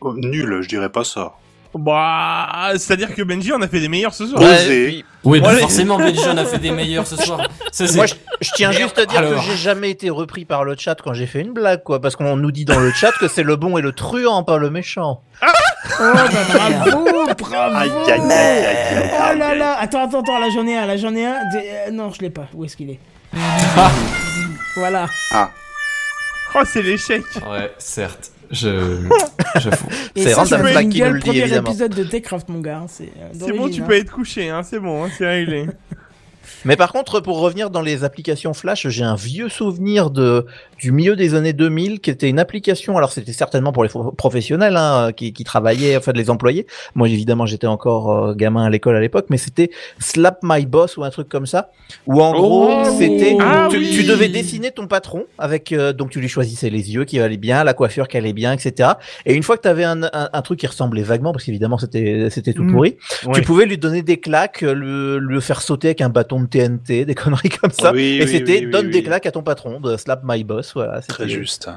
Oh, nul, je dirais pas ça. Bah, c'est-à-dire que Benji en a fait des meilleurs ce soir. Ouais. Oui, forcément, Benji en a fait des meilleurs ce soir. Ça, Moi, je, je tiens juste à dire Alors. que j'ai jamais été repris par le chat quand j'ai fait une blague, quoi, parce qu'on nous dit dans le chat que c'est le bon et le truand, pas le méchant. Oh, bah, bravo, bravo. Aïe, aïe, aïe, aïe, aïe, Oh là là, attends, attends, attends, là j'en ai un, là j'en ai un. Euh, non, je l'ai pas. Où est-ce qu'il est? Voilà. Oh, c'est l'échec. Ouais, certes. Je. J'avoue. C'est ça, Random c'est Black le qui nous le dit, premier évidemment. épisode de Techcraft, mon gars. hein, C'est euh, C'est bon, d'origine, tu hein. peux être couché, hein, c'est bon, hein, c'est réglé. Mais par contre, pour revenir dans les applications Flash, j'ai un vieux souvenir de du milieu des années 2000 qui était une application. Alors c'était certainement pour les professionnels hein, qui, qui travaillaient, enfin les employés. Moi évidemment j'étais encore euh, gamin à l'école à l'époque, mais c'était Slap My Boss ou un truc comme ça. Où en gros oui. c'était Ah tu, oui. tu devais dessiner ton patron avec euh, donc tu lui choisissais les yeux qui allaient bien, la coiffure qui allait bien, etc. Et une fois que tu avais un, un, un truc qui ressemblait vaguement, parce qu'évidemment c'était c'était tout Mm. pourri, Ouais. tu pouvais lui donner des claques, le, le faire sauter avec un bâton de TNT, des conneries comme ça. Oui, et oui, c'était oui, donne oui. des claques à ton patron, de slap my boss. Voilà, Très juste.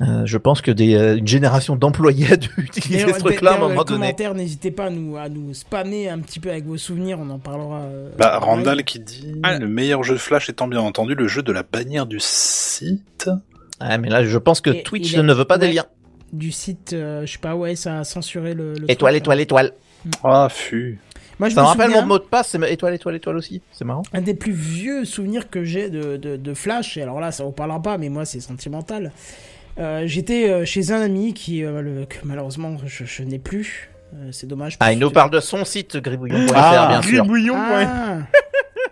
Euh, je pense que des, euh, une génération d'employés a dû utiliser ce truc-là à un moment donné. n'hésitez pas à nous, à nous spammer un petit peu avec vos souvenirs, on en parlera. euh, Bah. Randall qui dit Ah. le meilleur jeu de Flash étant bien entendu le jeu de la bannière du site. Ouais, mais là, je pense que Et Twitch ne veut pas des ouais. liens. Du site, euh, je sais pas, ouais, ça a censuré le. le Étoile, truc, étoile, étoile. Ah, fu. Moi, je Ça me me rappelle souviens, mon mot de passe, c'est étoile, étoile, étoile aussi. C'est marrant. Un des plus vieux souvenirs que j'ai de, de, de Flash, et alors là, ça vous parlera pas, mais moi, c'est sentimental. Euh, J'étais euh, chez un ami qui, euh, le- que malheureusement, je, je n'ai plus. Euh, c'est dommage. Ah, il nous que- parle de son site gribouillon.fr, Ah, bien sûr. Gribouillon, ouais. Ah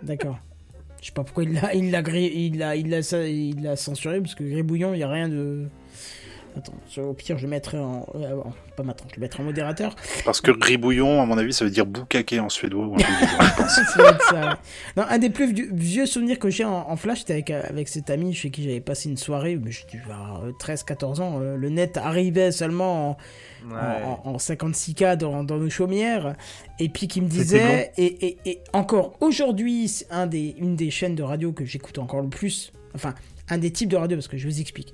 D'accord. Je sais pas pourquoi il l'a il l'a il l'a il l'a il l'a censuré parce que Gribouillon, il y a rien de Attends, au pire je le mettrai en euh, bon, pas maintenant, je le mettrai en modérateur. Parce que gribouillon, à mon avis, ça veut dire boucaquet en suédois ou je pense. Ça. Non, un des plus vieux, souvenirs que j'ai en, en flash, c'était avec, avec cet ami chez qui j'avais passé une soirée, mais je devais avoir 13-14 ans. euh, Le net arrivait seulement en, en, en- en 56K dans, dans nos chaumières, et puis qui me disait, et, et, et encore aujourd'hui, c'est un des, une des chaînes de radio que j'écoute encore le plus, enfin, un des types de radio, parce que je vous explique.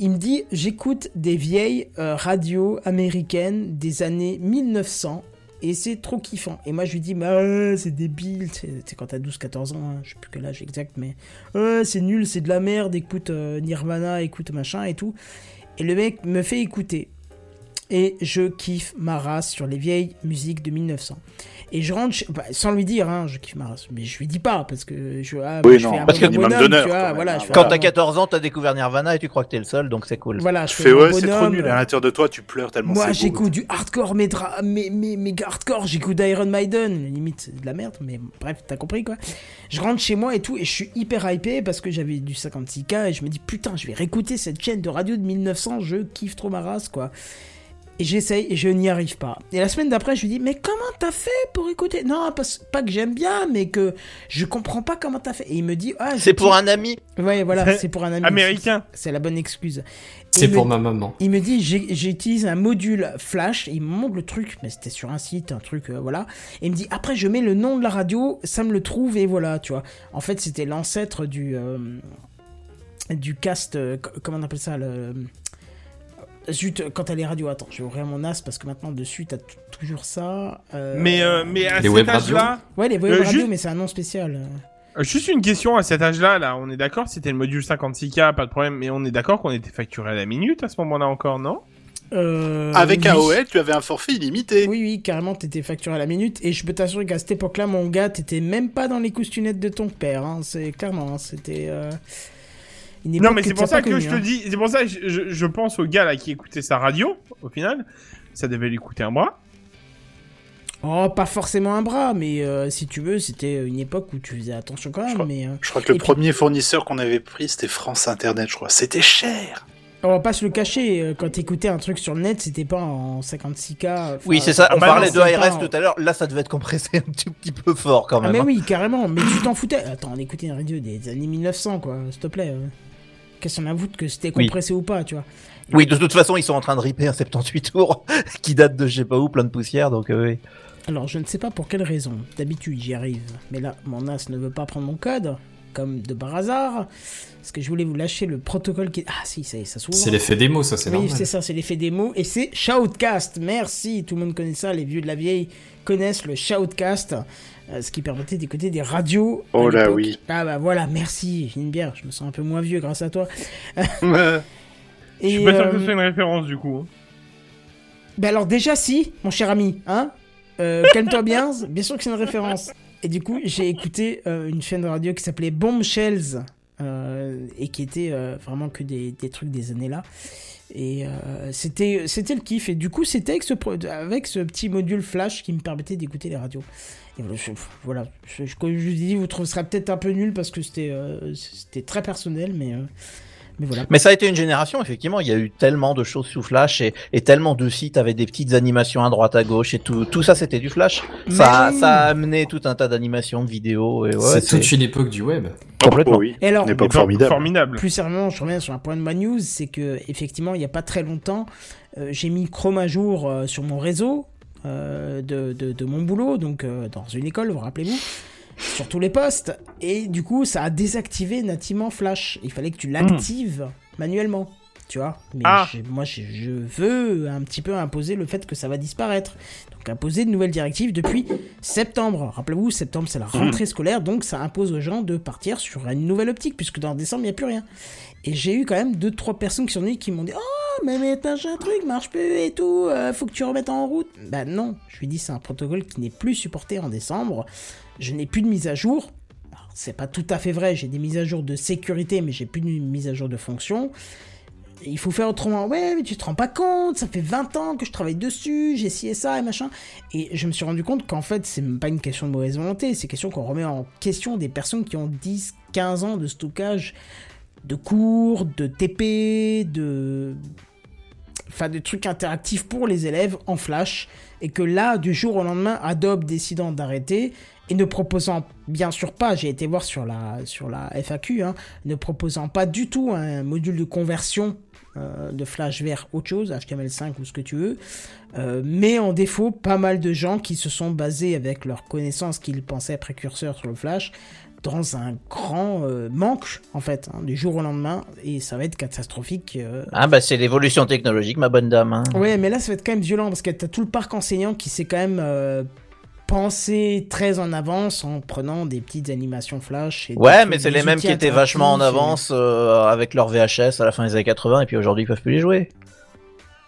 Il me dit, j'écoute des vieilles euh, radios américaines des années 1900, et c'est trop kiffant. Et moi je lui dis, bah c'est débile, c'est quand t'as 12-14 ans, hein, je sais plus quel âge exact, mais ouais, c'est nul, c'est de la merde, écoute euh, Nirvana, écoute machin et tout. Et le mec me fait écouter. Et je kiffe ma race sur les vieilles musiques de 1900. Et je rentre, chez- bah, sans lui dire, hein, je kiffe ma race. Mais je lui dis pas, parce que je, ah, Oui, je fais un parce bon que minimum bonhomme, d'honneur, tu vois, quand voilà, je Quand t'as 14 ans, t'as découvert Nirvana et tu crois que t'es le seul, donc c'est cool. Voilà, je Tu fais ouais, c'est trop nul. À l'intérieur de toi, tu pleures tellement Moi, j'écoute du hardcore, mais, dra- mais, mais, mais hardcore, j'écoute Iron Maiden. Limite, de la merde, mais bref, t'as compris quoi. Je rentre chez moi et tout, et je suis hyper hypé parce que j'avais du 56K, et je me dis, putain, je vais réécouter cette chaîne de radio de 1900, je kiffe trop ma race, quoi. Et j'essaye et je n'y arrive pas. Et la semaine d'après, je lui dis, mais comment t'as fait pour écouter? Non, pas, pas que j'aime bien, mais que je comprends pas comment t'as fait. Et il me dit, ah, C'est pour un ami. Ouais, voilà, c'est pour un ami. Américain. C'est la bonne excuse. C'est me pour ma maman. il me dit j'utilise un module flash, il me montre le truc, mais c'était sur un site, un truc, euh, voilà. Et il me dit après je mets le nom de la radio, ça me le trouve et voilà, tu vois. En fait c'était l'ancêtre du euh, du cast, euh, co- comment on appelle ça le Zut, quand t'as les radios, attends, je vais ouvrir mon as parce que maintenant dessus t'as toujours ça. euh, Mais, euh, mais à Les cet âge-là, Ouais, les web euh, radios, juste- mais c'est un nom spécial. juste une question à cet âge-là, là, on est d'accord, c'était le module 56K, pas de problème, mais on est d'accord qu'on était facturé à la minute à ce moment-là encore, non? Euh, Avec oui. AOL, tu avais un forfait illimité. Oui, oui, carrément, t'étais facturé à la minute. Et je peux t'assurer qu'à cette époque-là, mon gars, t'étais même pas dans les coustunettes de ton père. Hein. C'est clairement, hein, c'était. euh, une Non, mais c'est pour ça que je te hein. dis, c'est pour ça que je, je- je pense au gars là qui écoutait sa radio, au final, ça devait lui coûter un bras. Oh, pas forcément un bras, mais euh, si tu veux, c'était une époque où tu faisais attention quand même. crois- mais, euh, Je crois que le puis- premier fournisseur qu'on avait pris, c'était France Internet, je crois. C'était cher. on va pas se le cacher, euh, quand t'écoutais un truc sur le net, c'était pas en 56K. enfin, Oui, c'est ça. Ah On bah parlait non, de ARS en- tout à l'heure. Là, ça devait être compressé un petit, petit peu fort quand Ah, même. mais hein. oui, carrément, mais tu t'en foutais. Attends, on écoutait une radio des années 1900, quoi, s'il te plaît. Qu'est-ce qu'on avoue que c'était Oui. compressé ou pas, tu vois. Oui, de toute façon, ils sont en train de ripper un 78 tours qui date de je sais pas où, plein de poussière, donc euh, oui. Alors, je ne sais pas pour quelle raison. D'habitude, j'y arrive. Mais là, mon as ne veut pas prendre mon code, comme de par hasard. Parce que je voulais vous lâcher le protocole qui... Ah si, ça y est, ça s'ouvre. C'est l'effet démo, ça, c'est Oui, normal. c'est ça, c'est l'effet démo. Et c'est Shoutcast. Merci, tout le monde connaît ça. Les vieux de la vieille connaissent le Shoutcast. Euh, ce qui permettait d'écouter des radios. Oh là oui. Ah bah voilà, merci. J'ai une bière. Je me sens un peu moins vieux grâce à toi. Je suis pas sûr euh, que ce soit une référence du coup. hein. Ben alors déjà si, mon cher ami, hein euh, Calme-toi bien, bien sûr que c'est une référence. Et du coup, j'ai écouté euh, une chaîne de radio qui s'appelait Bombshells euh, et qui était euh, vraiment que des, des trucs des années là. Et euh, c'était c'était le kiff. Et du coup, c'était avec ce, avec ce petit module flash qui me permettait d'écouter les radios. Voilà, je, je, comme je vous dis, vous trouverez peut-être un peu nul parce que c'était euh, c'était très personnel, mais, euh, mais voilà. Mais ça a été une génération, effectivement. Il y a eu tellement de choses sous Flash et, et tellement de sites avec des petites animations à droite à gauche et tout. Tout ça, c'était du Flash. Ça, Mais- ça a amené tout un tas d'animations, de vidéos. Et ouais, c'est toute une époque du web. Complètement. Oh oui. Et alors, Une époque formidable. Formidable. Plus sérieusement, je reviens sur un point de ma news, c'est que effectivement, il n'y a pas très longtemps, euh, j'ai mis Chrome à jour euh, sur mon réseau de, de, de mon boulot, donc euh, dans une école, vous rappelez-vous, sur tous les postes, et du coup, ça a désactivé nativement Flash. Il fallait que tu l'actives manuellement. Tu vois, mais Ah. moi je, veux un petit peu imposer le fait que ça va disparaître. Donc imposer de nouvelles directives depuis septembre. Rappelez-vous, septembre c'est la rentrée scolaire, donc ça impose aux gens de partir sur une nouvelle optique, puisque dans décembre il n'y a plus rien. Et j'ai eu quand même deux trois personnes qui sont venues qui m'ont dit Oh, mais, mais t'as un truc marche plus et tout, euh, faut que tu remettes en route. Bah non, je lui dis c'est un protocole qui n'est plus supporté en décembre. Je n'ai plus de mise à jour. C'est pas tout à fait vrai, j'ai des mises à jour de sécurité, mais j'ai plus de mise à jour de fonction. Il faut faire autrement. Ouais, mais tu te rends pas compte, ça fait 20 ans que je travaille dessus, j'ai et ça et machin. Et je me suis rendu compte qu'en fait, c'est même pas une question de mauvaise volonté, c'est question qu'on remet en question des personnes qui ont 10, 15 ans de stockage de cours, de TP, de. Enfin, des trucs interactifs pour les élèves en flash. Et que là, du jour au lendemain, Adobe décidant d'arrêter et ne proposant bien sûr pas, j'ai été voir sur la, sur la FAQ, hein, ne proposant pas du tout un module de conversion euh, de Flash vers autre chose, HTML5 ou ce que tu veux, euh, mais en défaut, pas mal de gens qui se sont basés avec leurs connaissances qu'ils pensaient précurseurs sur le Flash, dans un grand euh, manque, en fait, hein, du jour au lendemain, et ça va être catastrophique. euh. Ah bah c'est l'évolution technologique, ma bonne dame. hein. Ouais, mais là, ça va être quand même violent, parce que t'as tout le parc enseignant qui s'est quand même euh, pensé très en avance en prenant des petites animations flash. Et Ouais, mais c'est les mêmes qui étaient vachement en avance euh, avec leur VHS à la fin des années 80 et puis aujourd'hui ils peuvent plus les jouer.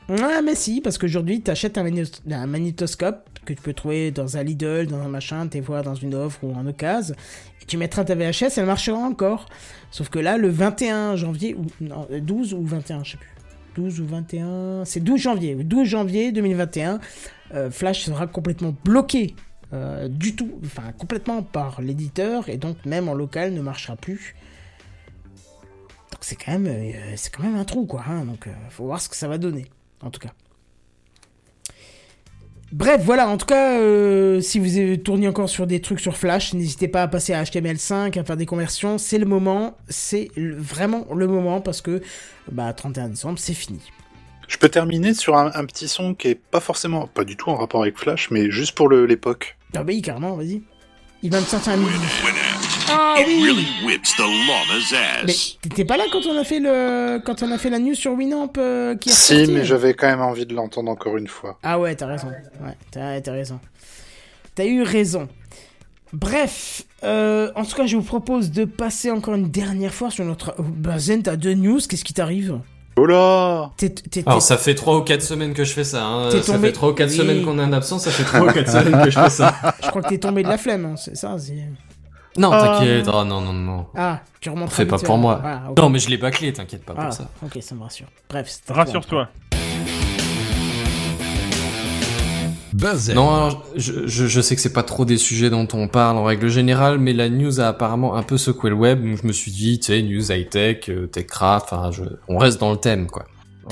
Ouais, mais si, parce qu'aujourd'hui, t'achètes un, un magnétoscope que tu peux trouver dans un Lidl, dans un machin, t'es voir dans une offre ou en occasion, et tu mettras ta VHS, elle marchera encore. Sauf que là, le 21 janvier, ou non, euh, 12 ou 21, je sais plus. 12 ou 21, c'est 12 janvier. Le 12 janvier 2021, euh, Flash sera complètement bloqué euh, du tout, enfin complètement par l'éditeur, et donc même en local ne marchera plus. Donc c'est quand même, euh, un trou quoi. hein, donc euh, faut voir ce que ça va donner, en tout cas. Bref, voilà, en tout cas, si vous tourné encore sur des trucs sur Flash, n'hésitez pas à passer à HTML5, à faire des conversions, c'est le moment, c'est vraiment le moment, parce que, bah, 31 décembre, c'est fini. Je peux terminer sur un, un petit son qui est pas forcément, pas du tout en rapport avec Flash, mais juste pour l'époque. Ah bah oui, carrément, vas-y. Il va me sortir un midi. Ah oui whips the llama's Mais t'étais pas là quand on a fait le, quand on a fait la news sur Winamp euh, qui est Si, mais j'avais quand même envie de l'entendre encore une fois. Ah ouais, t'as raison. Ouais, t'as t'as raison. T'as eu raison. Bref, euh, en tout cas, je vous propose de passer encore une dernière fois sur notre. Oh, bah, Zen, t'as deux news, qu'est-ce qui t'arrive? Oh là T'es- t'es- Alors ça fait 3 ou 4 semaines que je fais ça. Hein. T'es Ça tombé- fait 3 ou 4 Oui. semaines qu'on est en absence, ça fait 3 ou 4 semaines que je fais ça. Je crois que t'es tombé de la flemme, hein, c'est ça c'est- Non, Ah. t'inquiète. Oh, non, non, non. Ah, tu remontes Fais pas pour moi. Ah, ok. Non, mais je l'ai bâclé, t'inquiète pas Ah, pour ça. ok, ça me rassure. Bref, Rassure-toi. Non, alors, je, je, je sais que c'est pas trop des sujets dont on parle en règle générale, mais la news a apparemment un peu secoué le web, donc je me suis dit, tu sais, news high-tech, euh, techcraft, enfin, on reste dans le thème, quoi.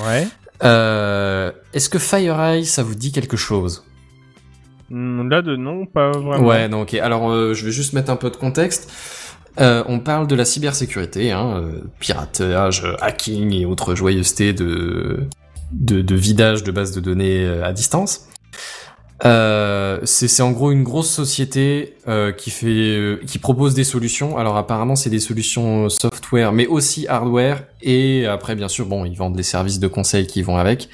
Ouais. Euh, Est-ce que FireEye, ça vous dit quelque chose? Hmm, Là, de non, pas vraiment. Ouais, non, ok. Alors, euh, je vais juste mettre un peu de contexte. Euh, on parle de la cybersécurité, hein, euh, piratage, hacking et autres joyeusetés de, de, de vidage de bases de données à distance. Euh, c'est en gros une grosse société euh, qui fait, euh, qui propose des solutions. Alors apparemment c'est des solutions software, mais aussi hardware. Et après bien sûr bon ils vendent les services de conseil qui vont avec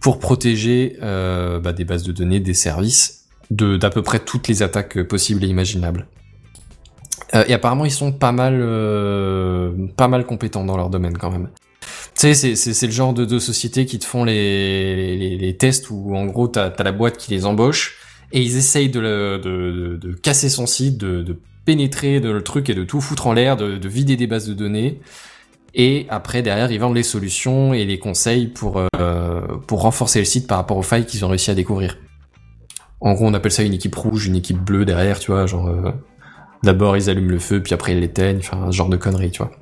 pour protéger bah, des bases de données, des services de d'à peu près toutes les attaques possibles et imaginables. Et apparemment ils sont pas mal pas mal compétents dans leur domaine quand même. Sais, c'est, c'est, c'est le genre de, de société qui te font les, tests où en gros t'as, la boîte qui les embauche et ils essayent de, de, de, de casser son site, de, de pénétrer dans le truc et de tout foutre en l'air, de, de vider des bases de données. Et après derrière ils vendent les solutions et les conseils pour, euh, pour renforcer le site par rapport aux failles qu'ils ont réussi à découvrir. En gros on appelle ça une équipe rouge, une équipe bleue derrière, tu vois, genre euh, d'abord ils allument le feu puis après ils l'éteignent, enfin ce genre de conneries, tu vois.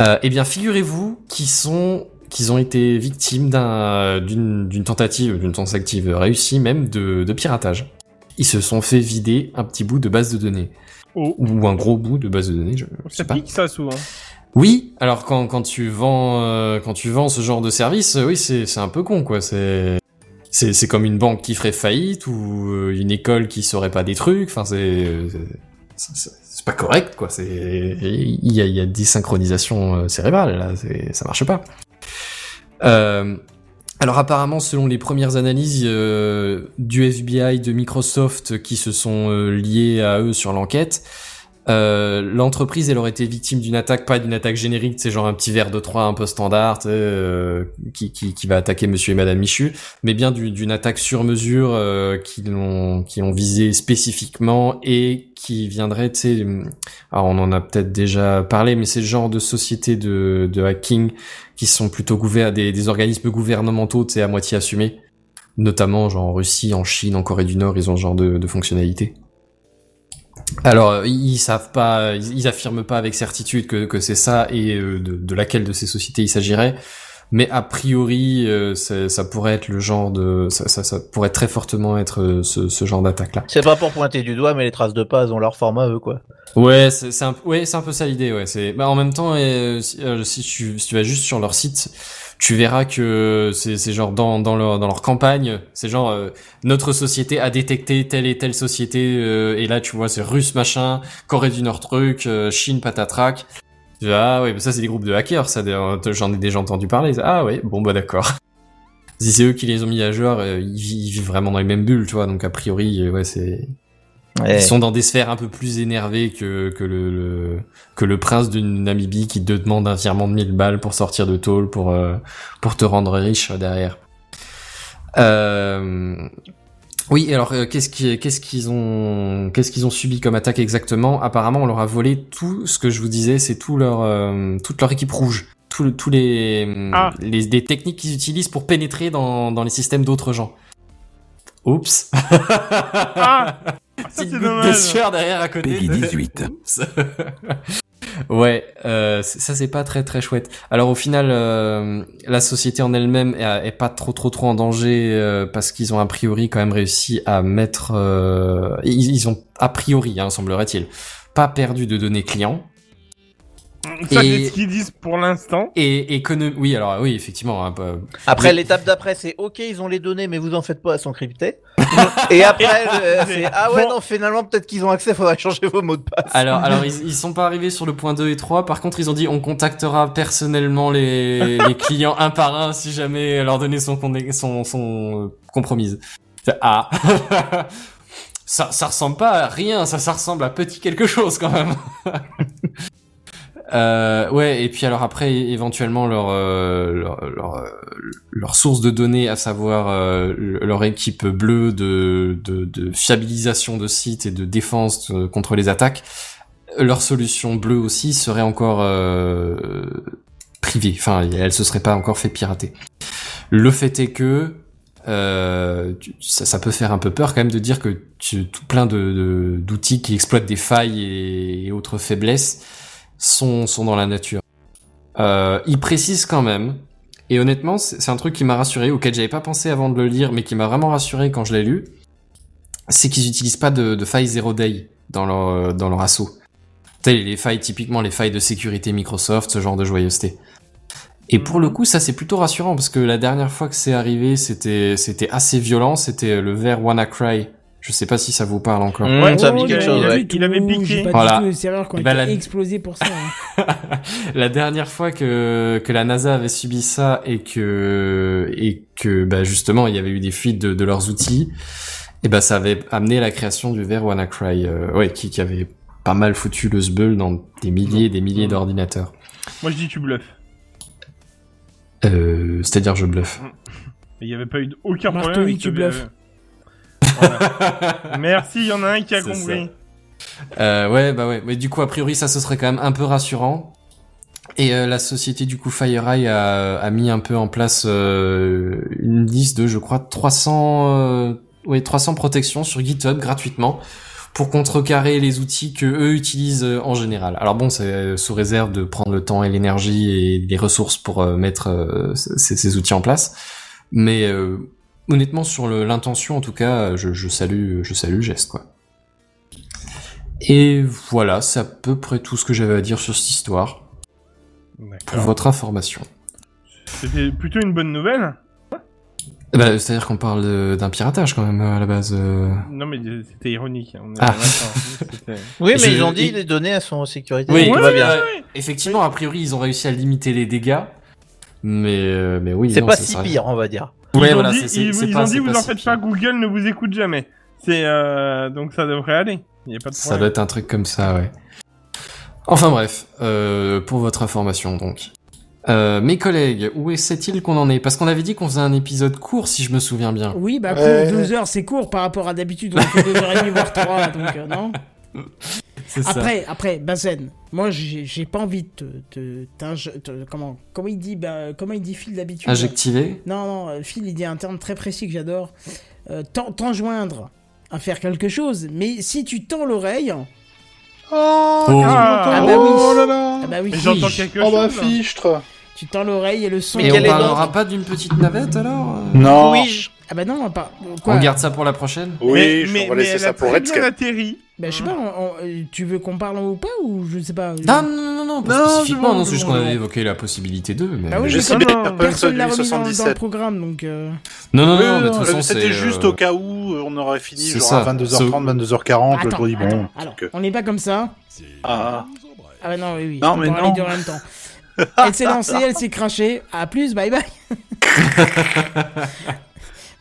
Euh, eh bien, figurez-vous qu'ils sont, qu'ils ont été victimes d'un, d'une, tentative, d'une tentative réussie même de, de piratage. Ils se sont fait vider un petit bout de base de données. Oh. Ou un gros bout de base de données, je, je sais Ça pas. pique ça souvent. Oui, alors quand, quand tu vends, euh, quand tu vends ce genre de service, euh, oui, c'est, c'est un peu con, quoi. C'est, c'est, c'est comme une banque qui ferait faillite ou euh, une école qui saurait pas des trucs. Enfin, c'est, c'est, pas correct, quoi. C'est, il y a, a désynchronisation euh, cérébrale, là. Ça marche pas. Euh, alors apparemment, selon les premières analyses euh, du FBI, de Microsoft qui se sont euh, liés à eux sur l'enquête, euh, l'entreprise elle aurait été victime d'une attaque, pas d'une attaque générique, c'est genre un petit verre de trois un peu standard, euh, qui, qui, qui va attaquer Monsieur et Madame Michu, mais bien du- d'une attaque sur mesure euh, qui l'ont qui ont visé spécifiquement et qui viendrait, tu sais, on en a peut-être déjà parlé, mais c'est le genre de société de, hacking qui sont plutôt gouverts des, des organismes gouvernementaux, tu sais, à moitié assumés, notamment genre en Russie, en Chine, en Corée du Nord, ils ont ce genre de, de fonctionnalités. Alors, euh, ils savent pas, ils, ils affirment pas avec certitude que, que c'est ça et euh, de, de laquelle de ces sociétés il s'agirait, mais a priori, euh, ça pourrait être le genre de, ça, ça, ça pourrait très fortement être ce, ce genre d'attaque-là. C'est pas pour pointer du doigt, mais les traces de pas, ont leur format eux quoi. Ouais, c'est un, ouais, c'est un peu ça l'idée. Ouais, c'est. Bah, en même temps, si tu, si tu vas juste sur leur site, tu verras que c'est genre dans dans leur dans leur campagne, c'est genre euh, notre société a détecté telle et telle société euh, et là tu vois c'est russe machin, Corée du Nord truc, euh, Chine patatrac. Ah oui, mais ça c'est des groupes de hackers, d'ailleurs, j'en ai déjà entendu parler. Ah oui, bon bah d'accord. Si c'est eux qui les ont mis à jour, ils, vivent, vraiment dans les mêmes bulles, tu vois. Donc a priori, ouais, c'est Ouais. ils sont dans des sphères un peu plus énervées que que le, le- que le prince de Namibie qui te demande un virement de 1000 balles pour sortir de tôle pour euh, pour te rendre riche derrière. Euh, oui, alors euh, qu'est-ce qui qu'est-ce qu'ils ont qu'est-ce qu'ils ont subi comme attaque exactement? Apparemment, on leur a volé tout ce que je vous disais, c'est tout leur euh, toute leur équipe rouge, le- tous les Ah. les des techniques qu'ils utilisent pour pénétrer dans dans les systèmes d'autres gens. Oups. Ah, ça Petite c'est goutte de sueur derrière à côté. Peggy 18. Oups. ouais, euh, ça c'est pas très très chouette. Alors au final, euh, la société en elle-même est, est pas trop trop trop en danger euh, parce qu'ils ont a priori quand même réussi à mettre, euh, ils, ils ont a priori, hein, semblerait-il, pas perdu de données clients. Ça c'est ce qu'ils disent pour l'instant. Et économie, oui alors oui effectivement. hein, pas- Après, Mais- l'étape d'après, c'est OK, ils ont les données, mais vous en faites pas, elles sont cryptées. Et après, le- c'est Ah ouais, Bon. non, finalement, peut-être qu'ils ont accès, faudrait changer vos mots de passe. Alors, alors ils, ils sont pas arrivés sur le point 2 et 3. Par contre, ils ont dit on contactera personnellement les, les clients un par un si jamais leurs données sont, sont, sont euh, compromises. Ah ça, ça ressemble pas à rien, ça, ça ressemble à petit quelque chose quand même. Euh, ouais, et puis alors après, éventuellement leur euh, leur, leur, euh, leur source de données, à savoir euh, leur équipe bleue de, de, de fiabilisation de sites et de défense euh, contre les attaques, leur solution bleue aussi serait encore euh, privée. Enfin, elle se serait pas encore fait pirater. Le fait est que euh, ça, peut faire un peu peur quand même de dire que tu, tout plein de d'outils qui exploitent des failles et autres faiblesses sont, sont dans la nature. Euh, il précise quand même, et honnêtement, c'est un truc qui m'a rassuré, auquel j'avais pas pensé avant de le lire, mais qui m'a vraiment rassuré quand je l'ai lu, c'est qu'ils utilisent pas de, failles zero day dans leur, euh, assaut. Sais, les failles, typiquement les failles de sécurité Microsoft, ce genre de joyeuseté. Et pour le coup, ça c'est plutôt rassurant parce que la dernière fois que c'est arrivé, c'était c'était assez violent. C'était le vers WannaCry. Je sais pas si ça vous parle encore. Mmh, Ouais, ça me dit il quelque a- chose, il a- ouais. il avait piqué. Pas Voilà. du tout Eh ben, la- explosés pour ça. hein. la dernière fois que, que la NASA avait subi ça et que, et que bah, justement il y avait eu des fuites de, de leurs outils, et bah, ça avait amené à la création du ver WannaCry, euh, ouais, qui, qui avait pas mal foutu le sbeul dans des milliers et des milliers d'ordinateurs. Moi je dis tu bluffes. Euh, C'est-à-dire je bluffe. Il n'y avait pas eu aucun Marteau, problème. avec tu bluffes. Voilà. Merci, il y en a un qui a compris. Euh, ouais, bah ouais. Mais du coup, a priori, ça, ce serait quand même un peu rassurant. Et euh, la société du coup FireEye a, a mis un peu en place euh, une liste de, je crois, 300, euh, ouais, 300 protections sur GitHub gratuitement pour contrecarrer les outils que eux utilisent euh, en général. Alors bon, c'est euh, sous réserve de prendre le temps et l'énergie et les ressources pour mettre ces, ces outils en place. Mais euh, honnêtement, sur l'intention, en tout cas, je, je salue, je salue le geste, quoi. Et voilà, c'est à peu près tout ce que j'avais à dire sur cette histoire, pour votre information. C'était plutôt une bonne nouvelle. Eh ben, C'est-à-dire qu'on parle d'un piratage quand même à la base. euh. Non mais c'était ironique. On est Ah. C'était- Oui, mais Je- ils ont dit et- les données elles sont en sécurité. Oui, va bien. ouais. Effectivement, a priori, ils ont réussi à limiter les dégâts, mais euh, mais oui. C'est pas ça si serait- pire, on va dire. Ouais, ils ont voilà, dit, ils, c'est ils pas- ont dit c'est vous en faites pas. Google ne vous écoute jamais. C'est euh, donc ça devrait aller. Il y a pas de Ça doit être un truc comme ça, ouais. Enfin bref, euh, pour votre information donc. Euh, mes collègues, où est-il qu'on en est? Parce qu'on avait dit qu'on faisait un épisode court, si je me souviens bien. Oui, bah, Ouais. 12 heures, c'est court par rapport à d'habitude. On fait 2h30, voire 3, donc euh, non? C'est ça. Après, après, Bazen, moi, j'ai j'ai pas envie de te, te- t'inj- te- comment, comment il dit, bah, comment il dit Phil d'habitude? Injectivé Non, non, Phil, il dit un terme très précis que j'adore. Euh, t'en- T'enjoindre à faire quelque chose, mais si tu tends l'oreille, Oh, Oh. Ah, bah oui. oh là là ah bah oui, j'entends quelque Oh bah chose. fichtre tu tends l'oreille et le son. Mais on parlera pas d'une petite navette alors euh? Non Oui, Ah bah non, pas. Quoi On garde ça pour la prochaine Oui, mais, je- mais, on va mais laisser ça pour atterri. Bah je sais pas, on- on- euh, tu veux qu'on parle ou pas ou je sais pas. Non, non, non, non, non, pas Non, spécifiquement, non, c'est juste qu'on avait évoqué la possibilité d'eux, mais... Bah oui, Je mais sais bien, non, personne l'a du remis dans, dans le 77. programme, donc... euh, Non, non, non, mais de non, toute façon, C'était juste euh, au cas où euh, on aurait fini c'est genre ça. à 22h30, 22h40, le Attends, jour dit bon. attends, alors, que- on n'est pas comme ça. Ah, Ah bah non, oui, oui. Non, je mais non. en même temps. Elle s'est lancée, elle s'est crachée. À plus, bye bye.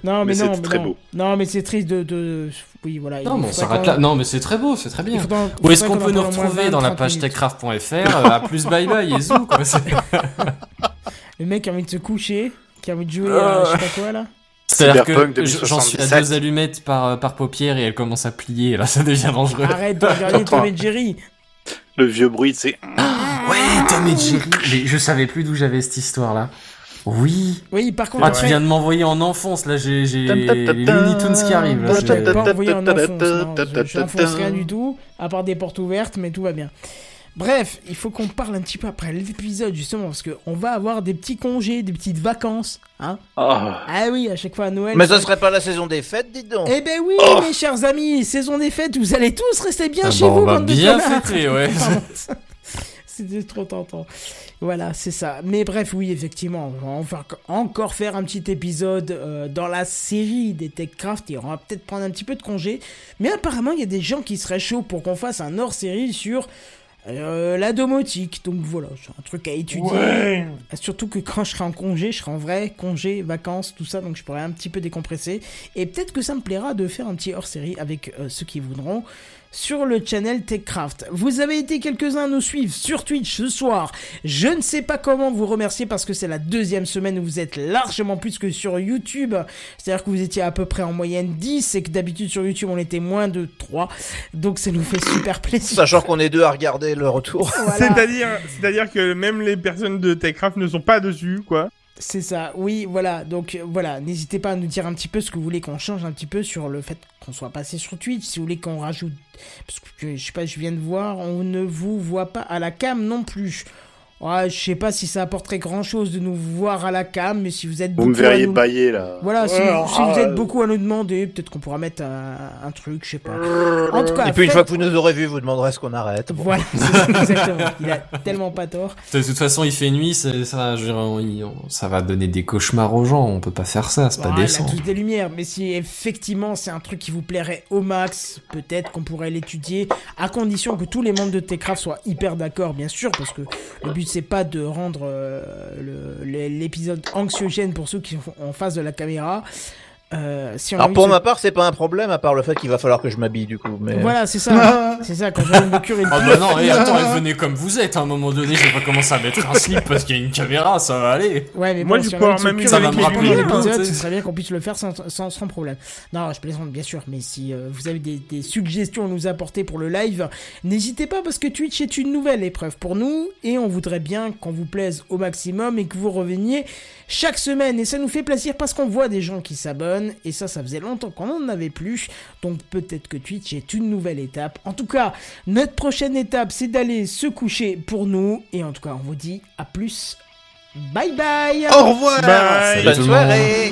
non, mais, Mais non, mais très non. beau. Non, mais c'est triste de, de... Oui, voilà. Non, mais on s'arrête là. Non, mais c'est très beau, c'est très bien. faudra- Où est-ce qu'on peut nous retrouver dans la 20, page 30 minutes. techcraft.fr euh, À plus bye bye et zou, quoi. c'est- Le mec a envie de se coucher, qui a envie de jouer Ah. à je sais pas quoi, là. C'est-à-dire que j'en suis à 2077. deux allumettes par, par paupière et elle commence à plier, là, ça devient dangereux. Arrête de regarder Tom et Jerry. le vieux bruit, c'est. Ouais, Tom et Jerry. Mais je savais plus d'où j'avais cette histoire-là. Oui. Oui, par contre, Ah, tu viens de m'envoyer en enfance, là, j'ai j'ai les Looney Tunes qui arrivent. Là, je pas envoyé en enfonce. non. Je- J'enfonce rien du tout, à part des portes ouvertes, mais tout va bien. Bref, il faut qu'on parle un petit peu après l'épisode, justement, parce qu'on va avoir des petits congés, des petites vacances. Hein Ah. ah oui, à chaque fois à Noël. Mais ça- serait pas la saison des fêtes, dites donc. Eh ben oui, Oh. mes chers amis, saison des fêtes, vous allez tous rester bien Ah chez bah, vous, on va bande de bien connards. fêter, ouais. C'était trop tentant. Voilà, c'est ça. Mais bref, oui, effectivement, on va encore faire un petit épisode euh, dans la série des TechCraft et on va peut-être prendre un petit peu de congé. Mais apparemment, il y a des gens qui seraient chauds pour qu'on fasse un hors-série sur euh, la domotique. Donc voilà, c'est un truc à étudier. Ouais. Surtout que quand je serai en congé, je serai en vrai congé, vacances, tout ça, donc je pourrai un petit peu décompresser. Et peut-être que ça me plaira de faire un petit hors-série avec euh, ceux qui voudront sur le channel TechCraft. Vous avez été quelques-uns à nous suivre sur Twitch ce soir. Je ne sais pas comment vous remercier parce que c'est la deuxième semaine où vous êtes largement plus que sur YouTube. C'est-à-dire que vous étiez à peu près en moyenne 10 et que d'habitude sur YouTube on était moins de 3. Donc ça nous fait super plaisir. Sachant qu'on est deux à regarder le retour. Voilà. C'est-à-dire, c'est-à-dire que même les personnes de Techcraft ne sont pas dessus, quoi. C'est ça, oui, voilà. Donc euh, voilà, n'hésitez pas à nous dire un petit peu ce que vous voulez qu'on change un petit peu sur le fait qu'on soit passé sur Twitch, si vous voulez qu'on rajoute. Parce que je sais pas, je viens de voir, on ne vous voit pas à la cam non plus. Ouais, je sais pas si ça apporterait grand chose de nous voir à la cam, mais si vous êtes Vous me beaucoup à verriez nous- bailler là. Voilà, si, Ouais, si vous ah, êtes euh. beaucoup à nous demander, peut-être qu'on pourra mettre un, un truc, je sais pas. En tout cas, Et puis une fois que vous nous aurez vus, vous demanderez ce qu'on arrête. Bon. Voilà, c'est exactement. Il a tellement pas tort. De toute façon, il fait nuit, ça, je dire, il- ça va donner des cauchemars aux gens. On peut pas faire ça, c'est pas décent. tous des lumières, mais si effectivement c'est un truc qui vous plairait au max, peut-être qu'on pourrait l'étudier, à condition que tous les membres de Techcraft soient hyper d'accord, bien sûr, parce que le but c'est pas de rendre euh, l'épisode anxiogène pour ceux qui sont en face de la caméra. Euh, si Alors pour de- ma part, c'est pas un problème, à part le fait qu'il va falloir que je m'habille du coup. Mais... Voilà, c'est ça, c'est ça, quand de me curer le Ah bah non, et attends, et venez comme vous êtes, à un moment donné, je vais pas commencer à mettre un slip parce qu'il y a une caméra, ça va aller. Ouais, mais Moi, bon, je si même curer ça va me rappeler les l'épisode, ce serait bien qu'on puisse le faire sans, sans, sans problème. Non, je plaisante bien sûr, mais si euh, vous avez des, des suggestions à nous apporter pour le live, n'hésitez pas parce que Twitch est une nouvelle épreuve pour nous et on voudrait bien qu'on vous plaise au maximum et que vous reveniez chaque semaine et ça nous fait plaisir parce qu'on voit des gens qui s'abonnent et ça, ça faisait longtemps qu'on n'en avait plus. Donc peut-être que Twitch est une nouvelle étape. En tout cas, notre prochaine étape, c'est d'aller se coucher pour nous et en tout cas, on vous dit à plus. Bye bye Au revoir Bye. Bonne soirée